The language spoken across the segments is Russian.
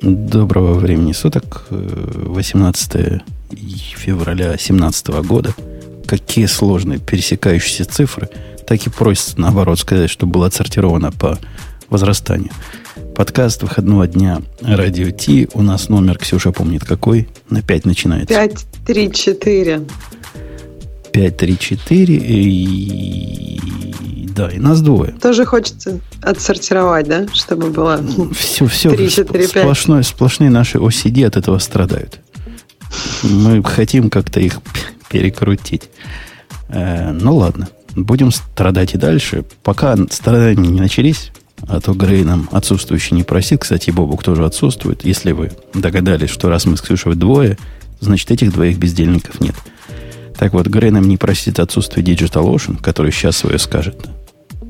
Доброго времени суток. 18 э, февраля 2017 года. Какие сложные пересекающиеся цифры. Так и просится, наоборот, сказать, что было отсортировано по возрастанию. Подкаст выходного дня Радио Ти. У нас номер, Ксюша помнит какой. На 5 начинается. 534. 534. И да, и нас двое. Тоже хочется отсортировать, да, чтобы было все, все 3, 4, 5. Сплошной, сплошные наши OCD от этого страдают. Мы хотим как-то их перекрутить. Э, ну ладно, будем страдать и дальше. Пока страдания не начались, а то Грей нам отсутствующий не просит. Кстати, Бобук тоже отсутствует. Если вы догадались, что раз мы с Ксюшей двое, значит, этих двоих бездельников нет. Так вот, Грей не просит отсутствие Digital Ocean, который сейчас свое скажет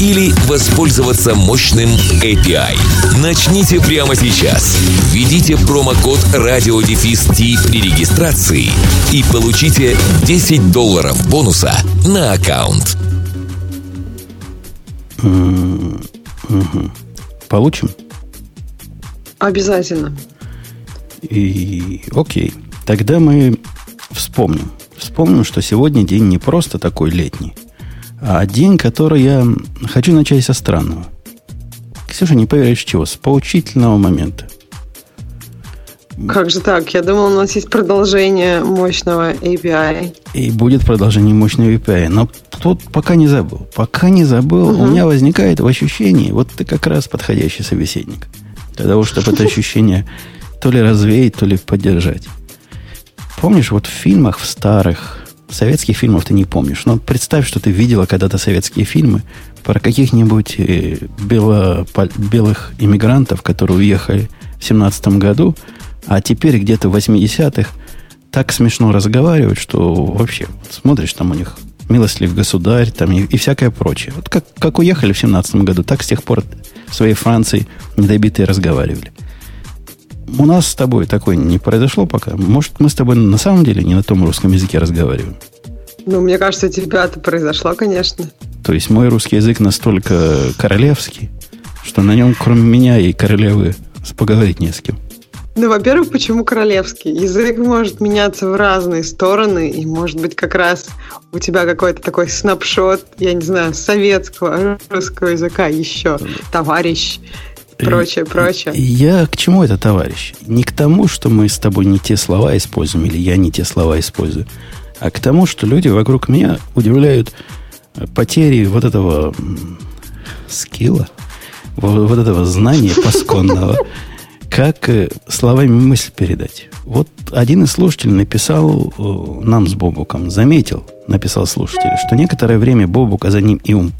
или воспользоваться мощным API. Начните прямо сейчас. Введите промокод радиодефис при регистрации и получите 10 долларов бонуса на аккаунт. Получим? Обязательно. И окей. Тогда мы вспомним. Вспомним, что сегодня день не просто такой летний, а день, который я хочу начать со странного. Ксюша, не поверишь чего? С поучительного момента. Как же так? Я думал, у нас есть продолжение мощного API. И будет продолжение мощного API. Но тут пока не забыл. Пока не забыл, угу. у меня возникает в ощущении, вот ты как раз подходящий собеседник. Для того, чтобы это ощущение то ли развеять, то ли поддержать. Помнишь, вот в фильмах, в старых, Советских фильмов ты не помнишь. Но представь, что ты видела когда-то советские фильмы про каких-нибудь э, бело, белых иммигрантов, которые уехали в 17 году, а теперь где-то в 80-х так смешно разговаривают, что вообще вот смотришь, там у них милостлив государь там и, и всякое прочее. Вот как, как уехали в 17 году, так с тех пор своей Франции недобитые разговаривали у нас с тобой такое не произошло пока. Может, мы с тобой на самом деле не на том русском языке разговариваем? Ну, мне кажется, у тебя это произошло, конечно. То есть мой русский язык настолько королевский, что на нем, кроме меня и королевы, поговорить не с кем. Ну, во-первых, почему королевский? Язык может меняться в разные стороны, и, может быть, как раз у тебя какой-то такой снапшот, я не знаю, советского русского языка еще, товарищ прочее, прочее. Я к чему это, товарищ? Не к тому, что мы с тобой не те слова используем, или я не те слова использую, а к тому, что люди вокруг меня удивляют потери вот этого скилла, вот этого знания пасконного, как э, словами мысль передать. Вот один из слушателей написал э, нам с Бобуком, заметил, написал слушатель, что некоторое время Бобук, а за ним и Ум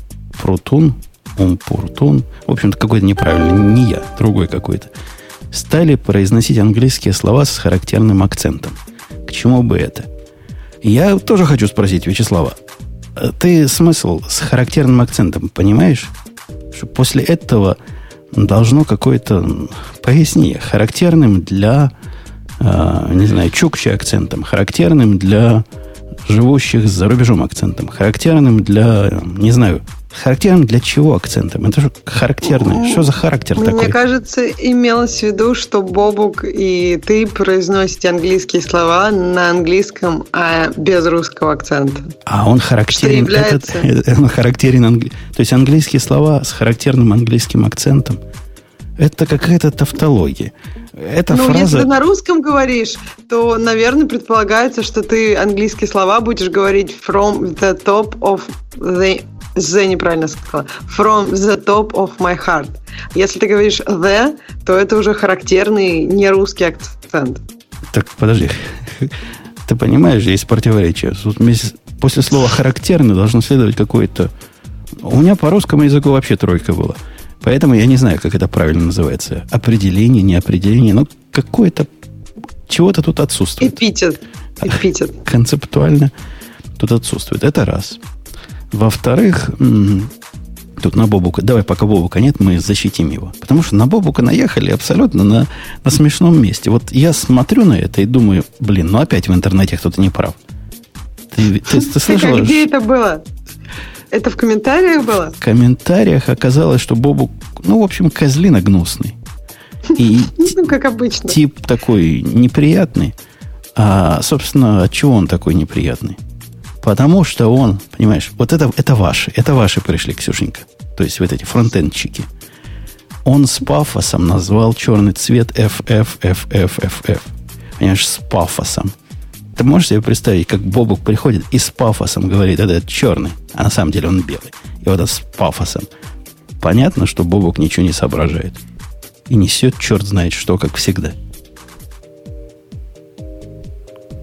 Прутун, Умпуртун, в общем-то, какой-то неправильный, не я, другой какой-то, стали произносить английские слова с характерным акцентом. К чему бы это? Я тоже хочу спросить, Вячеслава, а ты смысл с характерным акцентом понимаешь? Что после этого должно какое-то пояснение, характерным для, э, не знаю, чукчи акцентом, характерным для живущих за рубежом акцентом, характерным для, не знаю, Характерным для чего акцентом? Это же характерное. Что за характер Мне такой? Мне кажется, имелось в виду, что Бобук и ты произносите английские слова на английском, а без русского акцента. А он характерен. Этот, он характерен англи... То есть английские слова с характерным английским акцентом. Это какая-то тавтология. Эта ну, фраза... если ты на русском говоришь, то, наверное, предполагается, что ты английские слова будешь говорить from the top of the The неправильно сказала. From the top of my heart. Если ты говоришь the, то это уже характерный не русский акцент. Так, подожди. Ты понимаешь, есть противоречие. После слова характерный должно следовать какое-то... У меня по русскому языку вообще тройка была. Поэтому я не знаю, как это правильно называется. Определение, неопределение. Но какое-то чего-то тут отсутствует. Эпитет. Эпитет. Концептуально тут отсутствует. Это раз. Во-вторых, тут на Бобука, давай пока Бобука нет, мы защитим его. Потому что на Бобука наехали абсолютно на, на смешном месте. Вот я смотрю на это и думаю, блин, ну опять в интернете кто-то не прав. Ты, ты, ты слышала? Где это было? Это в комментариях было? В комментариях оказалось, что Бобук, ну, в общем, козлина гнусный. И ну, как обычно. Тип такой неприятный. А, собственно, от чего он такой неприятный? Потому что он, понимаешь, вот это, это ваши, это ваши пришли, Ксюшенька. То есть вот эти фронтенчики. Он с пафосом назвал черный цвет FFFFFF. Понимаешь, с пафосом. Ты можешь себе представить, как Бобук приходит и с пафосом говорит, это черный, а на самом деле он белый. И вот это с пафосом. Понятно, что Бобук ничего не соображает. И несет черт знает что, как всегда.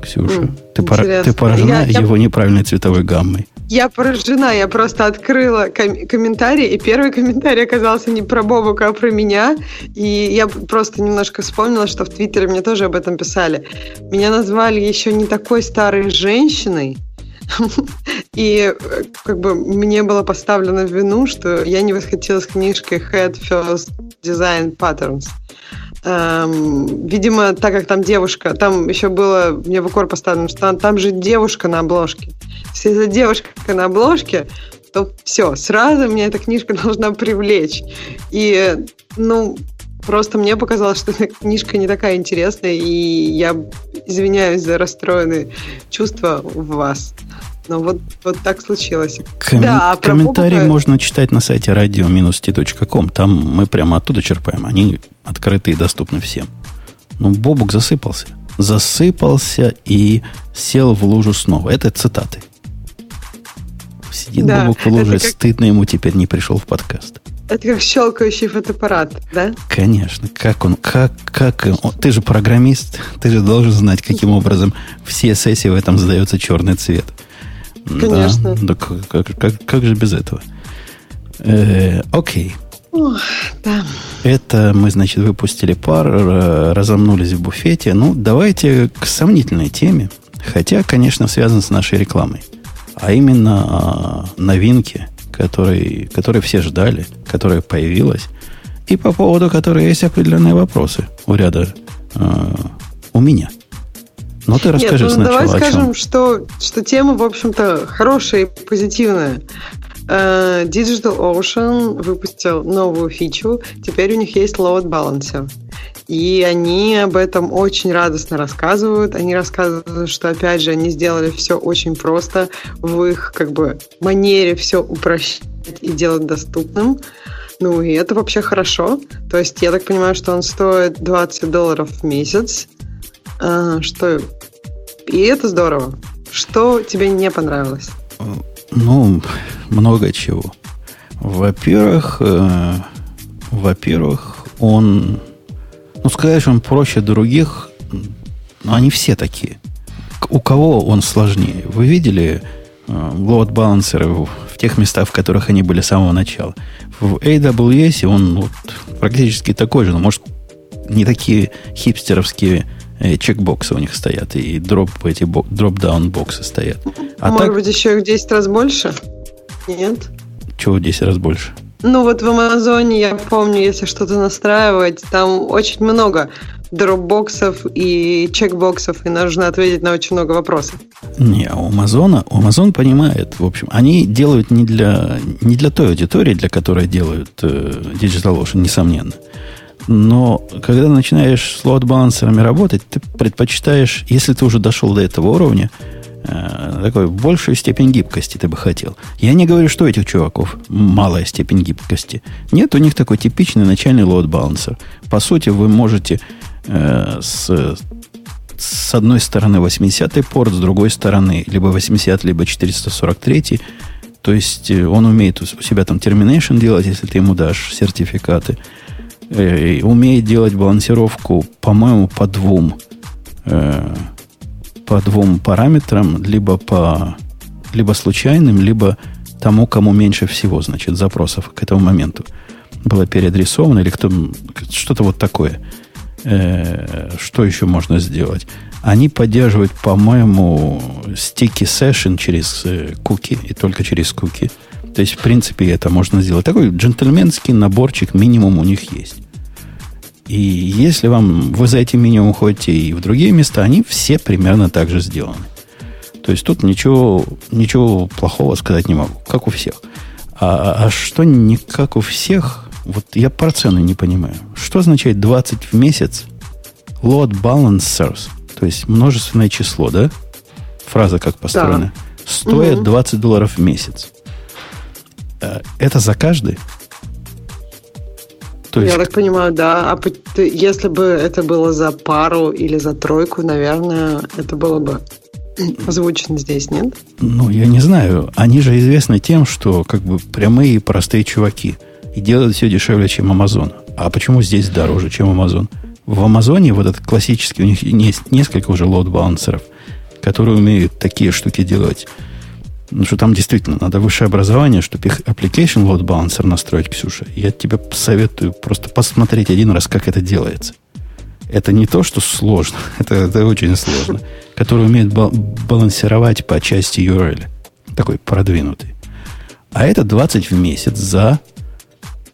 Ксюша. Mm, ты, пора, ты поражена я, его я... неправильной цветовой гаммой. Я поражена, я просто открыла ком- комментарий, и первый комментарий оказался не про Бобука, а про меня. И я просто немножко вспомнила, что в Твиттере мне тоже об этом писали. Меня назвали еще не такой старой женщиной, и как бы мне было поставлено в вину, что я не восхитилась книжкой Head First Design Patterns. Эм, видимо, так как там девушка, там еще было мне в укор поставлено, что там, там же девушка на обложке. Если это девушка на обложке, то все, сразу меня эта книжка должна привлечь. И, ну, просто мне показалось, что эта книжка не такая интересная, и я извиняюсь за расстроенные чувства в вас. Но вот, вот так случилось. Ком- да, а комментарии Бобука... можно читать на сайте radio-t.com. Там мы прямо оттуда черпаем. Они открыты и доступны всем. Ну, Бобук засыпался. Засыпался и сел в лужу снова. Это цитаты. Сидит да, Бобук в луже, как... стыдно ему теперь не пришел в подкаст. Это как щелкающий фотоаппарат, да? Конечно. Как он, как, как он, ты же программист, ты же должен знать, каким образом все сессии в этом задается черный цвет. Конечно. Да, да как, как, как же без этого? Э, окей. Ох, да. Это мы, значит, выпустили пар, разомнулись в буфете. Ну, давайте к сомнительной теме. Хотя, конечно, связан с нашей рекламой. А именно а, новинки, которые, которые все ждали, которая появилась, и по поводу которой есть определенные вопросы у ряда э, у меня – ну, ты расскажи Нет, ну, сначала. Давай скажем, что, что тема, в общем-то, хорошая и позитивная. Uh, Digital Ocean выпустил новую фичу. Теперь у них есть load balancer. И они об этом очень радостно рассказывают. Они рассказывают, что, опять же, они сделали все очень просто в их как бы манере все упрощать и делать доступным. Ну, и это вообще хорошо. То есть, я так понимаю, что он стоит 20 долларов в месяц. Что... И это здорово. Что тебе не понравилось? Ну, много чего. Во-первых, э, во-первых, он, ну, что он проще других, ну, они все такие. У кого он сложнее? Вы видели э, load балансеры в, в тех местах, в которых они были с самого начала? В AWS он вот, практически такой же, но может не такие хипстеровские чекбоксы у них стоят, и дроп, эти дроп-даун боксы стоят. А Может так... быть, еще их 10 раз больше? Нет? Чего 10 раз больше? Ну, вот в Амазоне, я помню, если что-то настраивать, там очень много дропбоксов и чекбоксов, и нужно ответить на очень много вопросов. Не, у Амазона, у Амазон понимает, в общем, они делают не для, не для той аудитории, для которой делают э, DigitalOcean, несомненно. Но когда начинаешь с лот-балансерами работать, ты предпочитаешь, если ты уже дошел до этого уровня, э, такой большую степень гибкости ты бы хотел. Я не говорю, что у этих чуваков малая степень гибкости. Нет, у них такой типичный начальный лот-балансер. По сути, вы можете э, с, с одной стороны 80-й порт, с другой стороны либо 80, либо 443. То есть э, он умеет у себя там termination делать, если ты ему дашь сертификаты э, умеет делать балансировку, по-моему, по двум, э, по двум параметрам, либо по либо случайным, либо тому, кому меньше всего, значит, запросов к этому моменту. было переадресовано, или кто, что-то вот такое. Э, что еще можно сделать? Они поддерживают, по-моему, стики session через э, куки, и только через куки. То есть, в принципе, это можно сделать. Такой джентльменский наборчик минимум у них есть. И если вам вы за этим минимум ходите и в другие места, они все примерно так же сделаны. То есть тут ничего, ничего плохого сказать не могу, как у всех. А, а что не как у всех, вот я про цены не понимаю. Что означает 20 в месяц load balancers, то есть множественное число, да? Фраза как построена. Да. Стоит угу. 20 долларов в месяц. Э, это за каждый? То есть... Я так понимаю, да. А если бы это было за пару или за тройку, наверное, это было бы озвучено здесь, нет? Ну, я не знаю. Они же известны тем, что как бы прямые и простые чуваки. И делают все дешевле, чем Amazon. А почему здесь дороже, чем Amazon? В Амазоне вот этот классический, у них есть несколько уже лоуд-балансеров, которые умеют такие штуки делать ну, что там действительно надо высшее образование, чтобы их application load balancer настроить, Ксюша. Я тебе советую просто посмотреть один раз, как это делается. Это не то, что сложно, это, это очень сложно. Который умеет ба- балансировать по части URL. Такой продвинутый. А это 20 в месяц за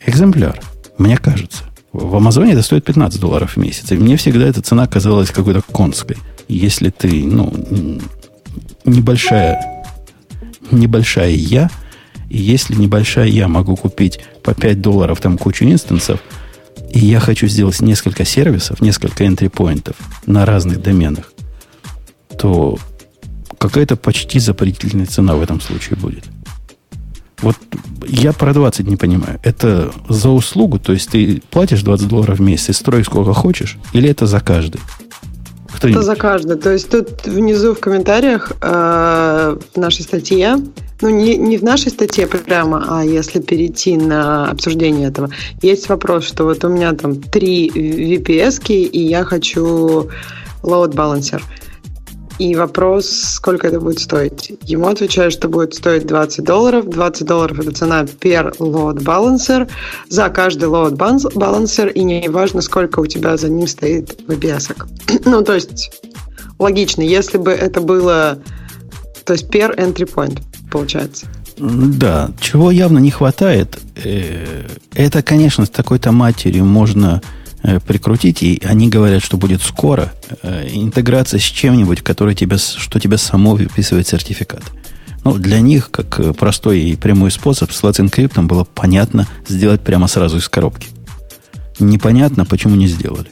экземпляр, мне кажется. В Амазоне это стоит 15 долларов в месяц. И мне всегда эта цена казалась какой-то конской. Если ты, ну, небольшая небольшая я, и если небольшая я могу купить по 5 долларов там кучу инстансов, и я хочу сделать несколько сервисов, несколько entry-поинтов на разных доменах, то какая-то почти запретительная цена в этом случае будет. Вот я про 20 не понимаю. Это за услугу, то есть ты платишь 20 долларов в месяц и строй сколько хочешь, или это за каждый? Кто Это за каждый. То есть тут внизу в комментариях э, в нашей статье, ну не, не в нашей статье прямо, а если перейти на обсуждение этого, есть вопрос, что вот у меня там три VPS, и я хочу load balancer. И вопрос, сколько это будет стоить. Ему отвечают, что будет стоить 20 долларов. 20 долларов – это цена per load balancer. За каждый load balancer, и не важно, сколько у тебя за ним стоит VPS. ну, то есть, логично. Если бы это было, то есть per entry point, получается. Да, чего явно не хватает, э, это, конечно, с такой-то матерью можно прикрутить, и они говорят, что будет скоро э, интеграция с чем-нибудь, который тебе, что тебе само выписывает сертификат. Ну, для них, как э, простой и прямой способ, с Latin Crypt было понятно сделать прямо сразу из коробки. Непонятно, почему не сделали.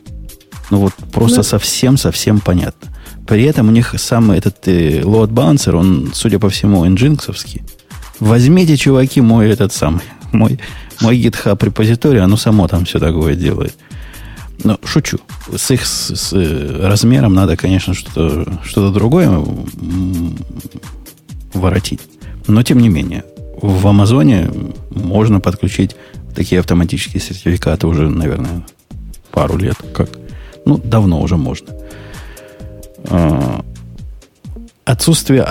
Ну вот просто совсем-совсем понятно. При этом у них самый этот э, load balancer, он, судя по всему, инжинксовский. Возьмите, чуваки, мой этот самый, мой, мой GitHub репозиторий, оно само там все такое делает. Но шучу. С их с, с э, размером надо, конечно, что-то что другое воротить. Но, тем не менее, в Амазоне можно подключить такие автоматические сертификаты уже, наверное, пару лет. Как? Ну, давно уже можно. А, отсутствие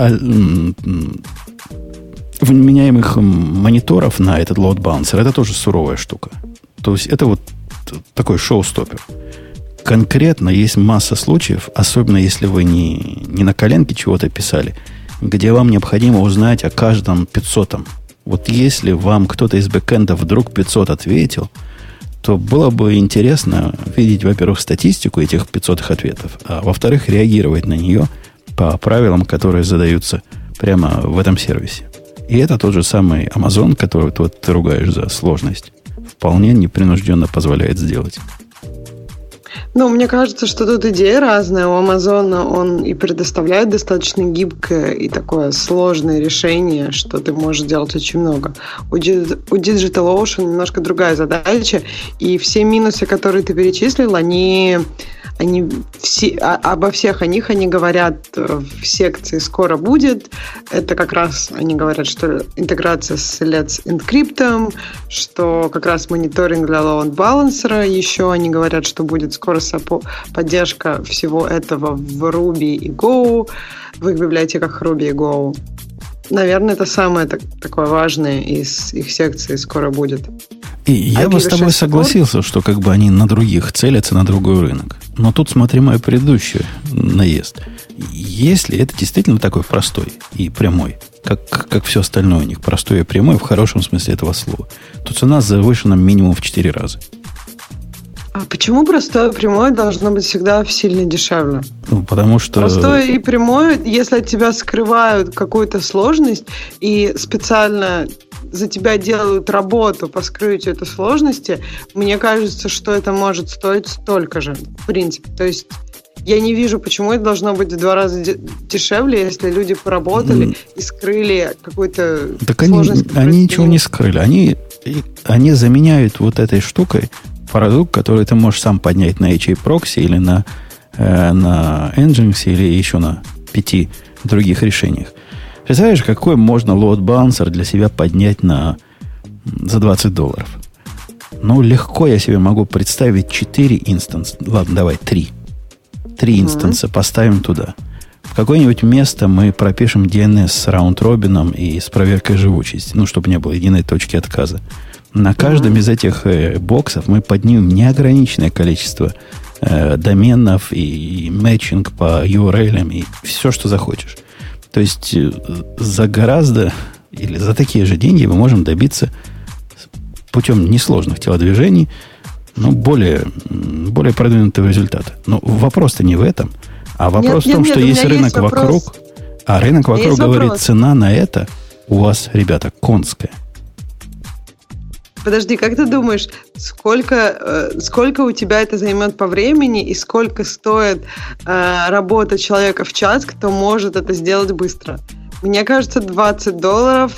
вменяемых мониторов на этот load balancer это тоже суровая штука. То есть это вот такой шоу-стопер. Конкретно есть масса случаев, особенно если вы не, не на коленке чего-то писали, где вам необходимо узнать о каждом 500. Вот если вам кто-то из бэкэнда вдруг 500 ответил, то было бы интересно видеть, во-первых, статистику этих 500 ответов, а во-вторых, реагировать на нее по правилам, которые задаются прямо в этом сервисе. И это тот же самый Amazon, который вот ты ругаешь за сложность вполне непринужденно позволяет сделать. Ну, мне кажется, что тут идея разная. У Амазона он и предоставляет достаточно гибкое и такое сложное решение, что ты можешь делать очень много. У, у DigitalOcean немножко другая задача, и все минусы, которые ты перечислил, они они все, а, обо всех о них они говорят в секции «Скоро будет». Это как раз они говорят, что интеграция с Let's Encrypt, что как раз мониторинг для load балансера. Еще они говорят, что будет скоро поддержка всего этого в Ruby и Go, в их библиотеках Ruby и Go. Наверное, это самое так, такое важное из их секции скоро будет. И я бы с тобой согласился, что как бы они на других целятся, на другой рынок. Но тут смотри мой предыдущий наезд. Если это действительно такой простой и прямой, как, как все остальное у них, простой и прямой в хорошем смысле этого слова, то цена завышена минимум в 4 раза. А почему простое и прямое должно быть всегда сильно дешевле? Ну, потому что... Простое и прямое, если от тебя скрывают какую-то сложность и специально за тебя делают работу по скрытию этой сложности, мне кажется, что это может стоить столько же, в принципе. То есть я не вижу, почему это должно быть в два раза дешевле, если люди поработали mm. и скрыли какую-то так сложность. Они, они ничего не скрыли. Они, они заменяют вот этой штукой продукт, который ты можешь сам поднять на HA Proxy или на, э, на Nginx или еще на пяти других решениях. Представляешь, какой можно load balancer для себя поднять на, за 20 долларов? Ну, легко я себе могу представить 4 инстанса. Ладно, давай 3. 3 инстанса mm-hmm. поставим туда. В какое-нибудь место мы пропишем DNS с раунд-робином и с проверкой живучести. Ну, чтобы не было единой точки отказа. На каждом из этих э, боксов мы поднимем неограниченное количество э, доменов и, и мэтчинг по URL и все, что захочешь. То есть э, за гораздо или за такие же деньги мы можем добиться путем несложных телодвижений, но более, более продвинутого результата. Но вопрос-то не в этом, а вопрос нет, в том, нет, что нет, есть рынок есть вокруг, а рынок вокруг говорит, вопрос. цена на это у вас, ребята, конская. Подожди, как ты думаешь, сколько, э, сколько у тебя это займет по времени и сколько стоит э, работа человека в час, кто может это сделать быстро? Мне кажется, 20 долларов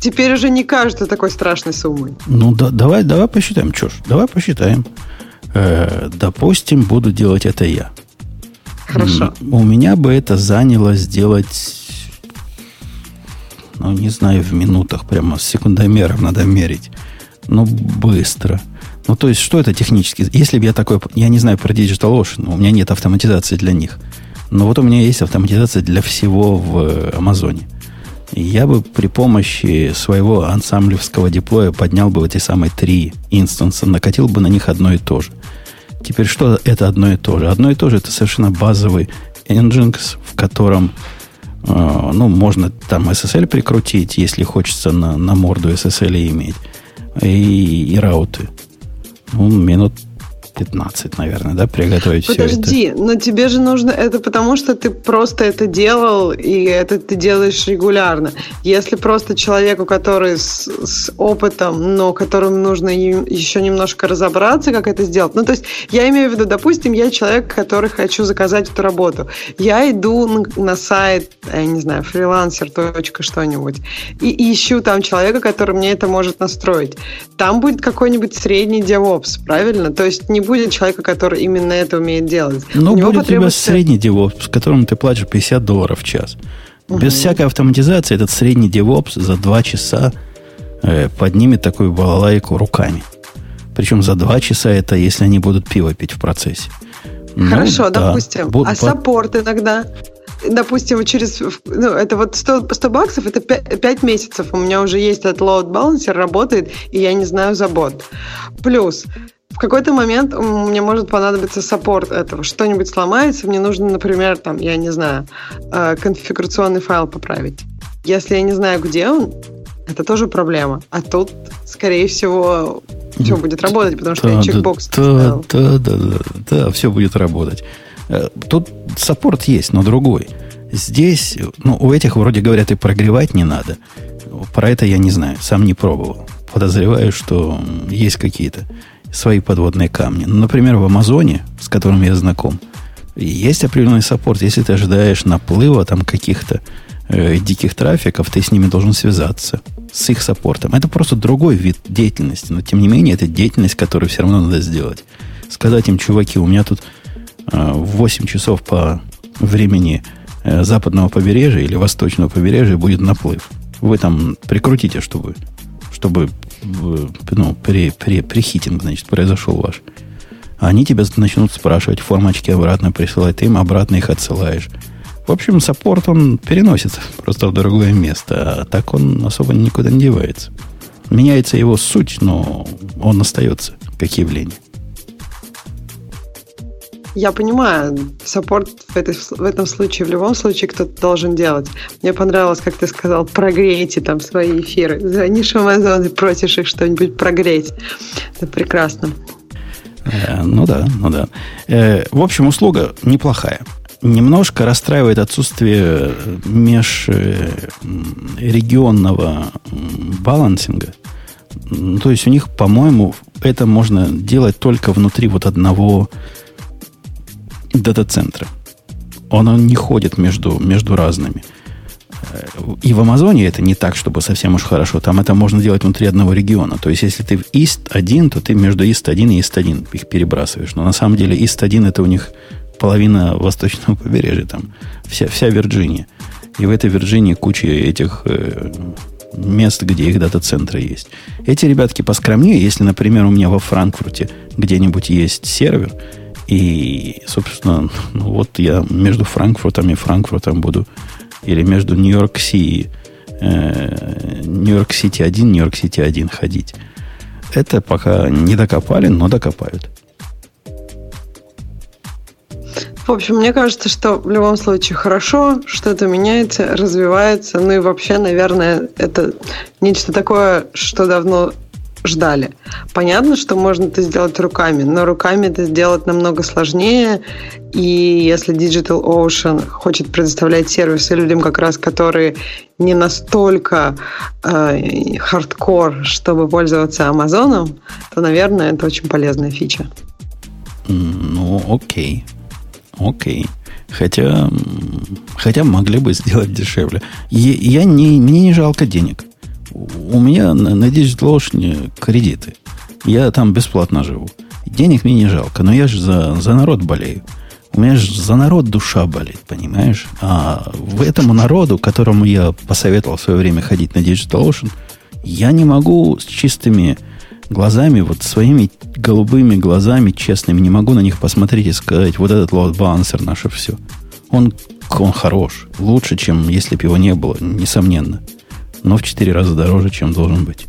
теперь уже не кажется такой страшной суммой. Ну, да, давай, давай посчитаем, ж, давай посчитаем. Э, допустим, буду делать это я. Хорошо. У меня бы это заняло сделать ну, не знаю, в минутах, прямо с секундомером надо мерить. Ну, быстро. Ну, то есть, что это технически? Если бы я такой... Я не знаю про Digital Ocean, у меня нет автоматизации для них. Но вот у меня есть автоматизация для всего в э, Амазоне. Я бы при помощи своего ансамблевского деплоя поднял бы эти самые три инстанса, накатил бы на них одно и то же. Теперь что это одно и то же? Одно и то же это совершенно базовый Nginx, в котором ну, можно там SSL прикрутить, если хочется на, на морду SSL иметь. И, и рауты. Ну, минут 15, наверное, да, приготовить Подожди, все это. Но тебе же нужно это потому, что ты просто это делал, и это ты делаешь регулярно. Если просто человеку, который с, с опытом, но которым нужно еще немножко разобраться, как это сделать. Ну, то есть я имею в виду, допустим, я человек, который хочу заказать эту работу. Я иду на, на сайт, я не знаю, фрилансер. что-нибудь, и, и ищу там человека, который мне это может настроить. Там будет какой-нибудь средний DevOps, правильно? То есть не будет человека, который именно это умеет делать. Ну, будет потребуется... у тебя средний DevOps, с которым ты платишь 50 долларов в час. Угу. Без всякой автоматизации этот средний DevOps за 2 часа э, поднимет такую балалайку руками. Причем за 2 часа это, если они будут пиво пить в процессе. Ну, Хорошо, да. допустим. Буд... А support иногда? допустим, через, ну, это вот 100, 100 баксов, это 5, 5 месяцев. У меня уже есть этот load balancer, работает, и я не знаю забот. Плюс, в какой-то момент мне может понадобиться support этого. Что-нибудь сломается, мне нужно, например, там, я не знаю, э, конфигурационный файл поправить. Если я не знаю, где он, это тоже проблема. А тут, скорее всего, все будет работать, потому что да, я чекбокс да, да, да, да, да, да, все будет работать. Э, тут support есть, но другой. Здесь, ну, у этих вроде говорят, и прогревать не надо. Про это я не знаю, сам не пробовал. Подозреваю, что есть какие-то свои подводные камни. Ну, например, в Амазоне, с которым я знаком, есть определенный support. Если ты ожидаешь наплыва там каких-то э, диких трафиков, ты с ними должен связаться, с их саппортом. Это просто другой вид деятельности, но тем не менее это деятельность, которую все равно надо сделать. Сказать им, чуваки, у меня тут э, 8 часов по времени э, западного побережья или восточного побережья будет наплыв. Вы там прикрутите, чтобы, чтобы ну, при, при, прихитинг, значит, произошел ваш. Они тебя начнут спрашивать, формочки обратно присылать, ты им обратно их отсылаешь. В общем, саппорт, он переносится просто в другое место, а так он особо никуда не девается. Меняется его суть, но он остается как явление. Я понимаю, саппорт в, в этом случае, в любом случае, кто-то должен делать. Мне понравилось, как ты сказал, прогрейте там свои эфиры. Звонишь в Amazon и просишь их что-нибудь прогреть. Это прекрасно. Э, ну да, ну да. Э, в общем, услуга неплохая. Немножко расстраивает отсутствие межрегионного балансинга. То есть у них, по-моему, это можно делать только внутри вот одного дата-центра. Он не ходит между, между разными. И в Амазоне это не так, чтобы совсем уж хорошо. Там это можно делать внутри одного региона. То есть, если ты в Ист 1, то ты между Ист 1 и Ист 1 их перебрасываешь. Но на самом деле Ист 1 это у них половина восточного побережья, там вся, вся Вирджиния. И в этой Вирджинии куча этих э, мест, где их дата-центры есть. Эти ребятки поскромнее, если, например, у меня во Франкфурте где-нибудь есть сервер, и, собственно, ну, вот я между Франкфуртом и Франкфуртом буду, или между Нью-Йорк-Сити, э, Нью-Йорк-Сити 1, Нью-Йорк-Сити 1 ходить. Это пока не докопали, но докопают. В общем, мне кажется, что в любом случае хорошо, что-то меняется, развивается. Ну и вообще, наверное, это нечто такое, что давно ждали. Понятно, что можно это сделать руками, но руками это сделать намного сложнее. И если Digital Ocean хочет предоставлять сервисы людям, как раз которые не настолько э, хардкор, чтобы пользоваться Амазоном, то, наверное, это очень полезная фича. Ну, окей. Окей. Хотя, хотя могли бы сделать дешевле. Я, я не, мне не жалко денег у меня на, на DigitalOcean кредиты. Я там бесплатно живу. Денег мне не жалко, но я же за, за народ болею. У меня же за народ душа болит, понимаешь? А в этому народу, которому я посоветовал в свое время ходить на DigitalOcean, я не могу с чистыми глазами, вот своими голубыми глазами, честными, не могу на них посмотреть и сказать, вот этот load balancer наше все. Он, он хорош, лучше, чем если бы его не было, несомненно но в 4 раза дороже, чем должен быть.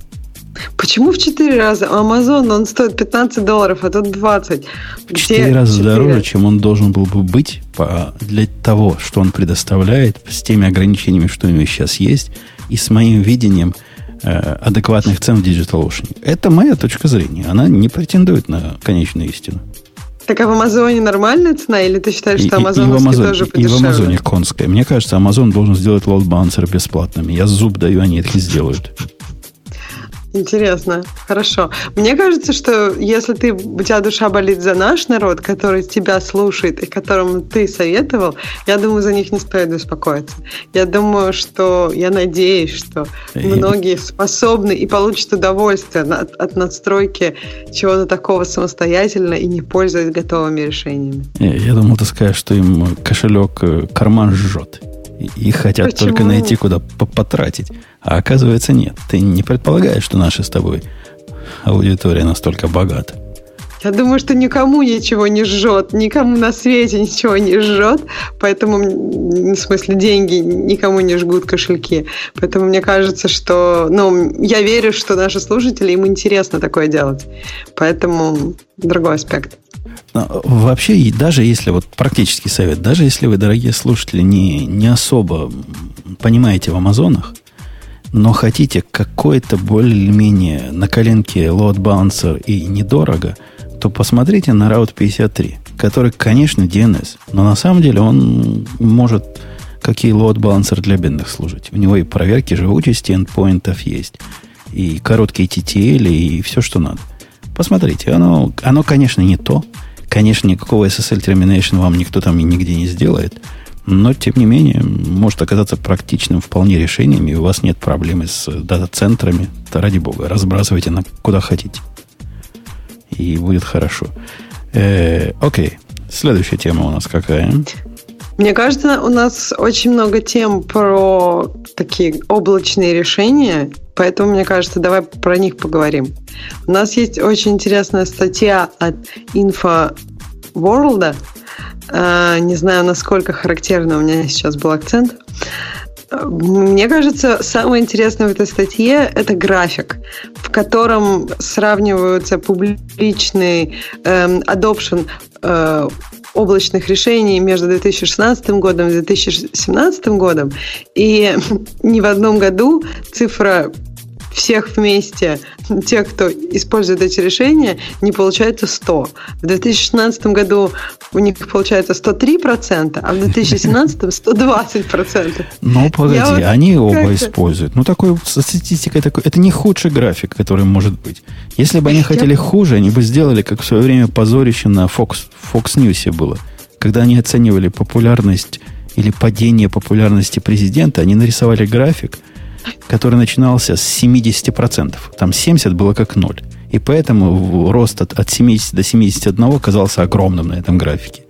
Почему в 4 раза? Amazon, он стоит 15 долларов, а тут 20. В 4 раза 4? дороже, чем он должен был бы быть по, для того, что он предоставляет, с теми ограничениями, что у него сейчас есть, и с моим видением э, адекватных цен в DigitalOcean. Это моя точка зрения. Она не претендует на конечную истину. Так а в Амазоне нормальная цена, или ты считаешь, что Амазоновский тоже подешевле? И в Амазоне конская. Мне кажется, Амазон должен сделать лоуд-балансер бесплатным. Я зуб даю, они это сделают. Интересно, хорошо. Мне кажется, что если ты, у тебя душа болит за наш народ, который тебя слушает и которому ты советовал, я думаю, за них не стоит беспокоиться. Я думаю, что, я надеюсь, что и... многие способны и получат удовольствие от, от надстройки чего-то такого самостоятельно и не пользуясь готовыми решениями. Я, я думал, ты скажешь, что им кошелек э, карман жжет. И хотят Почему? только найти, куда потратить. А оказывается, нет. Ты не предполагаешь, что наша с тобой аудитория настолько богата. Я думаю, что никому ничего не жжет, никому на свете ничего не жжет, поэтому, в смысле, деньги никому не жгут кошельки. Поэтому мне кажется, что, ну, я верю, что наши слушатели, им интересно такое делать. Поэтому другой аспект. Вообще, даже если, вот практический совет, даже если вы, дорогие слушатели, не, не особо понимаете в Амазонах, но хотите какой-то более-менее на коленке balancer и недорого, то посмотрите на Route 53, который, конечно, DNS, но на самом деле он может какие load balancer для бедных служить. У него и проверки живучести эндпоинтов есть, и короткие TTL, и все, что надо. Посмотрите, оно, оно конечно, не то, Конечно, никакого SSL termination вам никто там и нигде не сделает, но, тем не менее, может оказаться практичным вполне решением, и у вас нет проблемы с дата-центрами. То ради бога, разбрасывайте на куда хотите. И будет хорошо. Э, окей. Следующая тема у нас какая? Мне кажется, у нас очень много тем про такие облачные решения, поэтому, мне кажется, давай про них поговорим. У нас есть очень интересная статья от Info World. А, не знаю, насколько характерно у меня сейчас был акцент. Мне кажется, самое интересное в этой статье – это график, в котором сравниваются публичный эм, adoption э, облачных решений между 2016 годом и 2017 годом. И ни в одном году цифра всех вместе, тех, кто использует эти решения, не получается 100. В 2016 году у них получается 103%, а в 2017 120%. Ну, погоди, вот они оба используют. Ну, такой статистика, такой, это не худший график, который может быть. Если бы они хотели хуже, они бы сделали, как в свое время позорище на Fox, Fox News было. Когда они оценивали популярность или падение популярности президента, они нарисовали график – который начинался с 70%. Там 70 было как ноль. И поэтому рост от, от 70 до 71 казался огромным на этом графике.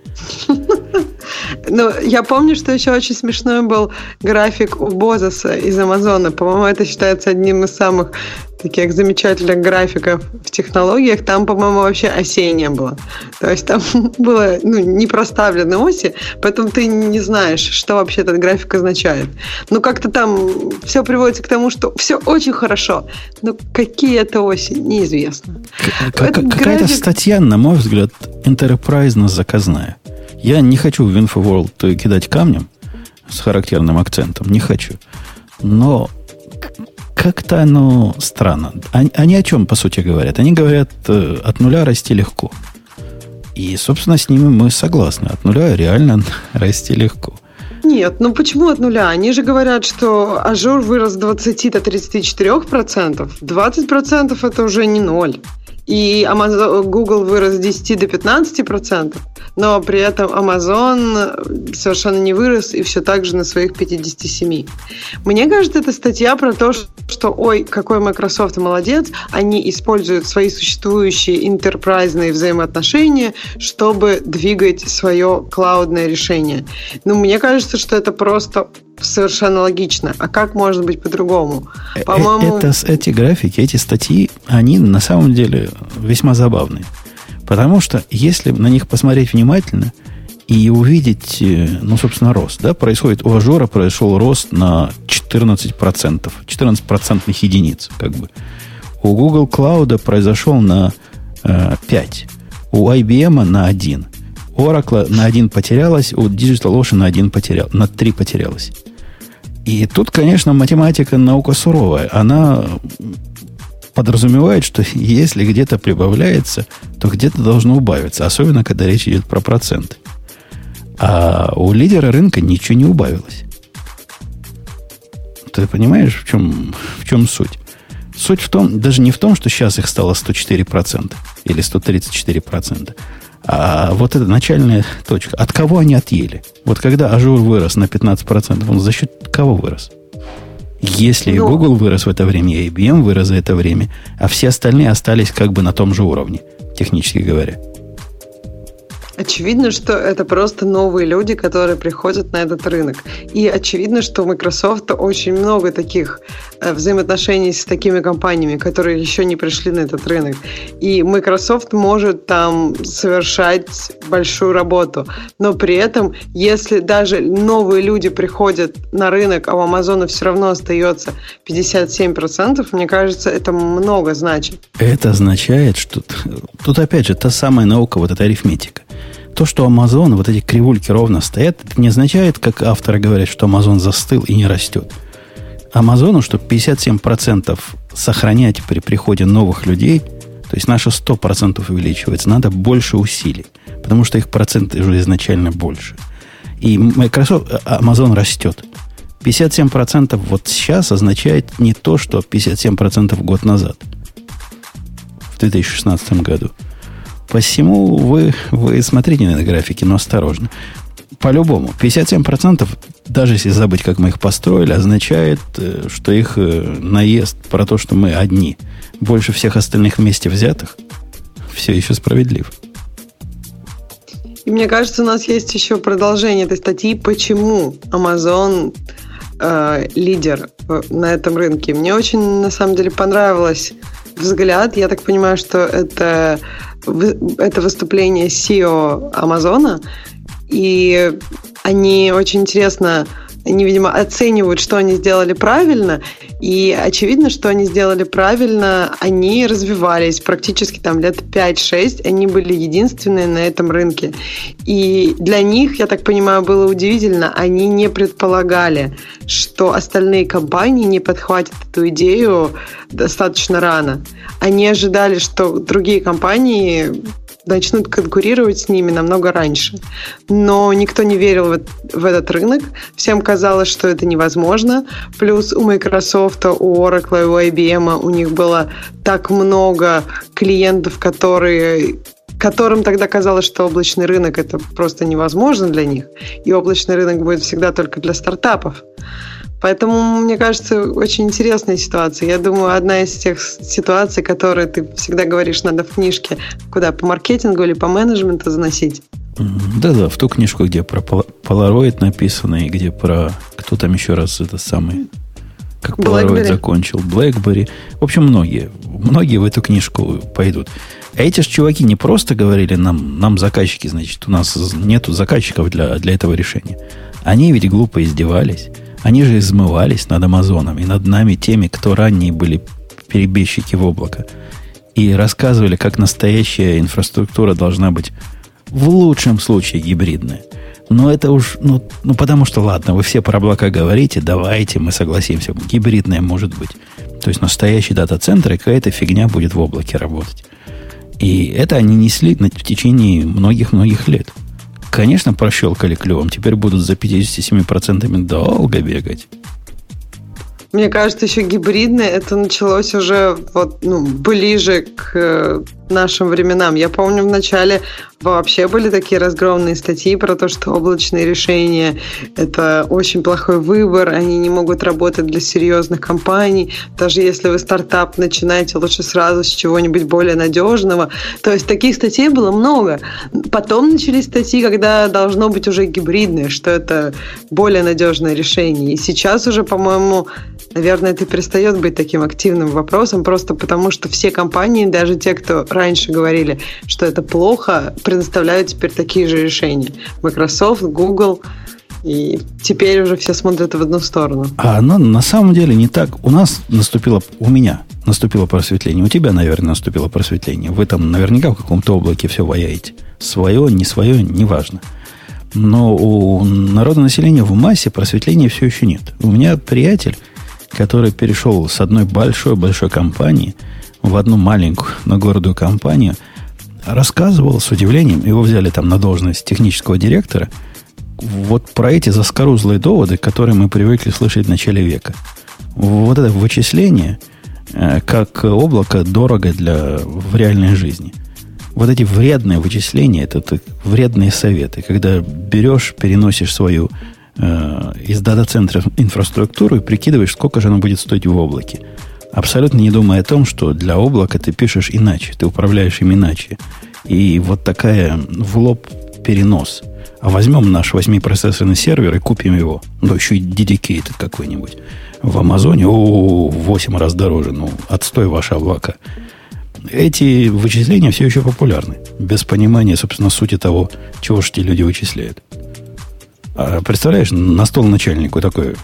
Ну, я помню, что еще очень смешной был график у Бозоса из Амазона. По-моему, это считается одним из самых таких замечательных графиков в технологиях. Там, по-моему, вообще осей не было. То есть там было ну, не проставлены оси, поэтому ты не знаешь, что вообще этот график означает. Ну, как-то там все приводится к тому, что все очень хорошо, но какие это оси, неизвестно. Какая-то график... статья, на мой взгляд, enterprise заказная. Я не хочу в InfoWorld кидать камнем с характерным акцентом. Не хочу. Но как-то оно странно. Они, они о чем, по сути, говорят? Они говорят, э, от нуля расти легко. И, собственно, с ними мы согласны. От нуля реально расти легко. Нет, ну почему от нуля? Они же говорят, что Azure вырос с 20 до 34%. 20% это уже не ноль. И Amazon, Google вырос с 10 до 15 процентов, но при этом Amazon совершенно не вырос и все так же на своих 57. Мне кажется, это статья про то, что, ой, какой Microsoft молодец, они используют свои существующие интерпрайзные взаимоотношения, чтобы двигать свое клаудное решение. Но ну, мне кажется, что это просто совершенно логично. А как может быть по-другому? Э, По-моему... Это, эти графики, эти статьи, они на самом деле весьма забавные. Потому что если на них посмотреть внимательно и увидеть, э, ну, собственно, рост, да, происходит у Ажора произошел рост на 14%, 14 процентных единиц, как бы. У Google Cloud произошел на э, 5, у IBM на 1, Oracle на 1 потерялась, у DigitalOcean на 1 потерял, на 3 потерялась. И тут, конечно, математика наука суровая. Она подразумевает, что если где-то прибавляется, то где-то должно убавиться. Особенно, когда речь идет про проценты. А у лидера рынка ничего не убавилось. Ты понимаешь, в чем, в чем суть? Суть в том, даже не в том, что сейчас их стало 104% или 134%, а вот эта начальная точка. От кого они отъели? Вот когда Azure вырос на 15%, он за счет кого вырос? Если ну, Google вырос в это время, и IBM вырос за это время, а все остальные остались как бы на том же уровне, технически говоря. Очевидно, что это просто новые люди, которые приходят на этот рынок. И очевидно, что у Microsoft очень много таких э, взаимоотношений с такими компаниями, которые еще не пришли на этот рынок. И Microsoft может там совершать большую работу. Но при этом, если даже новые люди приходят на рынок, а у Amazon все равно остается 57%, мне кажется, это много значит. Это означает, что тут опять же та самая наука, вот эта арифметика. То, что Amazon, вот эти кривульки ровно стоят, не означает, как авторы говорят, что Amazon застыл и не растет. Амазону, чтобы 57% сохранять при приходе новых людей, то есть наше 100% увеличивается, надо больше усилий, потому что их проценты уже изначально больше. И Microsoft, а, Amazon растет. 57% вот сейчас означает не то, что 57% год назад, в 2016 году. Посему вы, вы смотрите на графики, но осторожно. По-любому, 57%, даже если забыть, как мы их построили, означает, э, что их э, наезд про то, что мы одни, больше всех остальных вместе взятых, все еще справедлив. И мне кажется, у нас есть еще продолжение этой статьи, почему Amazon э, лидер на этом рынке. Мне очень, на самом деле, понравилось взгляд. Я так понимаю, что это это выступление CEO Амазона, и они очень интересно они, видимо, оценивают, что они сделали правильно, и очевидно, что они сделали правильно, они развивались практически там лет 5-6, они были единственные на этом рынке. И для них, я так понимаю, было удивительно, они не предполагали, что остальные компании не подхватят эту идею достаточно рано. Они ожидали, что другие компании начнут конкурировать с ними намного раньше. Но никто не верил в, в этот рынок. Всем казалось, что это невозможно. Плюс у Microsoft, у Oracle, у IBM у них было так много клиентов, которые которым тогда казалось, что облачный рынок это просто невозможно для них, и облачный рынок будет всегда только для стартапов. Поэтому, мне кажется, очень интересная ситуация. Я думаю, одна из тех ситуаций, которые ты всегда говоришь, надо в книжке куда, по маркетингу или по менеджменту заносить. Да-да, в ту книжку, где про Polaroid написано, и где про... Кто там еще раз это самый... Как Polaroid закончил. BlackBerry. В общем, многие. Многие в эту книжку пойдут. А эти же чуваки не просто говорили нам, нам заказчики, значит, у нас нету заказчиков для, для этого решения. Они ведь глупо издевались. Они же измывались над Амазоном и над нами теми, кто ранее были перебежчики в облако. И рассказывали, как настоящая инфраструктура должна быть в лучшем случае гибридная. Но это уж, ну, ну потому что, ладно, вы все про облака говорите, давайте мы согласимся, гибридная может быть. То есть настоящий дата-центр и какая-то фигня будет в облаке работать. И это они несли в течение многих-многих лет. Конечно, прощелкали клювом. Теперь будут за 57% долго бегать. Мне кажется, еще гибридное это началось уже вот, ну, ближе к э, нашим временам. Я помню, в начале вообще были такие разгромные статьи про то, что облачные решения – это очень плохой выбор, они не могут работать для серьезных компаний. Даже если вы стартап начинаете, лучше сразу с чего-нибудь более надежного. То есть таких статей было много. Потом начались статьи, когда должно быть уже гибридное, что это более надежное решение. И сейчас уже, по-моему, Наверное, это перестает быть таким активным вопросом, просто потому что все компании, даже те, кто раньше говорили, что это плохо, предоставляют теперь такие же решения. Microsoft, Google, и теперь уже все смотрят в одну сторону. А оно на самом деле не так. У нас наступило, у меня наступило просветление. У тебя, наверное, наступило просветление. Вы там наверняка в каком-то облаке все ваяете. Свое, не свое, неважно. Но у народа населения в массе просветления все еще нет. У меня приятель, который перешел с одной большой-большой компании в одну маленькую, но гордую компанию, рассказывал с удивлением, его взяли там на должность технического директора, вот про эти заскорузлые доводы, которые мы привыкли слышать в начале века. Вот это вычисление, э, как облако дорого для, в реальной жизни. Вот эти вредные вычисления, это, это вредные советы, когда берешь, переносишь свою э, из дата-центра инфраструктуру и прикидываешь, сколько же оно будет стоить в облаке. Абсолютно не думая о том, что для облака ты пишешь иначе, ты управляешь им иначе. И вот такая в лоб перенос. А возьмем наш 8-процессорный сервер и купим его. Ну, еще и dedicated какой-нибудь. В Амазоне, о, 8 раз дороже. Ну, отстой ваша облака. Эти вычисления все еще популярны. Без понимания, собственно, сути того, чего же эти люди вычисляют. А представляешь, на стол начальнику такой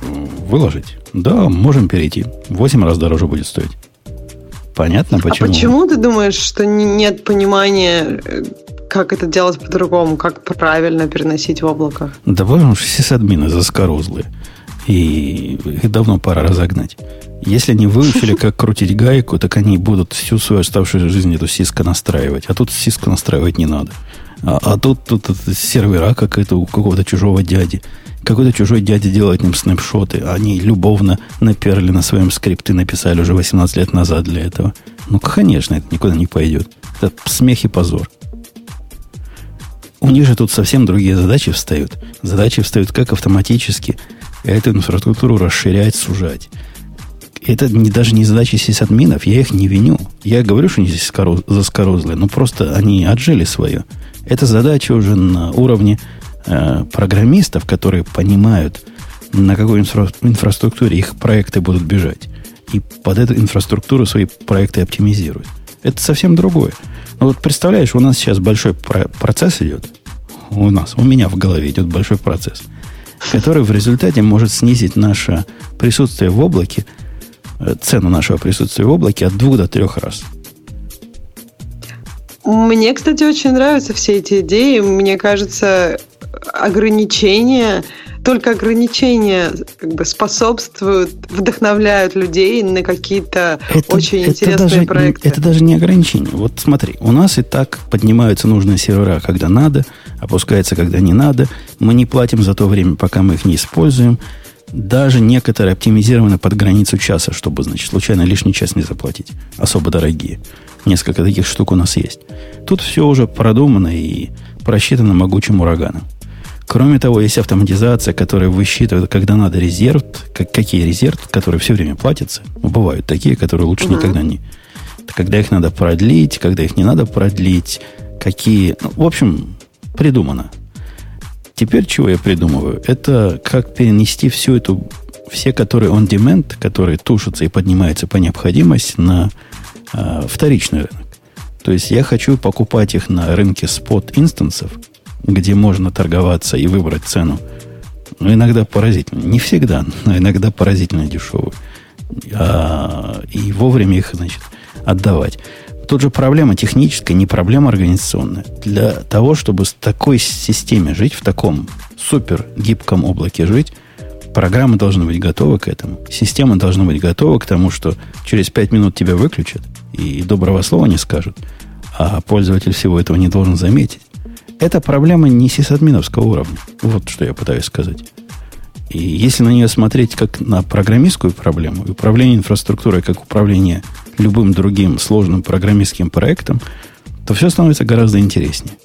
выложить? Да, можем перейти. Восемь раз дороже будет стоить. Понятно, почему? А почему ты думаешь, что нет понимания, э, как это делать по-другому, как правильно переносить в облако? Да потому что сисадмины заскорузлые. И их давно пора разогнать. Если они выучили, как крутить гайку, так они будут всю свою оставшуюся жизнь эту сиско настраивать. А тут сиску настраивать не надо. А, а тут, тут, тут сервера, как это у какого-то чужого дяди. Какой-то чужой дядя делает им снапшоты. Они любовно наперли на своем скрипты, написали уже 18 лет назад для этого. Ну, конечно, это никуда не пойдет. Это смех и позор. У них же тут совсем другие задачи встают. Задачи встают как автоматически эту инфраструктуру расширять, сужать. Это не, даже не задачи сисадминов, я их не виню. Я говорю, что они здесь заскорузлые, но просто они отжили свое. Это задача уже на уровне э, программистов, которые понимают, на какой инфра- инфраструктуре их проекты будут бежать. И под эту инфраструктуру свои проекты оптимизируют. Это совсем другое. Ну вот представляешь, у нас сейчас большой про- процесс идет. У нас, у меня в голове идет большой процесс. который в результате может снизить наше присутствие в облаке, э, цену нашего присутствия в облаке от двух до трех раз. Мне, кстати, очень нравятся все эти идеи. Мне кажется, ограничения, только ограничения как бы способствуют, вдохновляют людей на какие-то очень это интересные даже, проекты. Это даже не ограничение. Вот смотри, у нас и так поднимаются нужные сервера, когда надо, опускается, когда не надо. Мы не платим за то время, пока мы их не используем. Даже некоторые оптимизированы под границу часа, чтобы, значит, случайно лишний час не заплатить. Особо дорогие. Несколько таких штук у нас есть. Тут все уже продумано и просчитано могучим ураганом. Кроме того, есть автоматизация, которая высчитывает, когда надо резерв, как, какие резервы, которые все время платятся. Ну, бывают такие, которые лучше uh-huh. никогда не. Когда их надо продлить, когда их не надо продлить, какие. Ну, в общем, придумано. Теперь чего я придумываю? Это как перенести всю эту, все, которые on demand, которые тушатся и поднимаются по необходимости на э, вторичный рынок. То есть я хочу покупать их на рынке спот инстансов, где можно торговаться и выбрать цену. Но иногда поразительно. Не всегда, но иногда поразительно дешевую. А, и вовремя их, значит, отдавать. Тут же проблема техническая, не проблема организационная. Для того, чтобы с такой системе жить, в таком супер гибком облаке жить, программы должны быть готовы к этому. Система должна быть готова к тому, что через 5 минут тебя выключат и доброго слова не скажут – а пользователь всего этого не должен заметить. Это проблема не сисадминовского уровня. Вот что я пытаюсь сказать. И если на нее смотреть как на программистскую проблему, управление инфраструктурой как управление любым другим сложным программистским проектом, то все становится гораздо интереснее.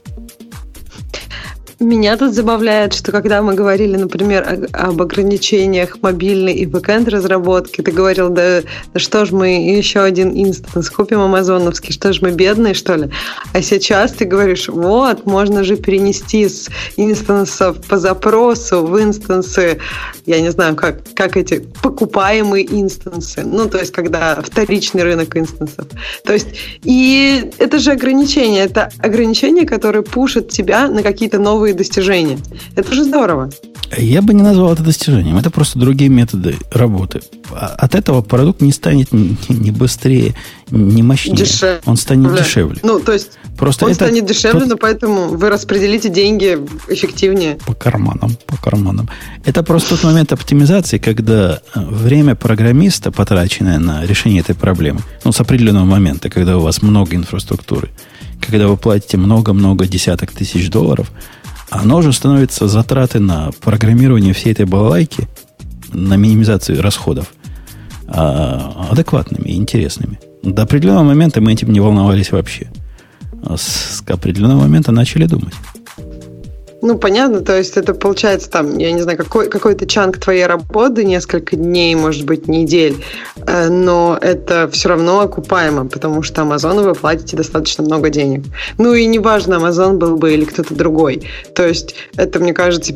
Меня тут забавляет, что когда мы говорили, например, об ограничениях мобильной и backend разработки, ты говорил, да, да что ж мы еще один instance купим амазоновский, что ж мы бедные, что ли? А сейчас ты говоришь, вот, можно же перенести с инстансов по запросу в инстансы, я не знаю, как, как эти покупаемые инстансы, ну, то есть когда вторичный рынок инстансов. То есть, и это же ограничение, это ограничение, которое пушит тебя на какие-то новые новые достижения. Это же здорово. Я бы не назвал это достижением. Это просто другие методы работы. А от этого продукт не станет не быстрее, не мощнее. Дешевле. Он станет дешевле. Ну, то есть просто он это станет дешевле, тот... но поэтому вы распределите деньги эффективнее. По карманам, по карманам. Это просто тот момент оптимизации, когда э, время программиста, потраченное на решение этой проблемы, ну, с определенного момента, когда у вас много инфраструктуры, когда вы платите много-много десяток тысяч долларов – оно уже становится затраты на программирование всей этой балалайки, на минимизацию расходов, а, адекватными и интересными. До определенного момента мы этим не волновались вообще. А с определенного момента начали думать. Ну, понятно, то есть это получается там, я не знаю, какой, какой-то чанк твоей работы, несколько дней, может быть, недель, э, но это все равно окупаемо, потому что Амазону вы платите достаточно много денег. Ну и неважно, Амазон был бы или кто-то другой. То есть это, мне кажется,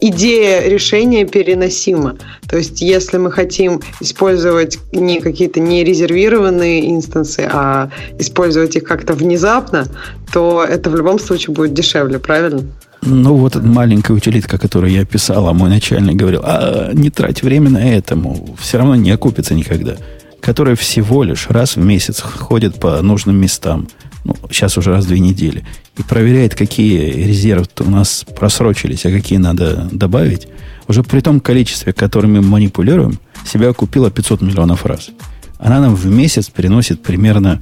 идея решения переносима. То есть если мы хотим использовать не какие-то не резервированные инстансы, а использовать их как-то внезапно, то это в любом случае будет дешевле, правильно? Ну, вот маленькая утилитка, которую я писал, а мой начальник говорил, а не трать время на этому, все равно не окупится никогда. Которая всего лишь раз в месяц ходит по нужным местам, ну, сейчас уже раз в две недели, и проверяет, какие резервы у нас просрочились, а какие надо добавить, уже при том количестве, которым мы манипулируем, себя купила 500 миллионов раз. Она нам в месяц приносит примерно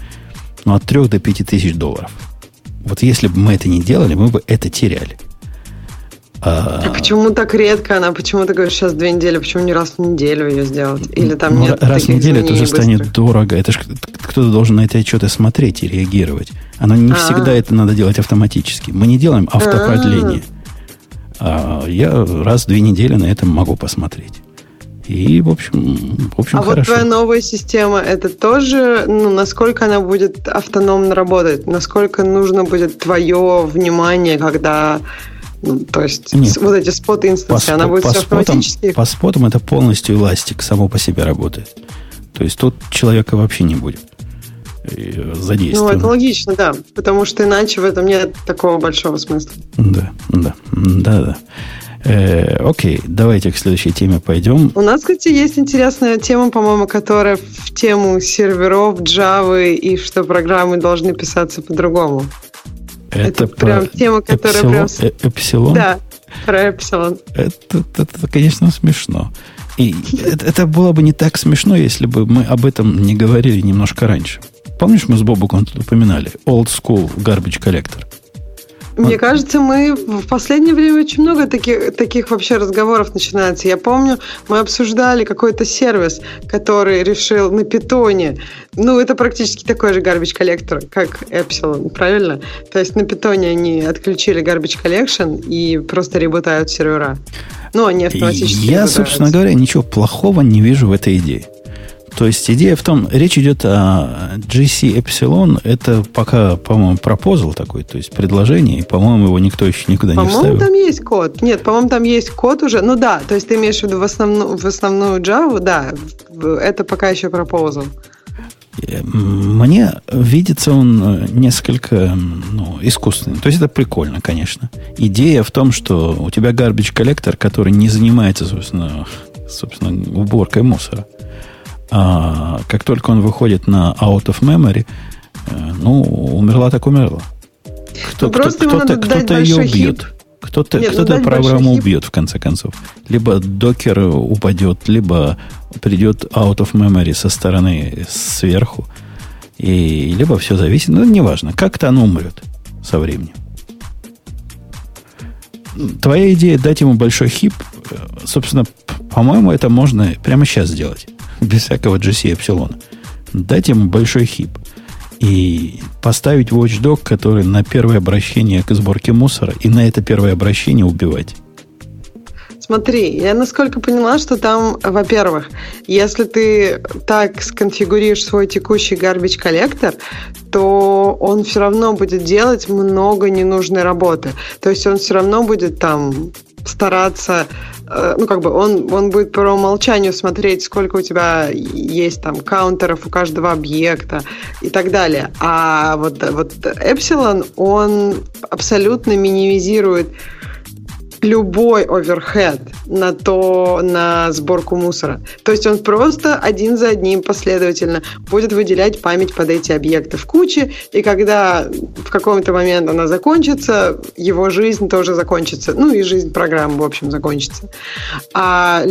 ну, от 3 до 5 тысяч долларов. Вот если бы мы это не делали, мы бы это теряли. А, а почему так редко она? Почему ты говоришь сейчас две недели? Почему не раз в неделю ее сделать? Или там ну, нет Раз в неделю это уже станет дорого. Это ж кто-то должен на эти отчеты смотреть и реагировать. Оно не А-а-а. всегда это надо делать автоматически. Мы не делаем автопродление. А я раз в две недели на этом могу посмотреть. И, в общем, в общем а хорошо. вот твоя новая система, это тоже, ну, насколько она будет автономно работать? Насколько нужно будет твое внимание, когда то есть Нет, вот эти спот инстансы, она будет по все спотам, автоматически? По спотам это полностью эластик само по себе работает. То есть тут человека вообще не будет задействовано. Ну, это логично, да. Потому что иначе в этом нет такого большого смысла. Да, да, да, да. Э, окей, давайте к следующей теме пойдем. У нас, кстати, есть интересная тема, по-моему, которая в тему серверов, Java и что программы должны писаться по-другому. Это, Это прям тема, которая прям... эпсилон, э, эпсилон? Да, про Эпсилон. Это, это, это, конечно, смешно. И это, это было бы не так смешно, если бы мы об этом не говорили немножко раньше. Помнишь, мы с Бобуком тут упоминали? Old School Garbage Collector. Мне кажется, мы в последнее время очень много таких, таких вообще разговоров начинается. Я помню, мы обсуждали какой-то сервис, который решил на питоне. Ну, это практически такой же garbage коллектор, как Epsilon, правильно? То есть на питоне они отключили garbage collection и просто ребутают сервера. Ну, они автоматически Я, собственно говоря, ничего плохого не вижу в этой идее. То есть идея в том, речь идет о GC Epsilon, это пока, по-моему, пропозал такой, то есть предложение, и, по-моему, его никто еще никуда не По-моему, вставил. там есть код. Нет, по-моему, там есть код уже. Ну да, то есть ты имеешь в виду в, основну, в основную Java, да, это пока еще пропозал. Э, Мне видится он э, несколько ну, искусственным. То есть это прикольно, конечно. Идея в том, что у тебя garbage коллектор, который не занимается, собственно, собственно уборкой мусора. А как только он выходит на out of memory, э, ну, умерла так умерла. Кто, Ну, кто, кто-то, надо дать кто-то ее убьет. хит. Кто-то, Нет, ну, кто-то программу убьет, в конце концов. Либо докер упадет, либо придет out of memory со стороны сверху. И либо все зависит, ну, неважно. Как-то оно умрет со временем. Твоя идея дать ему большой хип, э, собственно, по-моему, это можно прямо сейчас сделать. Без всякого GC Epsilon. Дать ему большой хип. И поставить watchdog, который на первое обращение к сборке мусора, и на это первое обращение убивать. Смотри, я насколько поняла, что там, во-первых, если ты так сконфигурируешь свой текущий garbage коллектор, то он все равно будет делать много ненужной работы. То есть он все равно будет там стараться, э, ну как бы он, он будет по умолчанию смотреть, сколько у тебя есть там каунтеров у каждого объекта и так далее. А вот, вот Epsilon, он абсолютно минимизирует любой оверхед на то, на сборку мусора. То есть он просто один за одним последовательно будет выделять память под эти объекты в куче, и когда в какой-то момент она закончится, его жизнь тоже закончится. Ну и жизнь программы, в общем, закончится. А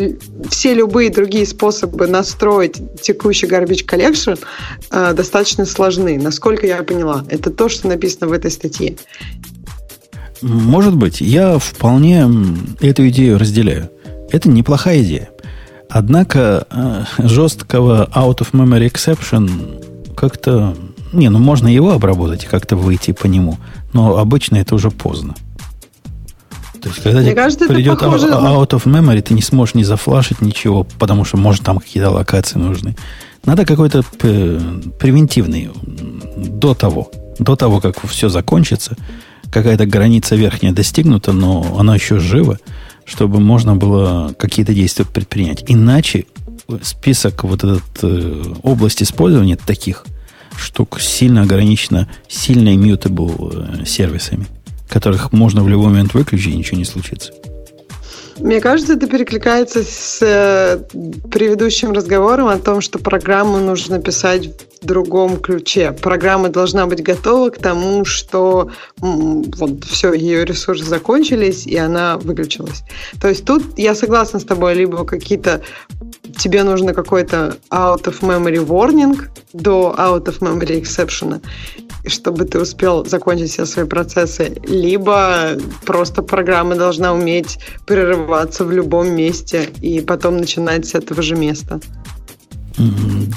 все любые другие способы настроить текущий garbage collection э, достаточно сложны, насколько я поняла. Это то, что написано в этой статье. Может быть, я вполне эту идею разделяю. Это неплохая идея. Однако э, жесткого out of memory exception как-то... Не, ну можно его обработать и как-то выйти по нему. Но обычно это уже поздно. То есть, когда Мне тебе кажется, придет похоже out, на- out of memory, ты не сможешь не зафлашить ничего, потому что, может, там какие-то локации нужны. Надо какой-то п- превентивный до того, до того, как все закончится, какая-то граница верхняя достигнута, но она еще жива, чтобы можно было какие-то действия предпринять. Иначе список вот этот э, область использования таких штук сильно ограничена сильно immutable э, сервисами, которых можно в любой момент выключить и ничего не случится. Мне кажется, это перекликается с э, предыдущим разговором о том, что программу нужно писать в другом ключе. Программа должна быть готова к тому, что вот все, ее ресурсы закончились, и она выключилась. То есть тут я согласна с тобой, либо какие-то тебе нужно какой-то out of memory warning до out of memory exception, чтобы ты успел закончить все свои процессы, либо просто программа должна уметь прерываться в любом месте и потом начинать с этого же места.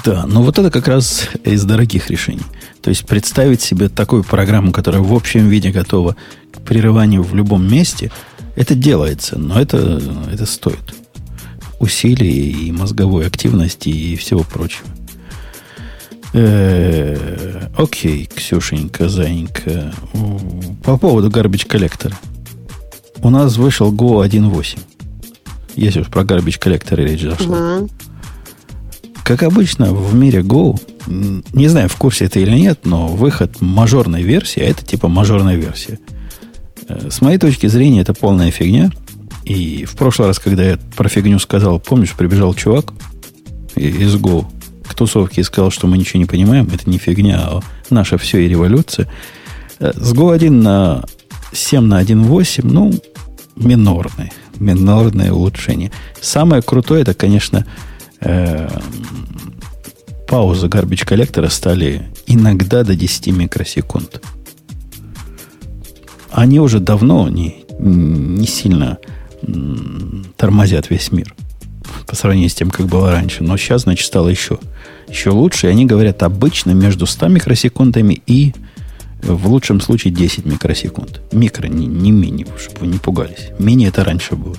Да, но вот это как раз из дорогих решений. То есть представить себе такую программу, которая в общем виде готова к прерыванию в любом месте, это делается, но это, это стоит усилий и мозговой активности и всего прочего. Э, Окей, Ксюшенька, Заинька. По поводу garbage коллектора. У нас вышел Go 1.8. Если уж про garbage коллекторы речь зашла. Как обычно, в мире Go, не знаю, в курсе это или нет, но выход мажорной версии, а это типа мажорная версия. Э, С моей точки зрения, это полная фигня. И в прошлый раз, когда я про фигню сказал, помнишь, прибежал чувак из Go к тусовке и сказал, что мы ничего не понимаем, это не фигня, а наша все и революция. Э, с Go 1 на 7 на 1.8, ну, минорное, минорное улучшение. Самое крутое, это, конечно, э, паузы garbage коллектора стали иногда до 10 микросекунд. Они уже давно не, не сильно тормозят весь мир по сравнению с тем, как было раньше. Но сейчас, значит, стало еще, еще лучше. И они говорят обычно между 100 микросекундами и в лучшем случае 10 микросекунд. Микро, не, не мини, чтобы вы не пугались. Мини это раньше было.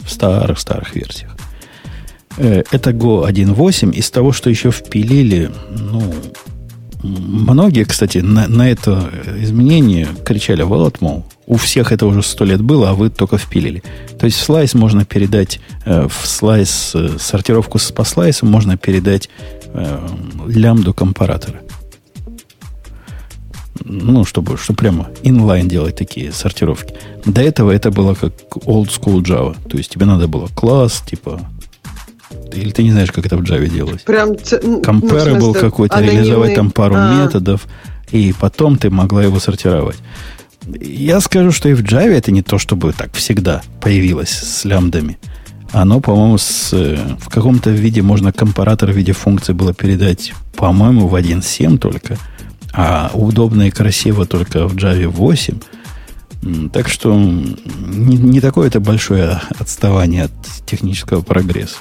В старых-старых версиях. Э, это Go 1.8. Из того, что еще впилили, ну, многие, кстати, на, на это изменение кричали, вот, мол, у всех это уже сто лет было, а вы только впилили. То есть в слайс можно передать, э, в слайс, э, сортировку по слайсу можно передать лямбду компаратора ну, чтобы, чтобы прямо инлайн делать такие сортировки. До этого это было как old school Java. То есть тебе надо было класс, типа, или ты не знаешь, как это в Java делать? Прям ну, был какой-то, реализовать там пару а. методов, и потом ты могла его сортировать. Я скажу, что и в Java это не то, чтобы так всегда появилось с лямбдами. Оно, по-моему, с, в каком-то виде можно компаратор в виде функции было передать, по-моему, в 1.7 только – а удобно и красиво только в Java 8. Так что не, не такое это большое отставание от технического прогресса.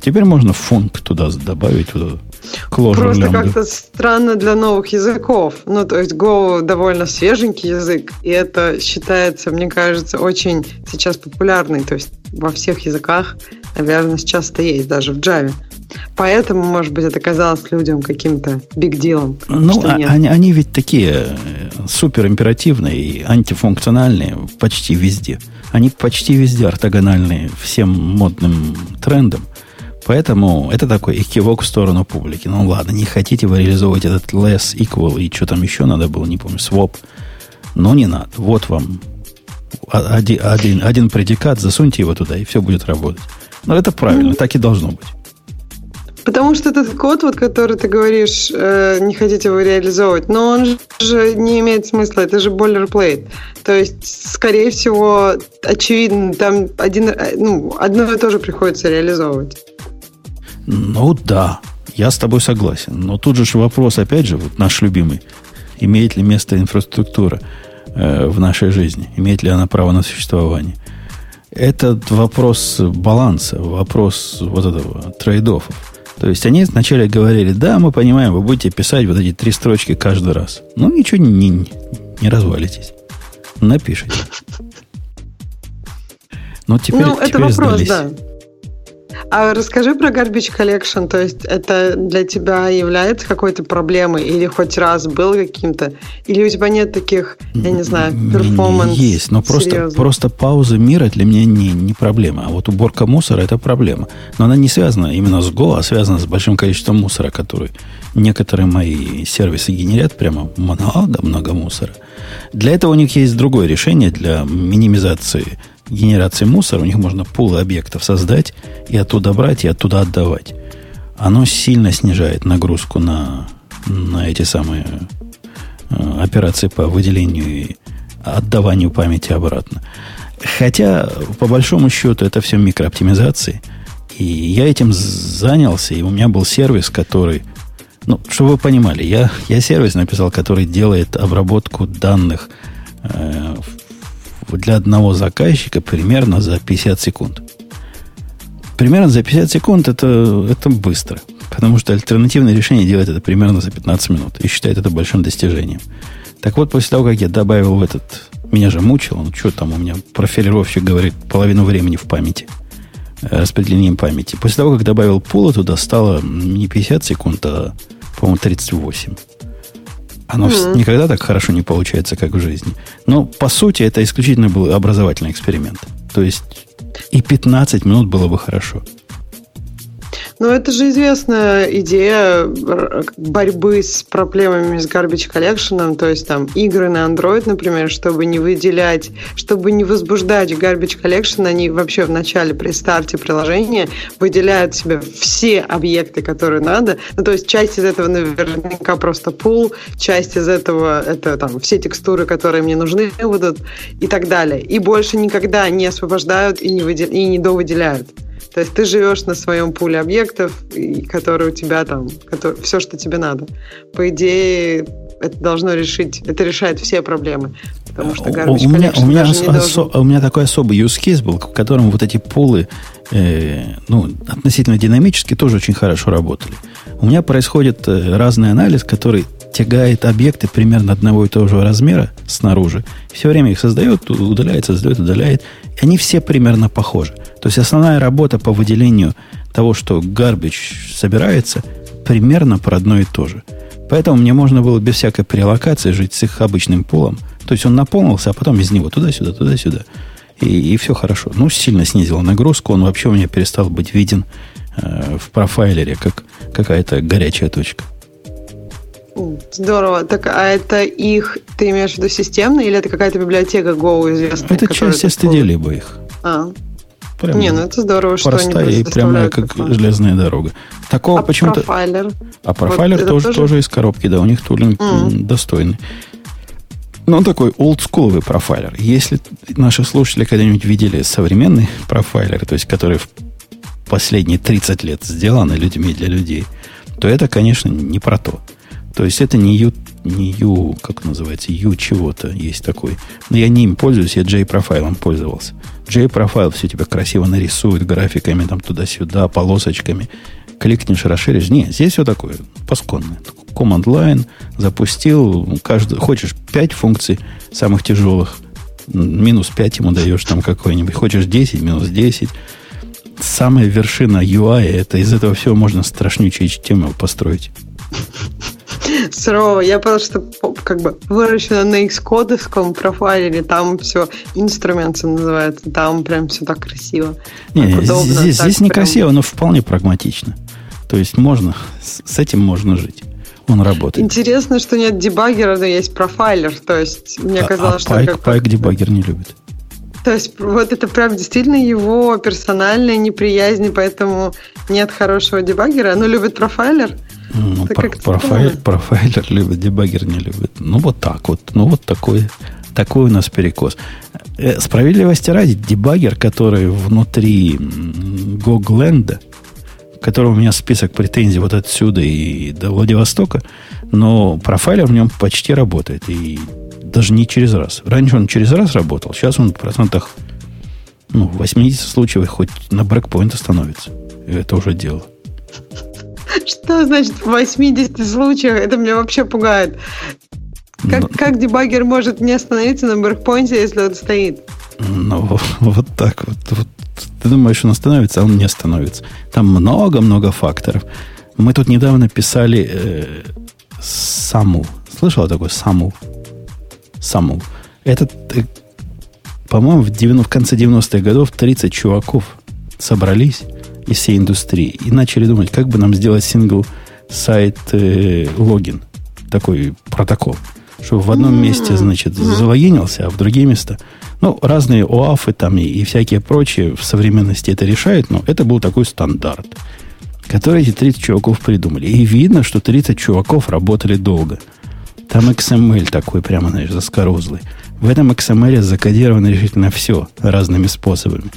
Теперь можно функ туда добавить, туда, Просто как-то странно для новых языков. Ну, то есть Go довольно свеженький язык, и это считается, мне кажется, очень сейчас популярный. То есть во всех языках, наверное, сейчас это есть, даже в Java. Поэтому, может быть, это казалось людям каким-то биг делом. Ну, а, они, они ведь такие э, супер императивные и антифункциональные почти везде. Они почти везде ортогональные всем модным трендам. Поэтому это такой экивок в сторону публики. Ну ладно, не хотите вы реализовывать этот less equal и что там еще надо было, не помню, swap. Но не надо. Вот вам один, один, один предикат, засуньте его туда, и все будет работать. Но это правильно, так и должно быть. Потому что этот код, вот, который ты говоришь, э, не хотите его реализовывать, но он же не имеет смысла, это же boilerplate. То есть, скорее всего, очевидно, там один, э, ну, одно и то же приходится реализовывать. Ну да, я с тобой согласен. Но тут же вопрос, опять же, вот наш любимый. Имеет ли место инфраструктура э, в нашей жизни? Имеет ли она право на существование? Это вопрос баланса, вопрос вот этого трейдофов. То есть они сначала говорили, да, мы понимаем, вы будете писать вот эти три строчки каждый раз. Ну, ничего не, не, не развалитесь. Напишите. Но теперь, ну, это теперь вопрос, сдались. да. А расскажи про Garbage Collection, то есть это для тебя является какой-то проблемой или хоть раз был каким-то? Или у тебя нет таких, я не знаю, перформанс? Есть, но просто, просто пауза мира для меня не, не проблема. А вот уборка мусора это проблема. Но она не связана именно с Go, а связана с большим количеством мусора, который некоторые мои сервисы генерят прямо много-много мусора. Для этого у них есть другое решение для минимизации генерации мусора, у них можно пулы объектов создать и оттуда брать, и оттуда отдавать. Оно сильно снижает нагрузку на, на эти самые э, операции по выделению и отдаванию памяти обратно. Хотя, по большому счету, это все микрооптимизации. И я этим занялся, и у меня был сервис, который... Ну, чтобы вы понимали, я, я сервис написал, который делает обработку данных э, для одного заказчика примерно за 50 секунд. Примерно за 50 секунд это, это быстро. Потому что альтернативное решение делает это примерно за 15 минут. И считает это большим достижением. Так вот, после того, как я добавил в этот... Меня же мучило, ну что там у меня профилировщик говорит, половину времени в памяти. Э, распределением памяти. После того, как добавил пула туда, стало не 50 секунд, а, по-моему, 38. Оно mm-hmm. никогда так хорошо не получается, как в жизни. Но, по сути, это исключительно был образовательный эксперимент. То есть и 15 минут было бы хорошо. Ну, это же известная идея борьбы с проблемами с garbage collection, то есть там игры на Android, например, чтобы не выделять, чтобы не возбуждать garbage collection, они вообще в начале при старте приложения выделяют себе все объекты, которые надо. Ну, то есть часть из этого наверняка просто пул, часть из этого это там все текстуры, которые мне нужны будут и так далее. И больше никогда не освобождают и не, выдел... и не довыделяют. То есть ты живешь на своем пуле объектов, которые у тебя там, которые, все, что тебе надо. По идее, это должно решить, это решает все проблемы. Потому что у, меня, у, меня осо, у меня такой особый use case был, в котором вот эти пулы э, ну, относительно динамически тоже очень хорошо работали. У меня происходит э, разный анализ, который тягает объекты примерно одного и того же размера снаружи. Все время их создает, удаляет, создает, удаляет. И они все примерно похожи. То есть основная работа по выделению того, что garbage собирается, примерно про одно и то же. Поэтому мне можно было без всякой прелокации жить с их обычным полом. То есть он наполнился, а потом из него туда-сюда, туда-сюда. И, и все хорошо. Ну, сильно снизил нагрузку. Он вообще у меня перестал быть виден э, в профайлере, как какая-то горячая точка. Здорово. Так, а это их, ты имеешь в виду системно, или это какая-то библиотека Go известная? Это часть STD либо их. А. Прям не, ну это здорово, что простая они и прямая, как такое. железная дорога. Такого а почему-то... профайлер? А профайлер вот тоже, тоже? тоже из коробки, да, у них тулинг mm. достойный. Но он такой олдскуловый профайлер. Если наши слушатели когда-нибудь видели современный профайлер, то есть который в последние 30 лет сделаны людьми для людей, то это, конечно, не про то. То есть это не U, не U, как называется, U чего-то есть такой. Но я не им пользуюсь, я J-профайлом пользовался. J-профайл все тебя красиво нарисует графиками там туда-сюда, полосочками. Кликнешь, расширишь. Не, здесь все такое пасконное. Command line запустил, каждый, хочешь 5 функций самых тяжелых, минус 5 ему даешь там какой-нибудь. Хочешь 10, минус 10. Самая вершина UI, это из этого всего можно страшнючий HTML построить. Сурово. Я просто как бы выращена на Xcode профайлере, там все инструмент называется, там прям все так красиво. Не, так удобно, здесь, так здесь прям... некрасиво, но вполне прагматично. То есть можно, с этим можно жить. Он работает. Интересно, что нет дебаггера, но есть профайлер. То есть мне а, казалось, а что... Пайк, как... Пайк дебаггер не любит. То есть вот это прям действительно его персональная неприязнь, поэтому нет хорошего дебаггера, но любит профайлер. Ну, про, профайл, профайлер любит, дебаггер не любит. Ну, вот так вот. Ну, вот такой, такой у нас перекос. Э, справедливости ради, дебаггер, который внутри Гогленда, которого у меня список претензий вот отсюда и до Владивостока, но профайлер в нем почти работает. И даже не через раз. Раньше он через раз работал, сейчас он в процентах ну, 80 случаев хоть на брекпоинт становится. И это уже дело. Что значит в 80 случаях? Это меня вообще пугает. Как, Но... Ну, как дебаггер может не остановиться на брейкпоинте, если он стоит? Ну, вот так вот. вот. Ты думаешь, он остановится, а он не остановится. Там много-много факторов. Мы тут недавно писали э, Саму. Слышал такой Саму? Саму. Этот, э, по-моему, в, 90, в конце 90-х годов 30 чуваков собрались из всей индустрии и начали думать, как бы нам сделать сингл сайт э, логин, такой протокол, чтобы в одном месте, значит, залогинился, а в другие места, ну, разные ОАФы там и, и всякие прочие в современности это решают, но это был такой стандарт, который эти 30 чуваков придумали. И видно, что 30 чуваков работали долго. Там XML такой прямо, знаешь, заскорузлый. В этом XML закодировано решительно все разными способами.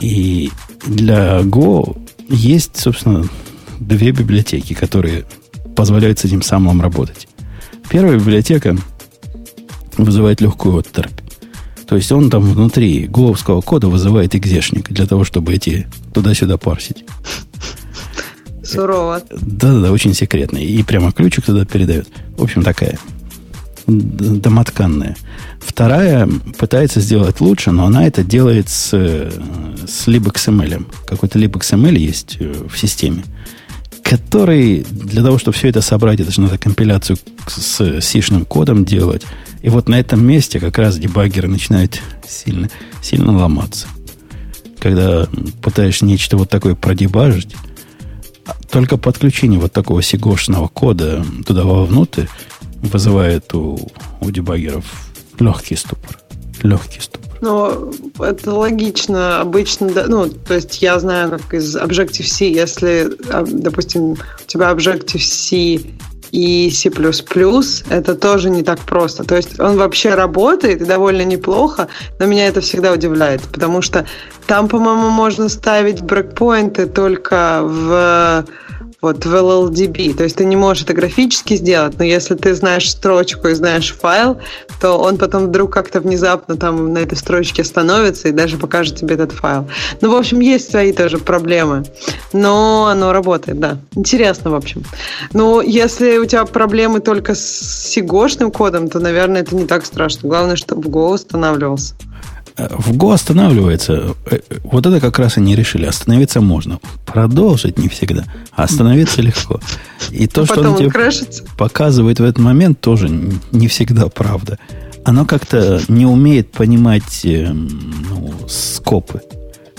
И для Go есть, собственно, две библиотеки, которые позволяют с этим самым работать. Первая библиотека вызывает легкую отторпь. То есть он там внутри гоовского кода вызывает экзешник для того, чтобы эти туда-сюда парсить. Сурово. Да-да-да, очень секретно. И прямо ключик туда передает. В общем, такая домотканная. Вторая пытается сделать лучше, но она это делает с, с libxml. Какой-то libxml есть э, в системе, который для того, чтобы все это собрать, это же надо компиляцию с сишным кодом делать. И вот на этом месте как раз дебаггеры начинают сильно, сильно ломаться. Когда пытаешься нечто вот такое продебажить, Только подключение вот такого сигошного кода туда вовнутрь вызывает у, у дебаггеров легкий ступор. Легкий ступор. Ну, это логично. Обычно, да, ну, то есть я знаю, как из Objective-C, если, а, допустим, у тебя Objective-C и C++, это тоже не так просто. То есть он вообще работает и довольно неплохо, но меня это всегда удивляет, потому что там, по-моему, можно ставить брекпоинты только в вот в LLDB. То есть ты не можешь это графически сделать, но если ты знаешь строчку и знаешь файл, то он потом вдруг как-то внезапно там на этой строчке становится и даже покажет тебе этот файл. Ну, в общем, есть свои тоже проблемы, но оно работает, да. Интересно, в общем. Но если у тебя проблемы только с сигошным кодом, то, наверное, это не так страшно. Главное, чтобы Go устанавливался. В Go останавливается. Э, вот это как раз и не решили. Остановиться можно. Продолжить не всегда. А остановиться легко. И то, что он тебе показывает в этот момент, тоже не всегда правда. Оно как-то не умеет понимать э, ну, скопы.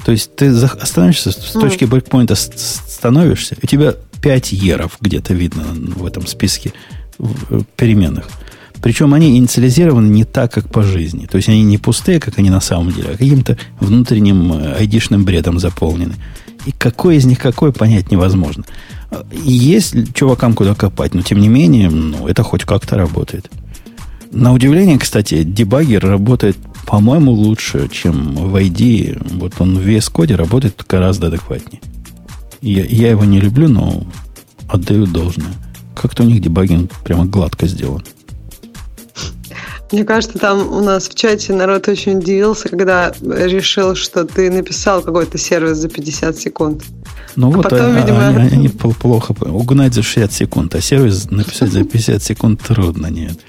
То есть ты остановишься с точки брейкпоинта, становишься, у тебя 5 еров где-то видно в этом списке переменных. Причем они инициализированы не так, как по жизни. То есть они не пустые, как они на самом деле, а каким-то внутренним э, айдишным бредом заполнены. И какой из них какой, понять невозможно. Есть чувакам куда копать, но тем не менее, ну, это хоть как-то работает. На удивление, кстати, дебаггер работает, по-моему, лучше, чем в ID. Вот он в VS Code работает гораздо адекватнее. Я, я его не люблю, но отдаю должное. Как-то у них дебагинг прямо гладко сделан. Мне кажется, там у нас в чате народ очень удивился, когда решил, что ты написал какой-то сервис за 50 секунд. Ну а вот, потом, а, видимо... они, они плохо угнать за 60 секунд, а сервис написать за 50 секунд трудно, нет.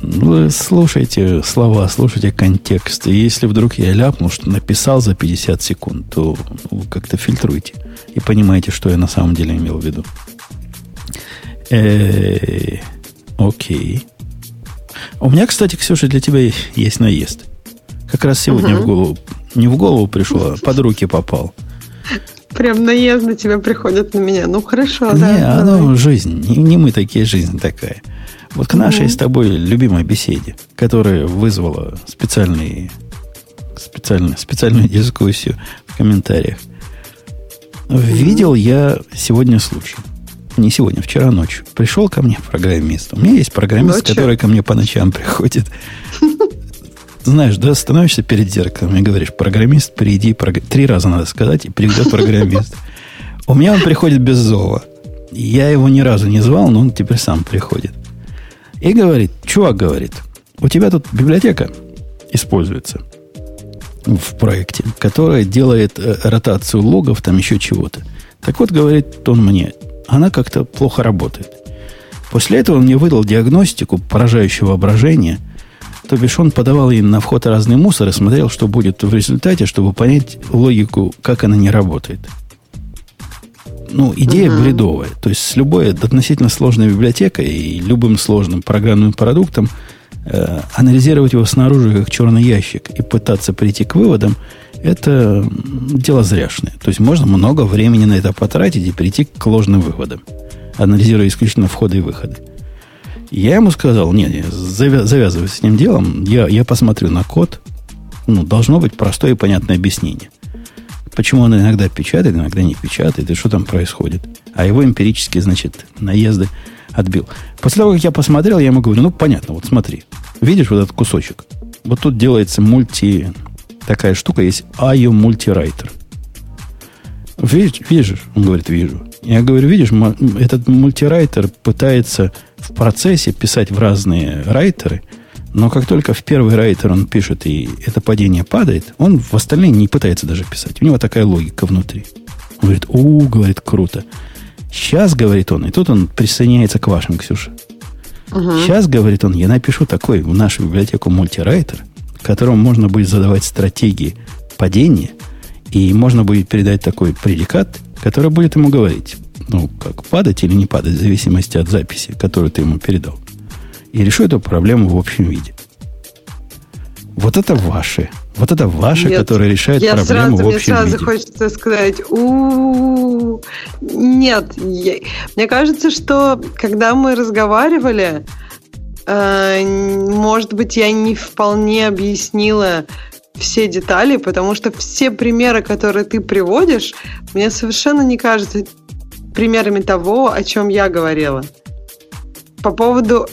Вы слушайте слова, слушайте контекст. И если вдруг я ляпнул, что написал за 50 секунд, то как-то фильтруйте и понимаете, что я на самом деле имел в виду. Э, окей. У меня, кстати, Ксюша, для тебя есть наезд. Как раз сегодня угу. в голову, не в голову пришло, а под руки попал. Прям наезд на тебя приходит на меня. Ну, хорошо, не, да. Не, оно жизнь. Не, не мы такие, жизнь такая. Вот к нашей угу. с тобой любимой беседе, которая вызвала специальный, специальную, специальную дискуссию в комментариях. Видел я сегодня случай не сегодня, вчера ночью, пришел ко мне программист. У меня есть программист, Ночью? который ко мне по ночам приходит. Знаешь, да, становишься перед зеркалом и говоришь, программист, приди, прог... три раза надо сказать, и придет программист. У меня он приходит без зова. Я его ни разу не звал, но он теперь сам приходит. И говорит, чувак говорит, у тебя тут библиотека используется в проекте, которая делает э, ротацию логов, там еще чего-то. Так вот, говорит он мне, она как-то плохо работает. После этого он мне выдал диагностику поражающего воображения. То бишь он подавал им на вход разный мусор и смотрел, что будет в результате, чтобы понять логику, как она не работает. Ну, идея uh-huh. бредовая. То есть с любой относительно сложной библиотекой и любым сложным программным продуктом э, анализировать его снаружи как черный ящик и пытаться прийти к выводам – это дело зряшное. То есть можно много времени на это потратить и прийти к ложным выводам, анализируя исключительно входы и выходы. Я ему сказал, нет, завязывай с этим делом, я, я посмотрю на код, ну, должно быть простое и понятное объяснение. Почему он иногда печатает, иногда не печатает, и что там происходит. А его эмпирические, значит, наезды отбил. После того, как я посмотрел, я ему говорю, ну, понятно, вот смотри. Видишь вот этот кусочек? Вот тут делается мульти, такая штука есть IO Multiwriter. Видишь, видишь? Он говорит, вижу. Я говорю, видишь, этот мультирайтер пытается в процессе писать в разные райтеры, но как только в первый райтер он пишет, и это падение падает, он в остальные не пытается даже писать. У него такая логика внутри. Он говорит, у, говорит, круто. Сейчас, говорит он, и тут он присоединяется к вашим, Ксюша. Угу. Сейчас, говорит он, я напишу такой в нашу библиотеку мультирайтер, которому можно будет задавать стратегии падения, и можно будет передать такой предикат, который будет ему говорить, ну, как падать или не падать, в зависимости от записи, которую ты ему передал. И решу эту проблему в общем виде. Вот это ваши. Вот это ваши, Нет, которые решают я проблему сразу, в мне общем сразу виде. хочется сказать, у нет, я- мне кажется, что когда мы разговаривали, может быть, я не вполне объяснила все детали, потому что все примеры, которые ты приводишь, мне совершенно не кажутся примерами того, о чем я говорила. По поводу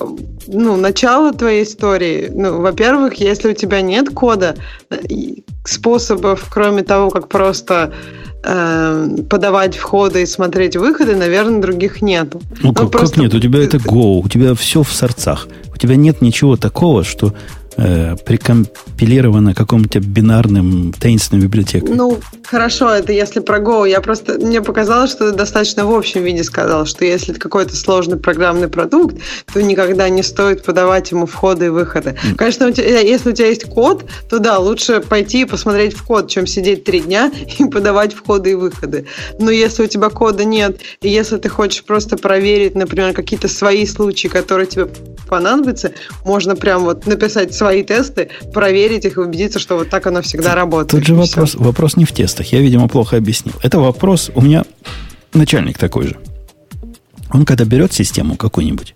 ну, начала твоей истории, ну, во-первых, если у тебя нет кода, э, способов, кроме того, как просто э, подавать входы и смотреть выходы, наверное, других нету. Ну, как, как просто- нет? У тебя это Go, у тебя все в сорцах. У тебя нет ничего такого, что э, прикомпилировано каким-то бинарным таинственной библиотекой. Ну, хорошо, это если про Go. Я просто, мне показалось, что ты достаточно в общем виде сказал, что если это какой-то сложный программный продукт, то никогда не стоит подавать ему входы и выходы. Конечно, у тебя, если у тебя есть код, то да, лучше пойти и посмотреть в код, чем сидеть три дня и подавать входы и выходы. Но если у тебя кода нет, и если ты хочешь просто проверить, например, какие-то свои случаи, которые тебе понадобятся, можно прям вот написать свои тесты, проверить их и убедиться, что вот так оно всегда работает. Тут же вопрос, вопрос не в тестах. Я, видимо, плохо объяснил. Это вопрос, у меня начальник такой же. Он когда берет систему какую-нибудь,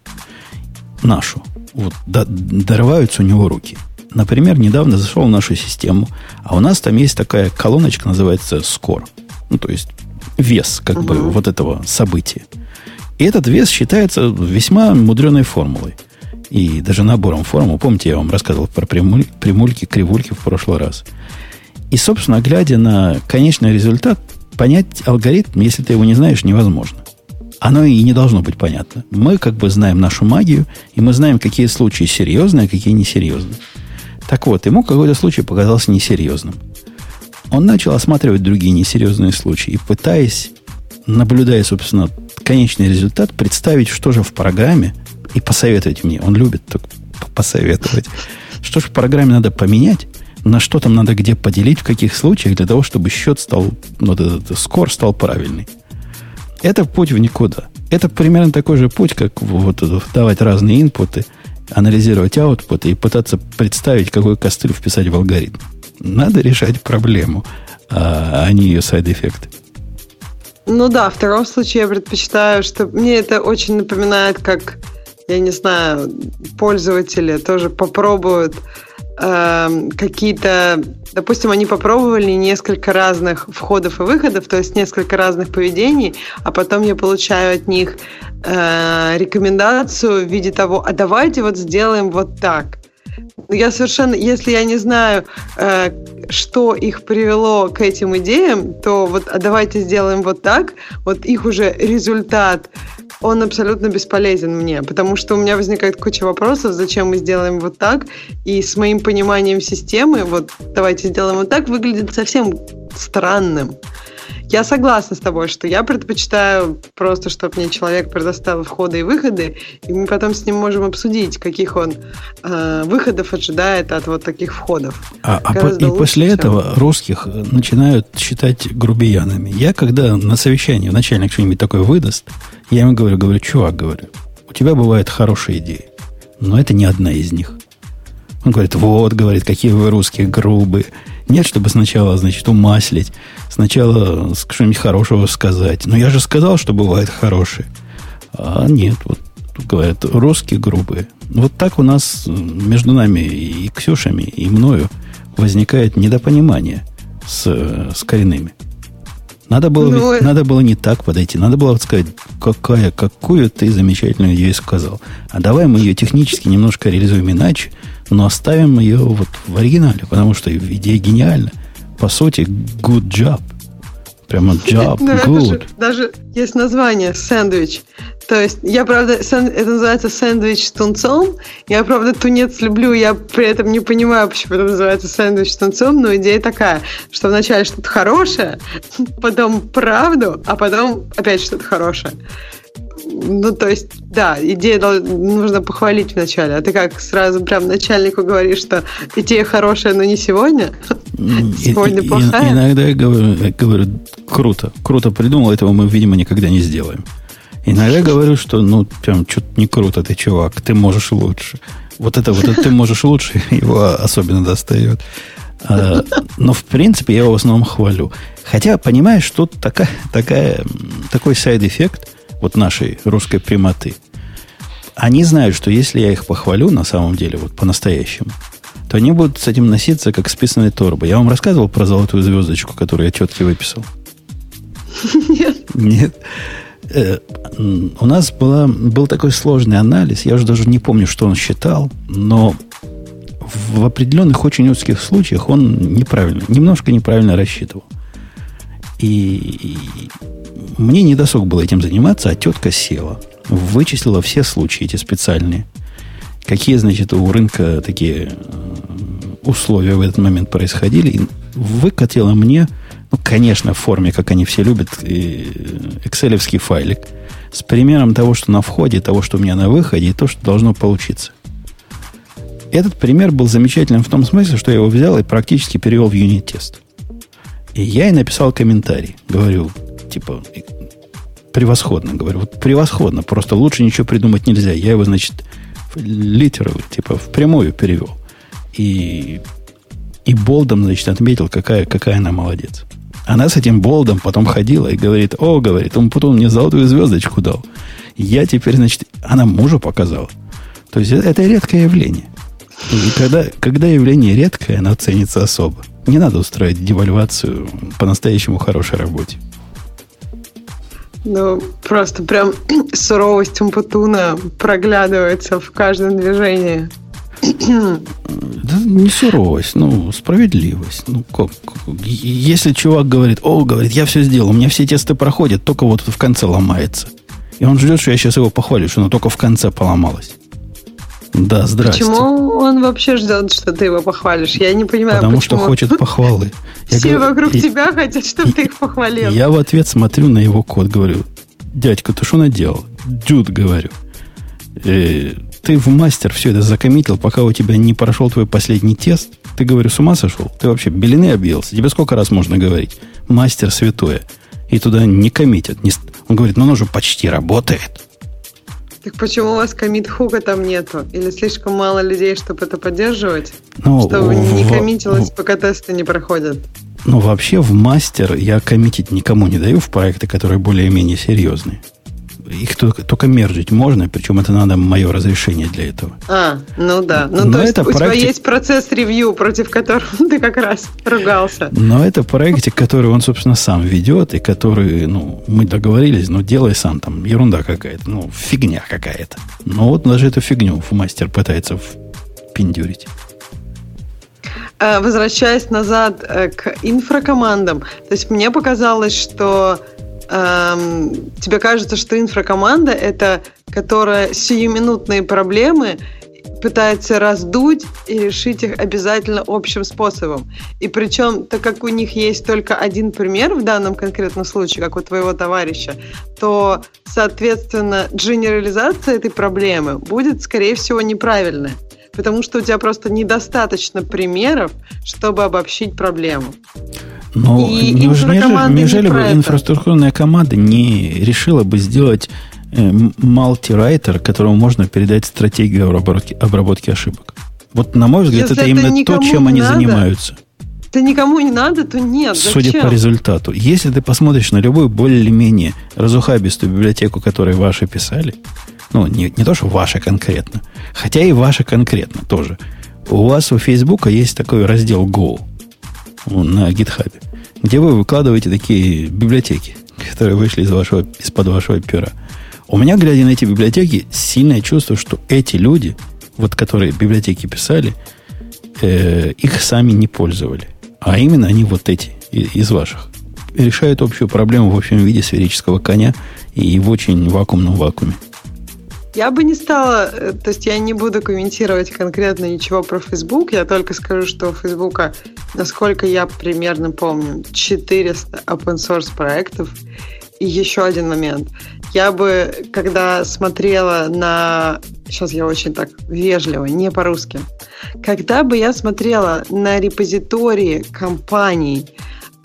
нашу, вот, до- дорываются у него руки. Например, недавно зашел в нашу систему, а у нас там есть такая колоночка, называется score. Ну, то есть вес как бы Мгм. вот этого события. И этот вес считается весьма мудреной формулой. И даже набором формул. Помните, я вам рассказывал про прямуль- прямульки, кривульки в прошлый раз. И, собственно, глядя на конечный результат, понять алгоритм, если ты его не знаешь, невозможно. Оно и не должно быть понятно. Мы как бы знаем нашу магию, и мы знаем, какие случаи серьезные, а какие несерьезные. Так вот, ему какой-то случай показался несерьезным. Он начал осматривать другие несерьезные случаи и пытаясь, наблюдая, собственно, конечный результат, представить, что же в программе, и посоветовать мне. Он любит п- посоветовать. Что же в программе надо поменять, на что там надо где поделить, в каких случаях, для того, чтобы счет стал, ну, этот скор стал правильный. Это путь в никуда. Это примерно такой же путь, как вот давать разные инпуты, анализировать аутпуты и пытаться представить, какой костыль вписать в алгоритм. Надо решать проблему, а а не ее сайд-эффекты. Ну да, в втором случае я предпочитаю, что мне это очень напоминает, как, я не знаю, пользователи тоже попробуют эм, какие-то, допустим, они попробовали несколько разных входов и выходов, то есть несколько разных поведений, а потом я получаю от них э, рекомендацию в виде того, а давайте вот сделаем вот так. Я совершенно, если я не знаю, э, что их привело к этим идеям, то вот а давайте сделаем вот так, вот их уже результат, он абсолютно бесполезен мне, потому что у меня возникает куча вопросов, зачем мы сделаем вот так, и с моим пониманием системы, вот давайте сделаем вот так, выглядит совсем странным. Я согласна с тобой, что я предпочитаю просто, чтобы мне человек предоставил входы и выходы, и мы потом с ним можем обсудить, каких он э, выходов ожидает от вот таких входов. А, а по- и после чем- этого русских начинают считать грубиянами. Я когда на совещании начальник что-нибудь такое выдаст, я ему говорю, говорю, чувак, говорю, у тебя бывают хорошие идеи, но это не одна из них. Он говорит, вот, говорит, какие вы русские грубые. Нет, чтобы сначала, значит, умаслить, сначала что-нибудь хорошего сказать. Но я же сказал, что бывают хорошие. А нет, вот говорят, русские грубые. Вот так у нас между нами и Ксюшами, и мною возникает недопонимание с, с коренными. Надо было, Ну, ведь- надо было не так подойти. Надо было сказать, какая, какую ты замечательную идею сказал. А давай мы ее технически немножко реализуем иначе, но оставим ее вот в оригинале, потому что идея гениальна. По сути, good job. Прямо job, Ну, это good. же даже есть название сэндвич. То есть я, правда, сэн- это называется сэндвич с тунцом. Я, правда, тунец люблю, я при этом не понимаю, почему это называется сэндвич с тунцом, но идея такая, что вначале что-то хорошее, потом правду, а потом опять что-то хорошее. Ну, то есть, да, идея нужно похвалить вначале. А ты как сразу прям начальнику говоришь, что идея хорошая, но не сегодня? Сегодня и- плохая? Иногда я говорю, я говорю, круто, круто придумал, этого мы, видимо, никогда не сделаем. Иногда говорю, что, ну, прям, что-то не круто ты, чувак, ты можешь лучше. Вот это вот это ты можешь лучше, его особенно достает. А, но, в принципе, я его в основном хвалю. Хотя, понимаешь, тут такая, такая, такой side effect вот нашей русской прямоты. Они знают, что если я их похвалю на самом деле, вот по-настоящему, то они будут с этим носиться, как с писаной торбой. Я вам рассказывал про золотую звездочку, которую я четко выписал? Нет. Нет. Э, у нас была, был такой сложный анализ, я уже даже не помню, что он считал, но в определенных очень узких случаях он неправильно, немножко неправильно рассчитывал. И, и мне не досуг было этим заниматься, а тетка села, вычислила все случаи эти специальные. Какие, значит, у рынка такие э, условия в этот момент происходили, и выкатила мне, ну, конечно, в форме, как они все любят, экселевский файлик с примером того, что на входе, того, что у меня на выходе, и то, что должно получиться. Этот пример был замечательным в том смысле, что я его взял и практически перевел в юнит-тест. И я и написал комментарий. Говорю, типа, превосходно. Говорю, вот превосходно. Просто лучше ничего придумать нельзя. Я его, значит, литерал, типа, в прямую перевел. И, и болдом, значит, отметил, какая, какая она молодец. Она с этим болдом потом ходила и говорит, о, говорит, он потом мне золотую звездочку дал. Я теперь, значит, она мужу показала. То есть это редкое явление. И когда, когда явление редкое, оно ценится особо. Не надо устраивать девальвацию по-настоящему хорошей работе. Ну, просто прям суровость Умпутуна проглядывается в каждом движении. Да не суровость, ну, справедливость. Ну, как, если чувак говорит, о, говорит, я все сделал, у меня все тесты проходят, только вот в конце ломается. И он ждет, что я сейчас его похвалю, что оно только в конце поломалось. Да, здрасте. Почему он вообще ждет, что ты его похвалишь? Я не понимаю, Потому почему. что хочет похвалы. Я Все говорю, вокруг и, тебя хотят, чтобы и, ты их похвалил. Я в ответ смотрю на его код, говорю, дядька, ты что наделал? Дюд, говорю. Э, ты в мастер все это закоммитил, пока у тебя не прошел твой последний тест. Ты, говорю, с ума сошел? Ты вообще белины объелся? Тебе сколько раз можно говорить? Мастер святое. И туда не коммитят. Не... Он говорит, ну оно же почти работает. Так почему у вас комит хука там нету? Или слишком мало людей, чтобы это поддерживать? Ну, чтобы в, не коммитилось, пока тесты не проходят? Ну, вообще в мастер я коммитить никому не даю в проекты, которые более-менее серьезные. Их только, только мержить можно, причем это надо мое разрешение для этого. А, ну да. Ну, Но то это есть у проектик... тебя есть процесс ревью, против которого ты как раз ругался. Но это проектик, который он, собственно, сам ведет, и который, ну, мы договорились, ну, делай сам, там, ерунда какая-то, ну, фигня какая-то. Но вот даже эту фигню мастер пытается впендюрить. А, возвращаясь назад э, к инфракомандам, то есть мне показалось, что эм, тебе кажется, что инфракоманда это которая сиюминутные проблемы пытается раздуть и решить их обязательно общим способом. И причем, так как у них есть только один пример в данном конкретном случае, как у твоего товарища, то, соответственно, генерализация этой проблемы будет, скорее всего, неправильная. Потому что у тебя просто недостаточно примеров, чтобы обобщить проблему. Но и неужели, неужели бы инфраструктурная команда не решила бы сделать э, мультирайтер, которому можно передать стратегию обработки, обработки ошибок? Вот, на мой взгляд, Если это, это именно то, чем они надо, занимаются. Это никому не надо, то нет. Судя зачем? по результату. Если ты посмотришь на любую более-менее разухабистую библиотеку, которую ваши писали, ну, не, не то, что ваши конкретно, хотя и ваши конкретно тоже. У вас у Фейсбука есть такой раздел Go на GitHub, где вы выкладываете такие библиотеки, которые вышли из вашего, из-под вашего пера. У меня, глядя на эти библиотеки, сильное чувство, что эти люди, вот которые библиотеки писали, э, их сами не пользовали. А именно они вот эти, из ваших. Решают общую проблему в общем виде сферического коня и в очень вакуумном вакууме. Я бы не стала, э, то есть я не буду комментировать конкретно ничего про Facebook, я только скажу, что у Facebook, насколько я примерно помню, 400 open source проектов. И еще один момент. Я бы, когда смотрела на... Сейчас я очень так вежливо, не по-русски. Когда бы я смотрела на репозитории компаний,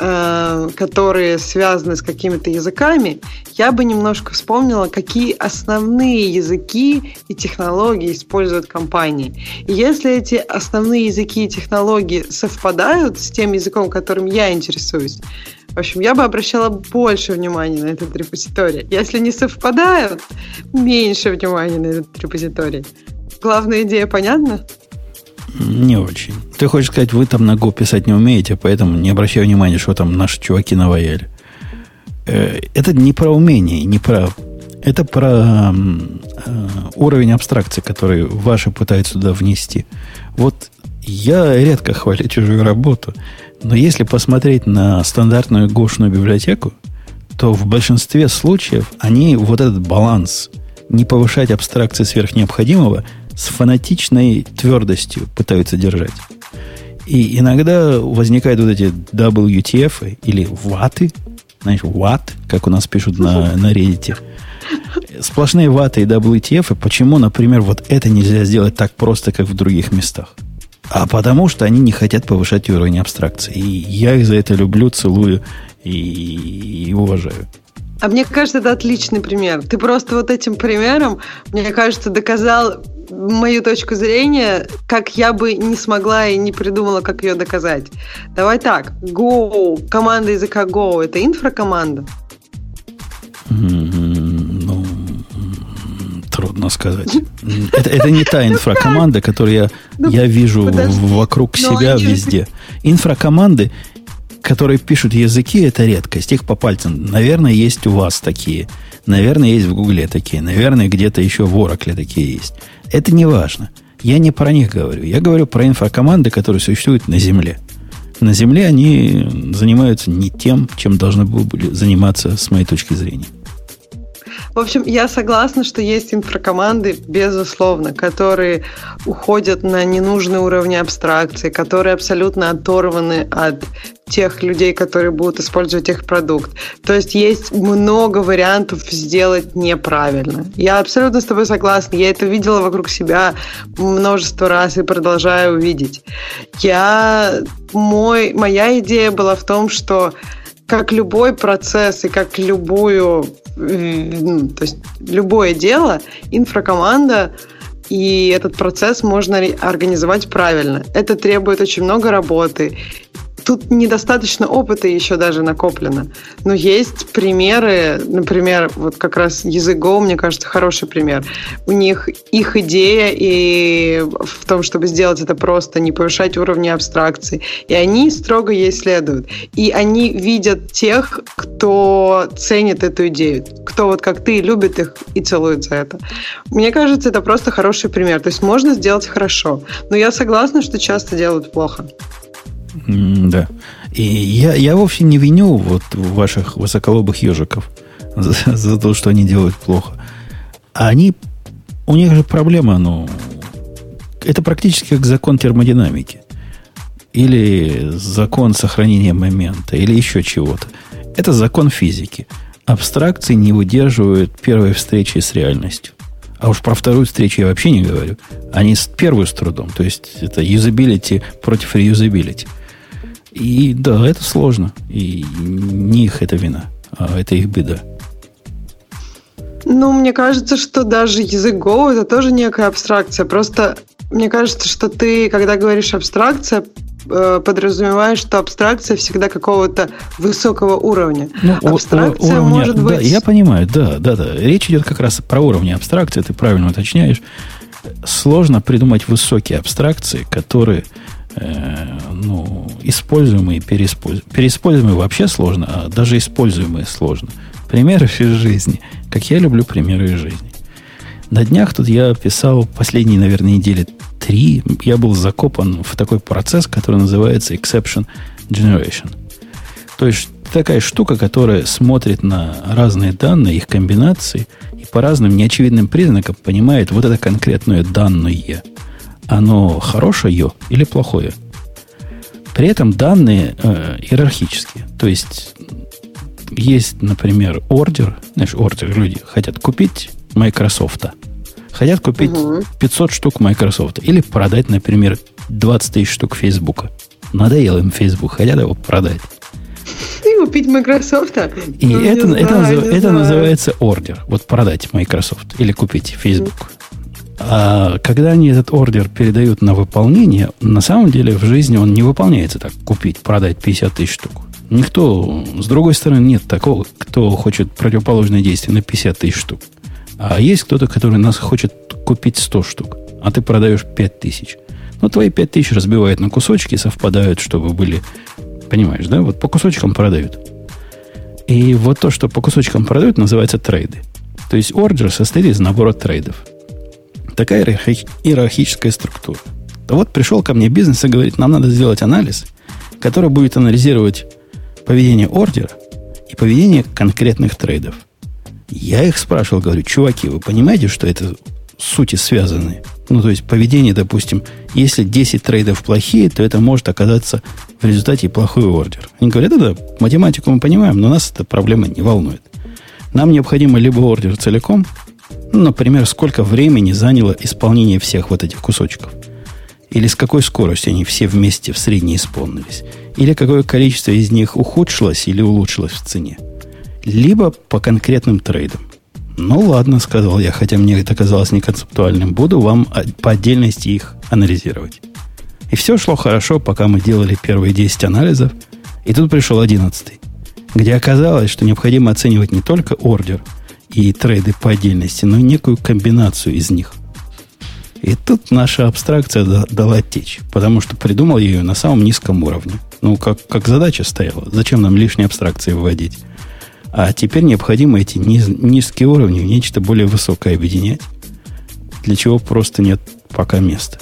которые связаны с какими-то языками, я бы немножко вспомнила, какие основные языки и технологии используют компании. И если эти основные языки и технологии совпадают с тем языком, которым я интересуюсь, в общем, я бы обращала больше внимания на этот репозиторий. Если не совпадают, меньше внимания на этот репозиторий. Главная идея понятна? Не очень. Ты хочешь сказать, вы там на Go писать не умеете, поэтому не обращай внимания, что там наши чуваки наваяли. Э, это не про умение, не про... Это про э, уровень абстракции, который ваши пытаются туда внести. Вот я редко хвалю чужую работу, но если посмотреть на стандартную гошную библиотеку, то в большинстве случаев они вот этот баланс не повышать абстракции сверх необходимого с фанатичной твердостью пытаются держать. И иногда возникают вот эти WTF или ваты, знаешь, ват, как у нас пишут на, на Reddit. Сплошные ваты и WTF. Почему, например, вот это нельзя сделать так просто, как в других местах? А потому что они не хотят повышать уровень абстракции. И я их за это люблю, целую и, и уважаю. А мне кажется, это отличный пример. Ты просто вот этим примером, мне кажется, доказал мою точку зрения, как я бы не смогла и не придумала, как ее доказать. Давай так. Go, команда языка Go, это инфракоманда? Ну, трудно сказать. Это, это не та инфракоманда, которую я, ну, я вижу подожди. вокруг себя везде. Инфракоманды которые пишут языки, это редкость. Их по пальцам. Наверное, есть у вас такие. Наверное, есть в Гугле такие. Наверное, где-то еще в Oracle такие есть. Это не важно. Я не про них говорю. Я говорю про инфракоманды, которые существуют на Земле. На Земле они занимаются не тем, чем должны были заниматься, с моей точки зрения. В общем, я согласна, что есть инфракоманды, безусловно, которые уходят на ненужные уровни абстракции, которые абсолютно оторваны от тех людей, которые будут использовать их продукт. То есть есть много вариантов сделать неправильно. Я абсолютно с тобой согласна. Я это видела вокруг себя множество раз и продолжаю увидеть. Я, мой, моя идея была в том, что как любой процесс и как любую, то есть любое дело, инфракоманда и этот процесс можно организовать правильно. Это требует очень много работы тут недостаточно опыта еще даже накоплено. Но есть примеры, например, вот как раз язык Go, мне кажется, хороший пример. У них их идея и в том, чтобы сделать это просто, не повышать уровни абстракции. И они строго ей следуют. И они видят тех, кто ценит эту идею, кто вот как ты любит их и целует за это. Мне кажется, это просто хороший пример. То есть можно сделать хорошо. Но я согласна, что часто делают плохо. Да. И я, я вовсе не виню вот ваших высоколобых ежиков за, за то, что они делают плохо. А они, у них же проблема, ну, это практически как закон термодинамики. Или закон сохранения момента, или еще чего-то. Это закон физики. Абстракции не выдерживают первой встречи с реальностью. А уж про вторую встречу я вообще не говорю. Они с первую с трудом. То есть это юзабилити против реюзабилити. И да, это сложно. И не их это вина, а это их беда. Ну, мне кажется, что даже язык Go это тоже некая абстракция. Просто мне кажется, что ты, когда говоришь абстракция, э, подразумеваешь, что абстракция всегда какого-то высокого уровня. Ну, абстракция уровня, может быть... Да, я понимаю, да, да, да. Речь идет как раз про уровни абстракции, ты правильно уточняешь. Сложно придумать высокие абстракции, которые э, ну, используемые и переиспользуемые. Переиспользуемые вообще сложно, а даже используемые сложно. Примеры из жизни. Как я люблю примеры из жизни. На днях тут я писал последние, наверное, недели три. Я был закопан в такой процесс, который называется Exception Generation. То есть такая штука, которая смотрит на разные данные, их комбинации, и по разным неочевидным признакам понимает вот это конкретное данное – оно хорошее или плохое. При этом данные э, иерархические. То есть есть, например, ордер. Знаешь, ордер люди хотят купить Microsoft. Хотят купить угу. 500 штук Microsoft. Или продать, например, 20 тысяч штук Facebook. Надоел им Facebook, хотят его продать. купить Microsoft. И ну, это, знаю, это, назыв, это называется ордер. Вот продать Microsoft или купить Facebook. А когда они этот ордер передают на выполнение, на самом деле в жизни он не выполняется так. Купить, продать 50 тысяч штук. Никто, с другой стороны, нет такого, кто хочет противоположное действие на 50 тысяч штук. А есть кто-то, который нас хочет купить 100 штук, а ты продаешь 5 тысяч. Но твои 5 тысяч разбивают на кусочки, совпадают, чтобы были... Понимаешь, да? Вот по кусочкам продают. И вот то, что по кусочкам продают, называется трейды. То есть ордер состоит из набора трейдов. Такая иерархическая структура. То вот пришел ко мне бизнес и говорит, нам надо сделать анализ, который будет анализировать поведение ордера и поведение конкретных трейдов. Я их спрашивал, говорю, чуваки, вы понимаете, что это сути связаны? Ну, то есть поведение, допустим, если 10 трейдов плохие, то это может оказаться в результате плохой ордер. Они говорят, да, да, математику мы понимаем, но нас эта проблема не волнует. Нам необходимо либо ордер целиком, например, сколько времени заняло исполнение всех вот этих кусочков. Или с какой скоростью они все вместе в средней исполнились. Или какое количество из них ухудшилось или улучшилось в цене. Либо по конкретным трейдам. Ну ладно, сказал я, хотя мне это казалось неконцептуальным. Буду вам по отдельности их анализировать. И все шло хорошо, пока мы делали первые 10 анализов. И тут пришел 11 где оказалось, что необходимо оценивать не только ордер – и трейды по отдельности, но некую комбинацию из них. И тут наша абстракция дала течь, потому что придумал я ее на самом низком уровне. Ну, как, как задача стояла. Зачем нам лишние абстракции вводить? А теперь необходимо эти низ, низкие уровни в нечто более высокое объединять, для чего просто нет пока места.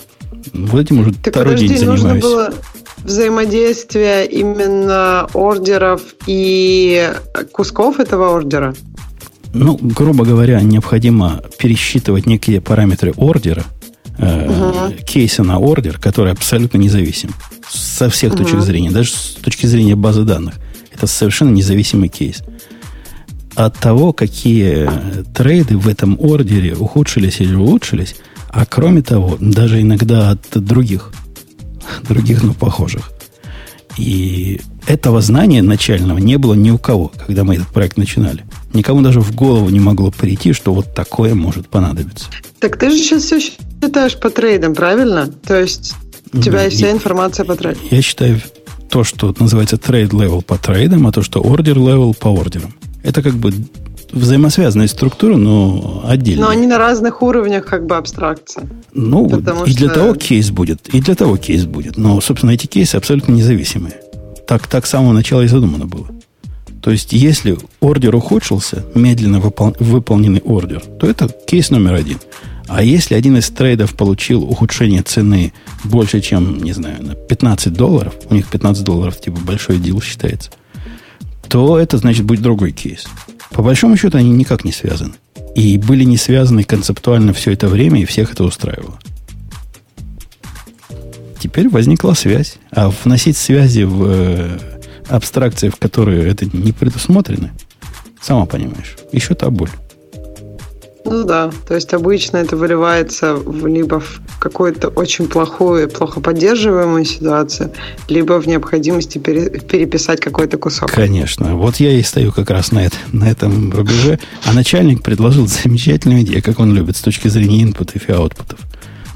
Вот этим уже так второй подожди, день занимаюсь. Нужно было взаимодействие именно ордеров и кусков этого ордера? Ну, грубо говоря, необходимо пересчитывать некие параметры ордера, э, угу. кейса на ордер, который абсолютно независим со всех угу. точек зрения, даже с точки зрения базы данных. Это совершенно независимый кейс. От того, какие трейды в этом ордере ухудшились или улучшились, а кроме того, даже иногда от других, других, но похожих. И этого знания начального не было ни у кого, когда мы этот проект начинали. Никому даже в голову не могло прийти, что вот такое может понадобиться. Так ты же сейчас все считаешь по трейдам, правильно? То есть у тебя есть вся информация по трейдам. Я считаю то, что называется trade level по трейдам, а то, что order level по ордерам. Это как бы взаимосвязанные структуры, но отдельно. Но они на разных уровнях как бы абстракции. Ну, и что... для того кейс будет, и для того кейс будет. Но, собственно, эти кейсы абсолютно независимые. Так, так с самого начала и задумано было. То есть, если ордер ухудшился, медленно выпол- выполненный ордер, то это кейс номер один. А если один из трейдов получил ухудшение цены больше, чем, не знаю, на 15 долларов, у них 15 долларов типа большой дел считается, то это значит будет другой кейс. По большому счету они никак не связаны. И были не связаны концептуально все это время, и всех это устраивало. Теперь возникла связь. А вносить связи в э, абстракции, в которые это не предусмотрено, сама понимаешь, еще та боль. Ну да, то есть обычно это выливается в, либо в какую-то очень плохую, плохо поддерживаемую ситуацию, либо в необходимости пере, переписать какой-то кусок. Конечно. Вот я и стою как раз на, это, на этом рубеже. А начальник предложил замечательную идею, как он любит с точки зрения инпутов и аутпутов.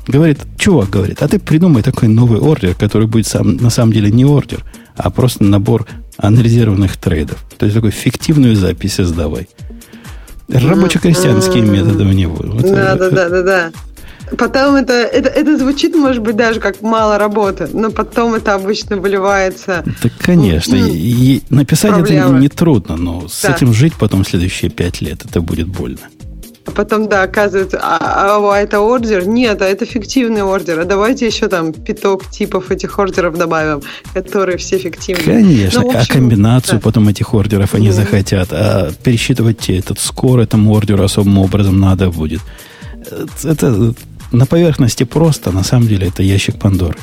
Говорит, чувак, говорит, а ты придумай такой новый ордер, который будет сам, на самом деле не ордер, а просто набор анализированных трейдов. То есть такой фиктивную запись создавай. Рабоче-крестьянские методы у него. да, да, да, да, да. Потом это, это, это звучит, может быть, даже как мало работы, но потом это обычно выливается. Да, конечно. И, и написать проблемы. это не трудно, но да. с этим жить потом следующие пять лет это будет больно. А потом, да, оказывается, а, а, а это ордер? Нет, а это фиктивный ордер. А давайте еще там пяток типов этих ордеров добавим, которые все фиктивные. Конечно, ну, общем, а комбинацию да. потом этих ордеров они mm-hmm. захотят. А пересчитывать этот скор этому ордеру особым образом надо будет. Это на поверхности просто, на самом деле это ящик Пандоры.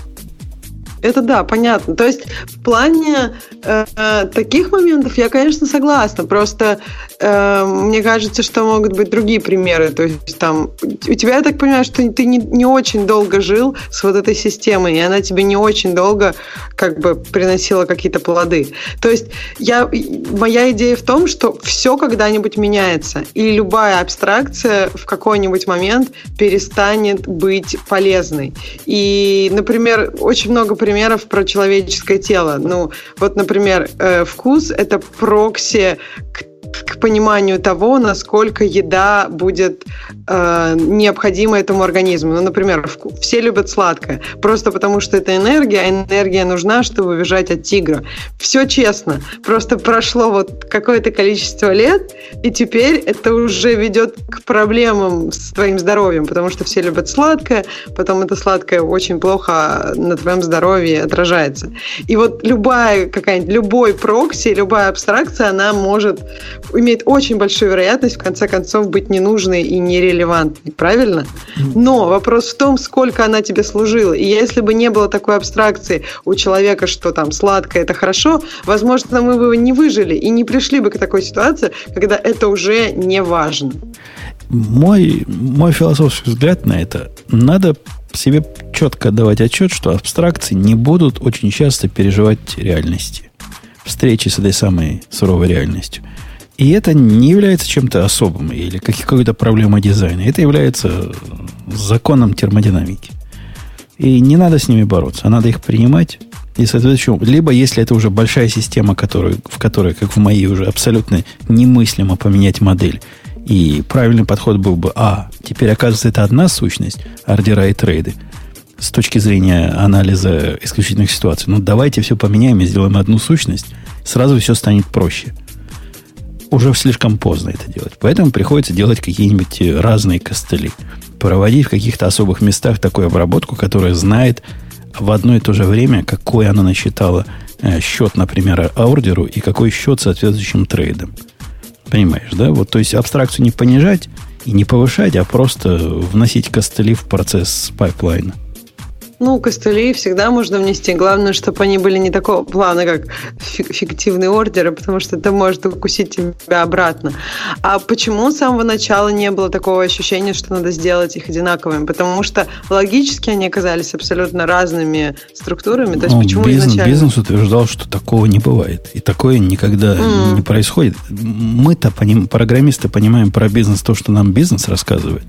Это да, понятно. То есть в плане э, э, таких моментов я, конечно, согласна. Просто э, мне кажется, что могут быть другие примеры. То есть там у тебя, я так понимаю, что ты не, не очень долго жил с вот этой системой, и она тебе не очень долго как бы приносила какие-то плоды. То есть я, моя идея в том, что все когда-нибудь меняется, и любая абстракция в какой-нибудь момент перестанет быть полезной. И, например, очень много примеров про человеческое тело. Ну, вот, например, э, вкус – это прокси к к пониманию того, насколько еда будет э, необходима этому организму. Ну, например, все любят сладкое, просто потому что это энергия, а энергия нужна, чтобы убежать от тигра. Все честно, просто прошло вот какое-то количество лет, и теперь это уже ведет к проблемам с твоим здоровьем, потому что все любят сладкое, потом это сладкое очень плохо на твоем здоровье отражается. И вот любая какая-нибудь, любой прокси, любая абстракция, она может имеет очень большую вероятность в конце концов быть ненужной и нерелевантной, правильно? Но вопрос в том, сколько она тебе служила. И если бы не было такой абстракции у человека, что там сладкое это хорошо, возможно, мы бы не выжили и не пришли бы к такой ситуации, когда это уже не важно. Мой, мой философский взгляд на это, надо себе четко давать отчет, что абстракции не будут очень часто переживать реальности. Встречи с этой самой суровой реальностью. И это не является чем-то особым или какой-то проблемой дизайна. Это является законом термодинамики. И не надо с ними бороться, а надо их принимать. И, соответственно, либо если это уже большая система, которую, в которой, как в моей, уже абсолютно немыслимо поменять модель, и правильный подход был бы, а, теперь, оказывается, это одна сущность, ордера и трейды, с точки зрения анализа исключительных ситуаций. Ну, давайте все поменяем и сделаем одну сущность, сразу все станет проще – уже слишком поздно это делать. Поэтому приходится делать какие-нибудь э, разные костыли. Проводить в каких-то особых местах такую обработку, которая знает в одно и то же время, какой она насчитала э, счет, например, ордеру и какой счет соответствующим трейдам. Понимаешь, да? Вот, то есть абстракцию не понижать и не повышать, а просто вносить костыли в процесс пайплайна. Ну, костыли всегда можно внести. Главное, чтобы они были не такого плана, как фиктивные ордеры, потому что это может укусить тебя обратно. А почему с самого начала не было такого ощущения, что надо сделать их одинаковыми? Потому что логически они оказались абсолютно разными структурами. То есть ну, почему бизнес, изначально... бизнес утверждал, что такого не бывает. И такое никогда mm. не происходит. Мы-то, поним, программисты, понимаем про бизнес то, что нам бизнес рассказывает.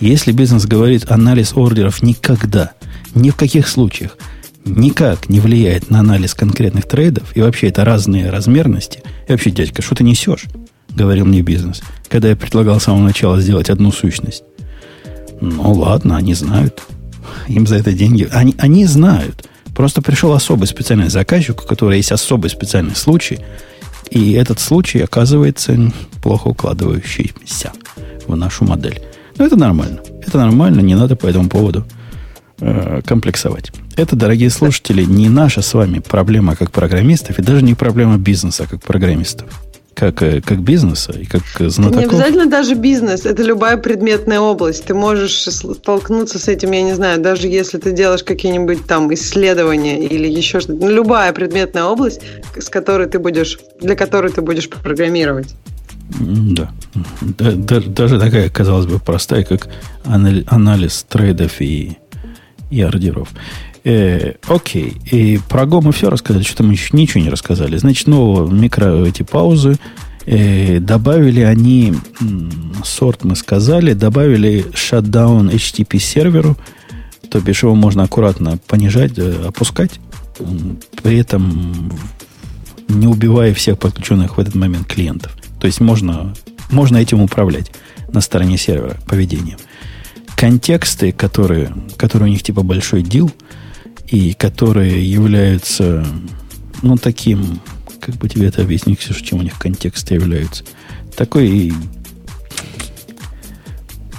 Если бизнес говорит анализ ордеров никогда – ни в каких случаях никак не влияет на анализ конкретных трейдов, и вообще это разные размерности. И вообще, дядька, что ты несешь? Говорил мне бизнес, когда я предлагал с самого начала сделать одну сущность. Ну ладно, они знают. Им за это деньги. Они, они знают. Просто пришел особый специальный заказчик, у которого есть особый специальный случай, и этот случай оказывается плохо укладывающийся в нашу модель. Но это нормально. Это нормально, не надо по этому поводу Э, комплексовать. Это, дорогие слушатели, не наша с вами проблема как программистов, и даже не проблема бизнеса как программистов. Как, э, как бизнеса и как знатоков. Не обязательно даже бизнес, это любая предметная область. Ты можешь столкнуться с этим, я не знаю, даже если ты делаешь какие-нибудь там исследования или еще что-то. Ну, любая предметная область, с которой ты будешь, для которой ты будешь программировать. Да. Даже такая, казалось бы, простая, как анализ трейдов и и ордеров. Э, окей. И про Go мы все рассказали, что-то мы еще ничего не рассказали. Значит, нового микро эти паузы. Э, добавили они, сорт мы сказали, добавили shutdown HTTP серверу, то бишь его можно аккуратно понижать, э, опускать, при этом не убивая всех подключенных в этот момент клиентов. То есть можно, можно этим управлять на стороне сервера поведением контексты, которые, которые у них типа большой дил, и которые являются, ну, таким, как бы тебе это объяснить, Ксюша, чем у них контексты являются. Такой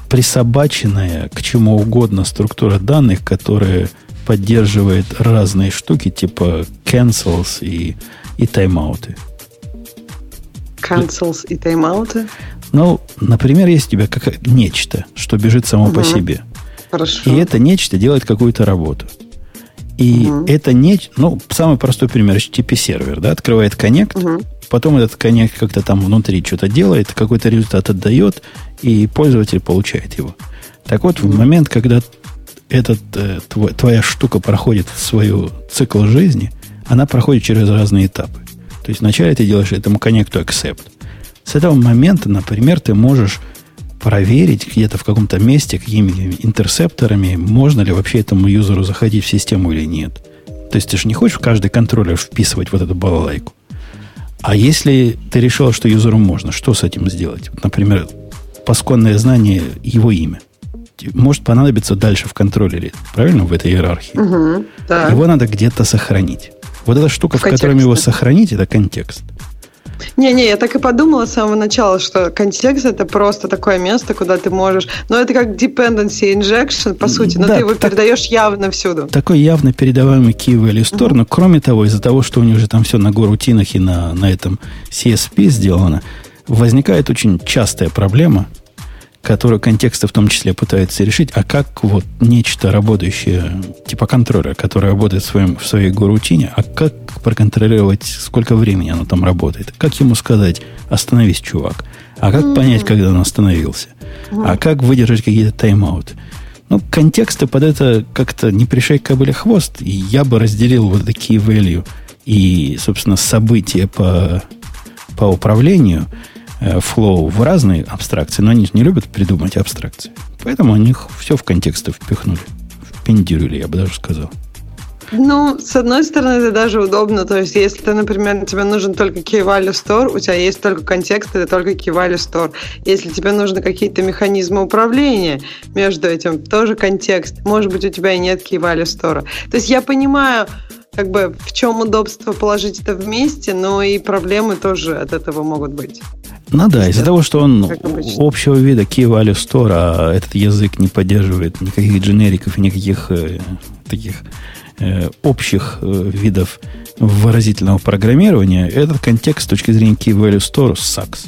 присобаченная к чему угодно структура данных, которая поддерживает разные штуки, типа cancels и, и тайм-ауты. Cancels и тайм-ауты? Ну, например, есть у тебя как нечто, что бежит само угу. по себе. Хорошо. И это нечто делает какую-то работу. И угу. это не... Ну, самый простой пример HTTP-сервер, да, открывает коннект, угу. потом этот коннект как-то там внутри что-то делает, какой-то результат отдает, и пользователь получает его. Так вот, угу. в момент, когда этот, э, твой, твоя штука проходит свою цикл жизни, она проходит через разные этапы. То есть вначале ты делаешь этому коннекту accept. С этого момента, например, ты можешь проверить где-то в каком-то месте какими интерсепторами, можно ли вообще этому юзеру заходить в систему или нет. То есть ты же не хочешь в каждый контроллер вписывать вот эту балалайку. А если ты решил, что юзеру можно, что с этим сделать? Например, пасконное знание его имя. Может понадобиться дальше в контроллере, правильно, в этой иерархии. Угу, да. Его надо где-то сохранить. Вот эта штука, в, в котором его сохранить, это контекст. Не-не, я так и подумала с самого начала, что контекст это просто такое место, куда ты можешь... Но это как dependency injection, по сути, но да, ты его так, передаешь явно всюду. Такой явно передаваемый key value store, uh-huh. но кроме того, из-за того, что у них же там все на горутинах и на, на этом CSP сделано, возникает очень частая проблема – которую контексты в том числе пытаются решить, а как вот нечто работающее, типа контроллера, который работает в, своем, в своей горутине, а как проконтролировать, сколько времени оно там работает? Как ему сказать, остановись, чувак? А как mm-hmm. понять, когда он остановился? Mm-hmm. А как выдержать какие-то тайм-ауты? Ну, контексты под это как-то не пришей кобыле хвост, и я бы разделил вот такие value и, собственно, события по, по управлению – флоу в разные абстракции, но они не любят придумать абстракции. Поэтому они их все в контексты впихнули. Впендюрили, я бы даже сказал. Ну, с одной стороны, это даже удобно. То есть, если ты, например, тебе нужен только key value store, у тебя есть только контекст, это только key value store. Если тебе нужны какие-то механизмы управления между этим, тоже контекст. Может быть, у тебя и нет key value store. То есть, я понимаю, как бы в чем удобство положить это вместе, но и проблемы тоже от этого могут быть. Ну да, из-за того, что он общего вида Key Value Store, а этот язык не поддерживает никаких дженериков и никаких э, таких э, общих э, видов выразительного программирования, этот контекст с точки зрения Key Value Store сакс.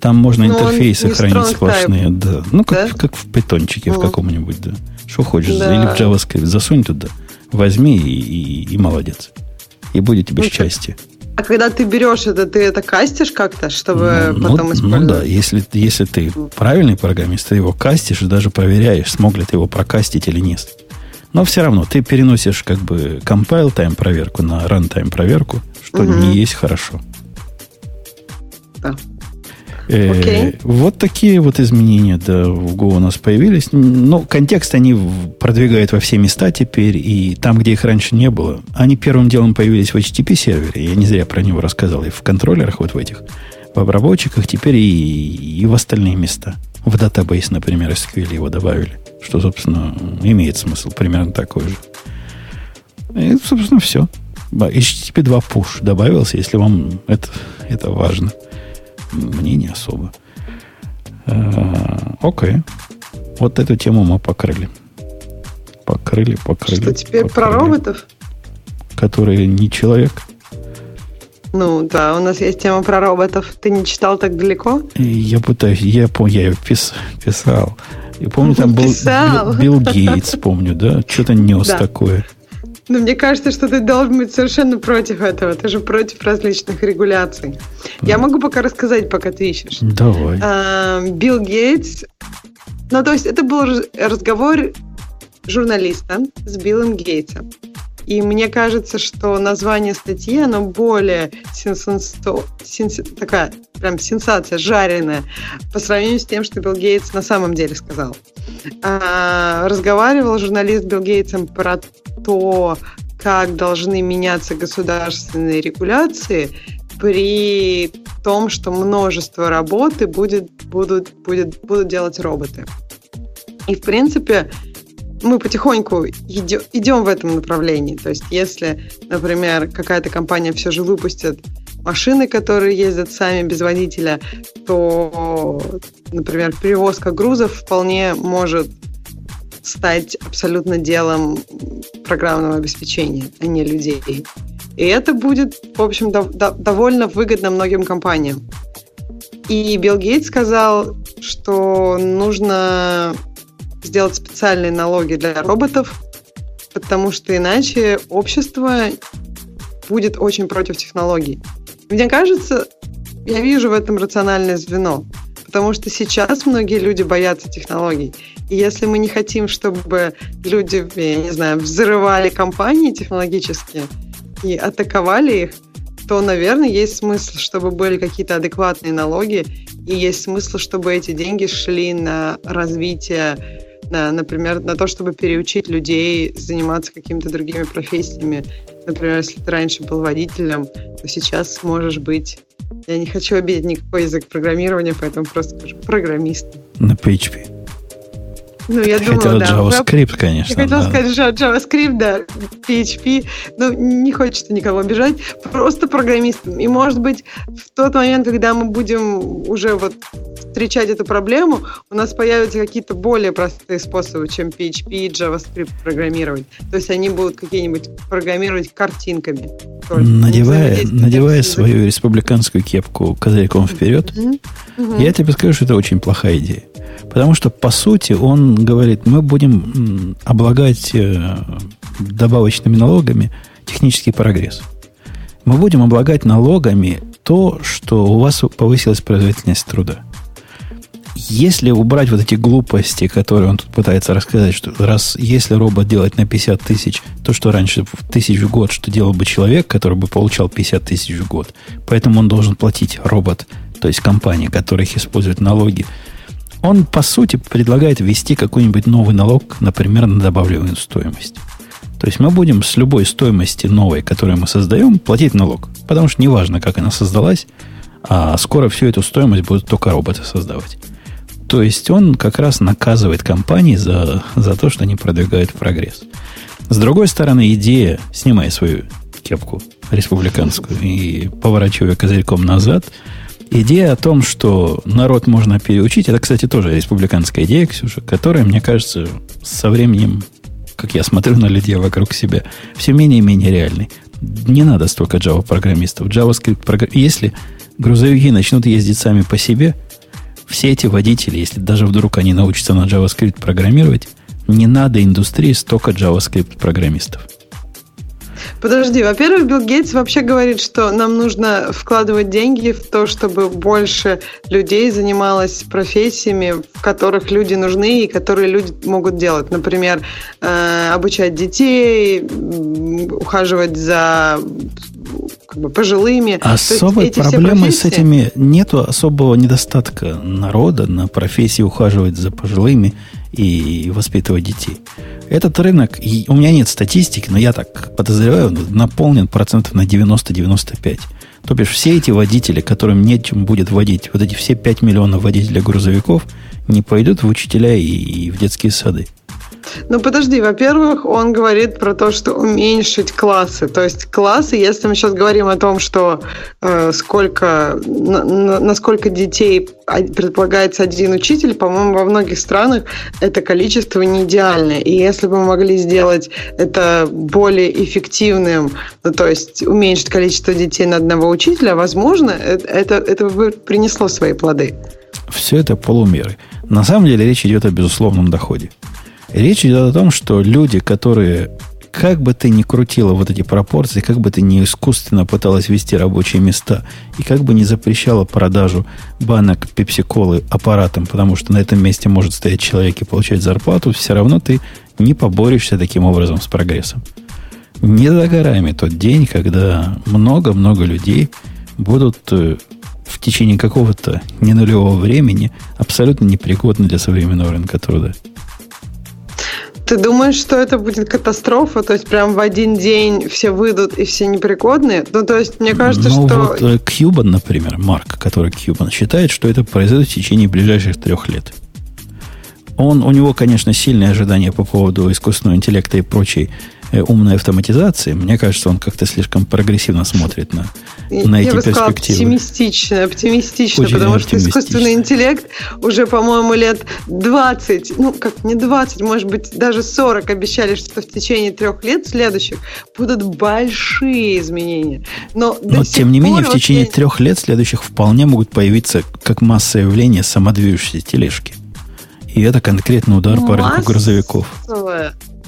Там можно Но интерфейсы хранить сплошные. Да. Ну, как, да? как в питончике mm. в каком-нибудь, да. Что хочешь, да. или в JavaScript засунь туда, возьми и, и, и молодец. И будет тебе ну, счастье. А когда ты берешь это, ты это кастишь как-то, чтобы ну, потом ну, использовать? Ну да, если, если ты правильный программист, ты его кастишь и даже проверяешь, смог ли ты его прокастить или нет. Но все равно ты переносишь как бы compile time проверку на runtime проверку, что угу. не есть хорошо. Да. Э, вот такие вот изменения да, в Go у нас появились. Но контекст они продвигают во все места теперь, и там, где их раньше не было. Они первым делом появились в HTTP сервере. Я не зря про него рассказал. И в контроллерах вот в этих, в обработчиках, теперь и, и в остальные места. В датабейс, например, SQL его добавили. Что, собственно, имеет смысл примерно такой же. И, собственно, все. HTTP 2 push добавился, если вам это, это важно. Мне не особо. А, окей. Вот эту тему мы покрыли. Покрыли, покрыли. Что теперь покрыли. про роботов? Которые не человек. Ну да, у нас есть тема про роботов. Ты не читал так далеко? Я пытаюсь, я помню, я ее пис, писал. Я помню, там был Билл, Билл Гейтс, помню, да? Что-то нес да. такое. Но мне кажется, что ты должен быть совершенно против этого. Ты же против различных регуляций. Я могу пока рассказать, пока ты ищешь. Давай. А, Билл Гейтс. Ну, то есть это был разговор журналиста с Биллом Гейтсом. И мне кажется, что название статьи, оно более сенсансо... сенс... такая прям сенсация, жареная, по сравнению с тем, что Билл Гейтс на самом деле сказал. А, разговаривал журналист Билл Гейтсом про то, как должны меняться государственные регуляции при том, что множество работы будет, будут, будет, будут делать роботы. И, в принципе, мы потихоньку идем, в этом направлении. То есть, если, например, какая-то компания все же выпустит машины, которые ездят сами без водителя, то, например, перевозка грузов вполне может стать абсолютно делом программного обеспечения, а не людей. И это будет, в общем, до, до, довольно выгодно многим компаниям. И Билл Гейтс сказал, что нужно сделать специальные налоги для роботов, потому что иначе общество будет очень против технологий. Мне кажется, я вижу в этом рациональное звено, потому что сейчас многие люди боятся технологий. И если мы не хотим, чтобы люди, я не знаю, взрывали компании технологические и атаковали их, то, наверное, есть смысл, чтобы были какие-то адекватные налоги, и есть смысл, чтобы эти деньги шли на развитие, например, на то, чтобы переучить людей заниматься какими-то другими профессиями. Например, если ты раньше был водителем, то сейчас сможешь быть... Я не хочу обидеть никакой язык программирования, поэтому просто скажу программистом. На PHP. Ну, я Хотела думала, да. JavaScript, конечно. Я хотела да. сказать JavaScript, да, PHP. Ну, не хочется никого обижать. Просто программистом. И, может быть, в тот момент, когда мы будем уже вот встречать эту проблему, у нас появятся какие-то более простые способы, чем PHP и JavaScript программировать. То есть они будут какие-нибудь программировать картинками. Надевая, надевая свою республиканскую кепку козырьком вперед, Мгм. Мгм. я тебе скажу, что это очень плохая идея. Потому что, по сути, он говорит, мы будем облагать э, добавочными налогами технический прогресс. Мы будем облагать налогами то, что у вас повысилась производительность труда. Если убрать вот эти глупости, которые он тут пытается рассказать, что раз если робот делает на 50 тысяч, то, что раньше в тысяч в год, что делал бы человек, который бы получал 50 тысяч в год, поэтому он должен платить робот, то есть компании, которые их используют налоги, он, по сути, предлагает ввести какой-нибудь новый налог, например, на добавленную стоимость. То есть мы будем с любой стоимости новой, которую мы создаем, платить налог. Потому что неважно, как она создалась, а скоро всю эту стоимость будут только роботы создавать. То есть он как раз наказывает компании за, за то, что они продвигают прогресс. С другой стороны, идея, снимая свою кепку республиканскую и поворачивая козырьком назад, идея о том, что народ можно переучить, это, кстати, тоже республиканская идея, Ксюша, которая, мне кажется, со временем, как я смотрю на людей вокруг себя, все менее и менее реальной. Не надо столько Java-программистов. JavaScript программ... Если грузовики начнут ездить сами по себе, все эти водители, если даже вдруг они научатся на JavaScript программировать, не надо индустрии столько JavaScript программистов. Подожди, во-первых, Билл Гейтс вообще говорит, что нам нужно вкладывать деньги в то, чтобы больше людей занималось профессиями, в которых люди нужны и которые люди могут делать. Например, э, обучать детей, ухаживать за как бы, пожилыми. Есть Особой все проблемы с профессии- этими нету особого недостатка народа на профессии ухаживать за пожилыми и воспитывать детей. Этот рынок, и у меня нет статистики, но я так подозреваю, наполнен процентов на 90-95. То бишь все эти водители, которым нечем будет водить, вот эти все 5 миллионов водителей грузовиков, не пойдут в учителя и, и в детские сады. Ну, подожди, во-первых, он говорит про то, что уменьшить классы. То есть классы, если мы сейчас говорим о том, что э, сколько, на, на- сколько детей а- предполагается один учитель, по-моему, во многих странах это количество не идеальное. И если бы мы могли сделать это более эффективным, ну, то есть уменьшить количество детей на одного учителя, возможно, э- это, это бы принесло свои плоды. Все это полумеры. На самом деле речь идет о безусловном доходе. Речь идет о том, что люди, которые, как бы ты ни крутила вот эти пропорции, как бы ты ни искусственно пыталась вести рабочие места, и как бы не запрещала продажу банок пепсиколы аппаратом, потому что на этом месте может стоять человек и получать зарплату, все равно ты не поборешься таким образом с прогрессом. Не за горами тот день, когда много-много людей будут э, в течение какого-то не нулевого времени абсолютно непригодны для современного рынка труда. Ты думаешь, что это будет катастрофа? То есть прям в один день все выйдут и все непригодные? Ну, то есть мне кажется, ну, что... вот э, Кьюбан, например, Марк, который Кьюбан, считает, что это произойдет в течение ближайших трех лет. Он, у него, конечно, сильные ожидания по поводу искусственного интеллекта и прочей умной автоматизации. Мне кажется, он как-то слишком прогрессивно смотрит на, на я эти бы сказала, перспективы. оптимистично, оптимистично, Очень потому что оптимистично. искусственный интеллект уже, по-моему, лет 20, ну, как не 20, может быть, даже 40 обещали, что в течение трех лет следующих будут большие изменения. Но, Но, тем не менее, в течение я- трех лет следующих вполне могут появиться как массовое явление самодвижущиеся тележки. И это конкретный удар по рынку Массовое. грузовиков.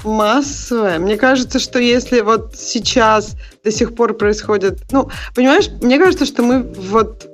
Массовое. Мне кажется, что если вот сейчас до сих пор происходит... Ну, понимаешь, мне кажется, что мы вот...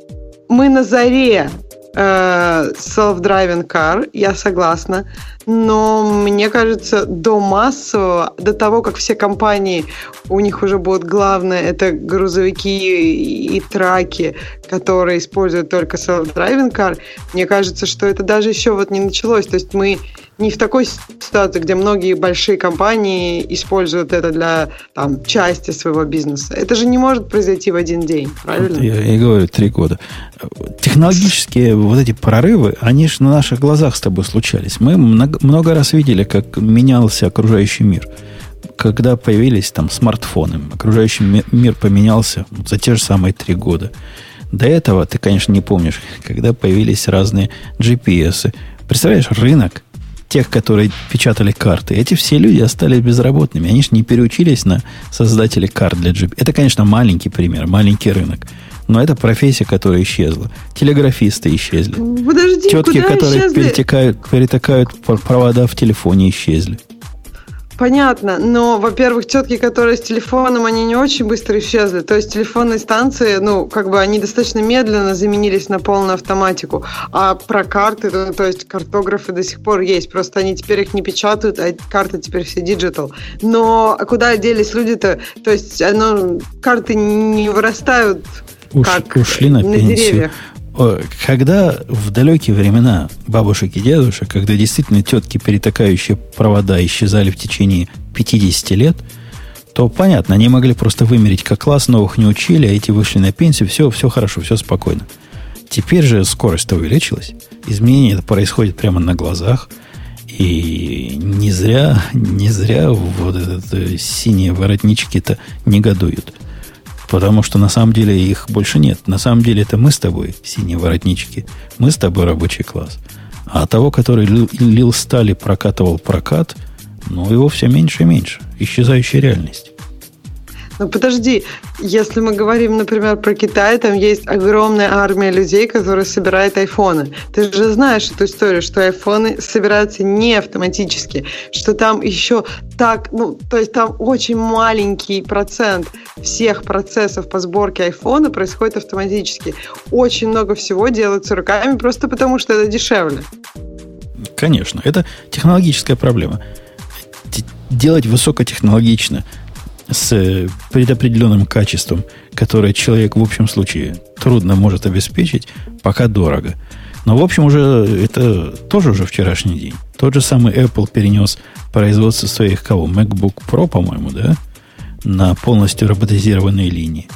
Мы на заре э, self-driving car, я согласна но мне кажется, до массового, до того, как все компании, у них уже будет главное, это грузовики и траки, которые используют только self-driving car, мне кажется, что это даже еще вот не началось. То есть мы не в такой ситуации, где многие большие компании используют это для там, части своего бизнеса. Это же не может произойти в один день, правильно? Я, я говорю, три года. Технологические вот эти прорывы, они же на наших глазах с тобой случались. Мы много, много раз видели, как менялся окружающий мир. Когда появились там смартфоны, окружающий мир поменялся за те же самые три года. До этого, ты, конечно, не помнишь, когда появились разные GPS. Представляешь, рынок тех, которые печатали карты, эти все люди остались безработными. Они же не переучились на создателей карт для GPS. Это, конечно, маленький пример, маленький рынок. Но это профессия, которая исчезла. Телеграфисты исчезли. Подожди, Тетки, которые исчезли? перетекают, перетекают провода в телефоне, исчезли. Понятно, но, во-первых, тетки, которые с телефоном, они не очень быстро исчезли. То есть телефонные станции, ну, как бы они достаточно медленно заменились на полную автоматику. А про карты, то, то есть картографы до сих пор есть. Просто они теперь их не печатают, а карты теперь все digital. Но куда делись люди-то? То есть, ну, карты не вырастают Уш, как ушли на, на пенсию. Деревьях. Когда в далекие времена бабушек и дедушек, когда действительно тетки, перетакающие провода, исчезали в течение 50 лет, то понятно, они могли просто вымерить как класс, новых не учили, а эти вышли на пенсию, все, все хорошо, все спокойно. Теперь же скорость-то увеличилась. Изменение это происходит прямо на глазах. И не зря, не зря вот этот, э, синие воротнички-то негодуют. Потому что на самом деле их больше нет. На самом деле это мы с тобой, синие воротнички. Мы с тобой рабочий класс. А того, который лил, лил стали, прокатывал прокат, ну, его все меньше и меньше. Исчезающая реальность. Ну подожди, если мы говорим, например, про Китай, там есть огромная армия людей, которые собирают айфоны. Ты же знаешь эту историю, что айфоны собираются не автоматически, что там еще так, ну, то есть там очень маленький процент всех процессов по сборке айфона происходит автоматически. Очень много всего делается руками, просто потому что это дешевле. Конечно, это технологическая проблема. Делать высокотехнологично – с предопределенным качеством, которое человек в общем случае трудно может обеспечить, пока дорого. Но, в общем, уже это тоже уже вчерашний день. Тот же самый Apple перенес производство своих кого? MacBook Pro, по-моему, да? На полностью роботизированные линии.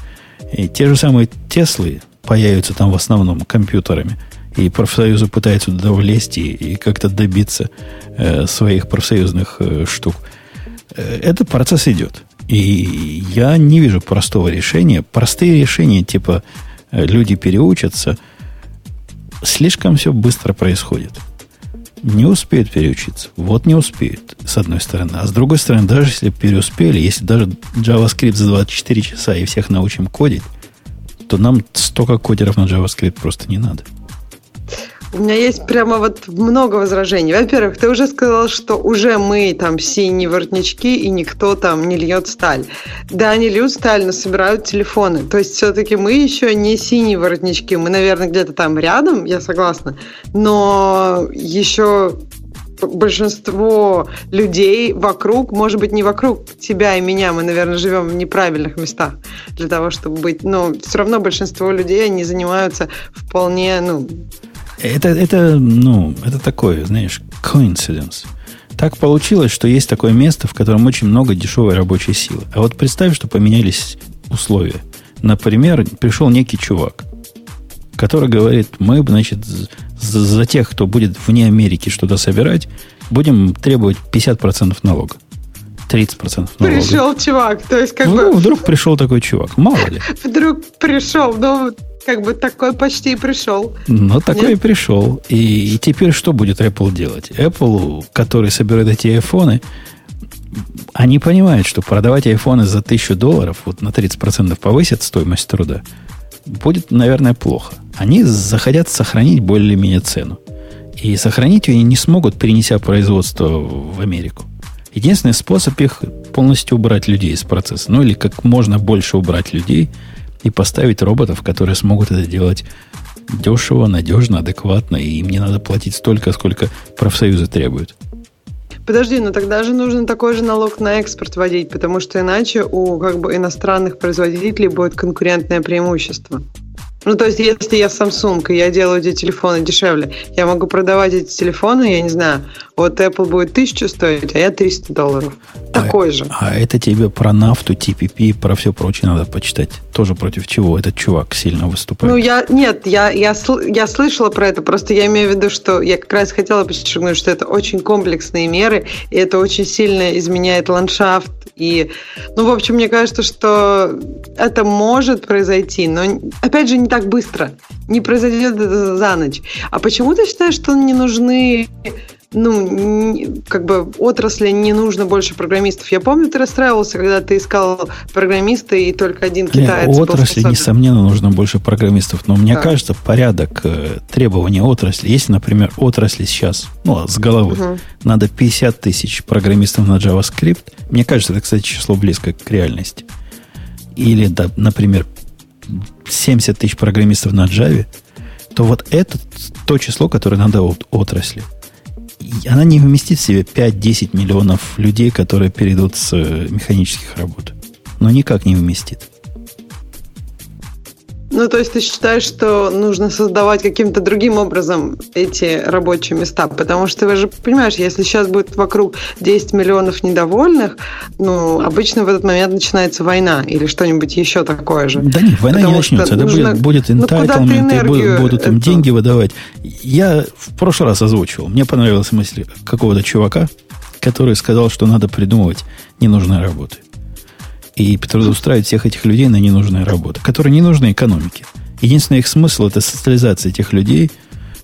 И те же самые Теслы появятся там в основном компьютерами. И профсоюзы пытаются туда влезть и, и как-то добиться э, своих профсоюзных э, штук. Э, этот процесс идет. И я не вижу простого решения. Простые решения, типа э, люди переучатся, слишком все быстро происходит. Не успеют переучиться. Вот не успеют, с одной стороны. А с другой стороны, даже если переуспели, если даже JavaScript за 24 часа и всех научим кодить, то нам столько кодеров на JavaScript просто не надо. У меня есть прямо вот много возражений. Во-первых, ты уже сказал, что уже мы там синие воротнички, и никто там не льет сталь. Да, они льют сталь, но собирают телефоны. То есть все-таки мы еще не синие воротнички. Мы, наверное, где-то там рядом, я согласна. Но еще большинство людей вокруг, может быть, не вокруг тебя и меня, мы, наверное, живем в неправильных местах для того, чтобы быть, но все равно большинство людей, они занимаются вполне, ну, это, это, ну, это такое, знаешь, coincidence. Так получилось, что есть такое место, в котором очень много дешевой рабочей силы. А вот представь, что поменялись условия. Например, пришел некий чувак, который говорит, мы, значит, за, за тех, кто будет вне Америки что-то собирать, будем требовать 50% налога. 30% налога. Пришел чувак, то есть как ну, бы... вдруг пришел такой чувак, мало ли. Вдруг пришел, ну, как бы такой почти и пришел. Ну, такой Нет? и пришел. И, и теперь что будет Apple делать? Apple, который собирает эти айфоны, они понимают, что продавать айфоны за тысячу долларов, вот на 30% повысят стоимость труда, будет, наверное, плохо. Они захотят сохранить более-менее цену. И сохранить ее они не смогут, перенеся производство в Америку. Единственный способ их полностью убрать людей из процесса. Ну или как можно больше убрать людей и поставить роботов, которые смогут это делать дешево, надежно, адекватно, и им не надо платить столько, сколько профсоюзы требуют. Подожди, но тогда же нужно такой же налог на экспорт вводить, потому что иначе у как бы иностранных производителей будет конкурентное преимущество. Ну, то есть, если я Samsung, и я делаю эти телефоны дешевле, я могу продавать эти телефоны, я не знаю, вот Apple будет тысячу стоить, а я 300 долларов. Такой а, же. А это тебе про нафту, TPP, про все прочее надо почитать. Тоже против чего этот чувак сильно выступает? Ну, я, нет, я, я, я слышала про это, просто я имею в виду, что я как раз хотела подчеркнуть, что это очень комплексные меры, и это очень сильно изменяет ландшафт. И, ну, в общем, мне кажется, что это может произойти, но, опять же, не так быстро. Не произойдет это за ночь. А почему ты считаешь, что не нужны ну, как бы отрасли не нужно больше программистов. Я помню, ты расстраивался, когда ты искал программиста, и только один китаец Нет, отрасли, несомненно, нужно больше программистов. Но мне да. кажется, порядок э, требований отрасли, если, например, отрасли сейчас, ну, с головы, угу. надо 50 тысяч программистов на JavaScript, мне кажется, это, кстати, число близко к реальности. Или, да, например, 70 тысяч программистов на Java, то вот это то число, которое надо от отрасли она не вместит в себе 5-10 миллионов людей, которые перейдут с э, механических работ. Но никак не вместит. Ну, то есть ты считаешь, что нужно создавать каким-то другим образом эти рабочие места? Потому что ты же понимаешь, если сейчас будет вокруг 10 миллионов недовольных, ну, обычно в этот момент начинается война или что-нибудь еще такое же. Да нет, война Потому не начнется. Это нужно... будет, будет entitlement, ну, будут им деньги выдавать. Я в прошлый раз озвучивал. Мне понравилась мысль какого-то чувака, который сказал, что надо придумывать ненужные работы и трудоустраивать всех этих людей на ненужные работы, которые не нужны экономике. Единственный их смысл – это социализация этих людей,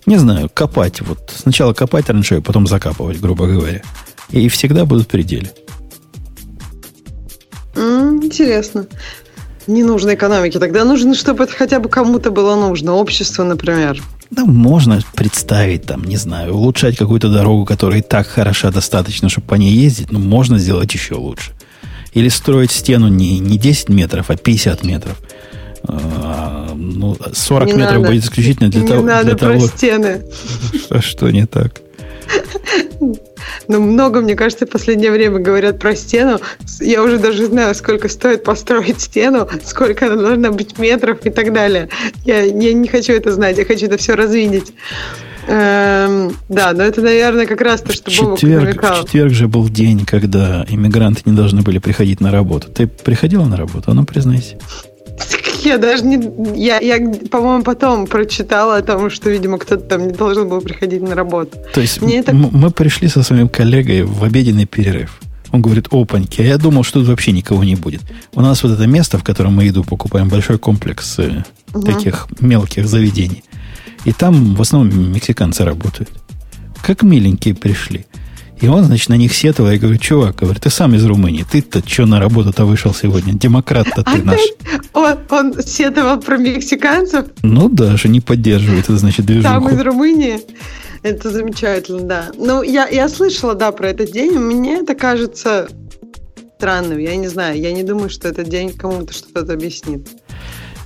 не знаю, копать. Вот сначала копать траншею, потом закапывать, грубо говоря. И всегда будут в пределе. Интересно. Не нужно экономике. Тогда нужно, чтобы это хотя бы кому-то было нужно. Обществу, например. Да, можно представить, там, не знаю, улучшать какую-то дорогу, которая и так хороша достаточно, чтобы по ней ездить, но можно сделать еще лучше. Или строить стену не, не 10 метров, а 50 метров. А, ну, 40 не метров надо. будет исключительно для не того... надо для про того... стены. Что, что не так? Ну, много, мне кажется, в последнее время говорят про стену. Я уже даже знаю, сколько стоит построить стену, сколько она должна быть метров и так далее. Я, я не хочу это знать, я хочу это все развидеть. Эм, да, но это, наверное, как раз то, что Бобок четверг, четверг же был день, когда иммигранты не должны были приходить на работу. Ты приходила на работу? А ну, признайся. Я даже не... Я, я по-моему, потом прочитала о том, что, видимо, кто-то там не должен был приходить на работу. То есть Мне это... мы пришли со своим коллегой в обеденный перерыв. Он говорит, опаньки, а я думал, что тут вообще никого не будет. У нас вот это место, в котором мы еду покупаем, большой комплекс угу. таких мелких заведений. И там в основном мексиканцы работают. Как миленькие пришли. И он, значит, на них сетовал. Я говорю, чувак, говорю, ты сам из Румынии. Ты-то что на работу-то вышел сегодня? Демократ-то ты Опять? наш. Он, он сетовал про мексиканцев? Ну да, что не поддерживает, это значит движуху. Там из Румынии? Это замечательно, да. Ну, я, я слышала, да, про этот день. Мне это кажется странным. Я не знаю, я не думаю, что этот день кому-то что-то объяснит.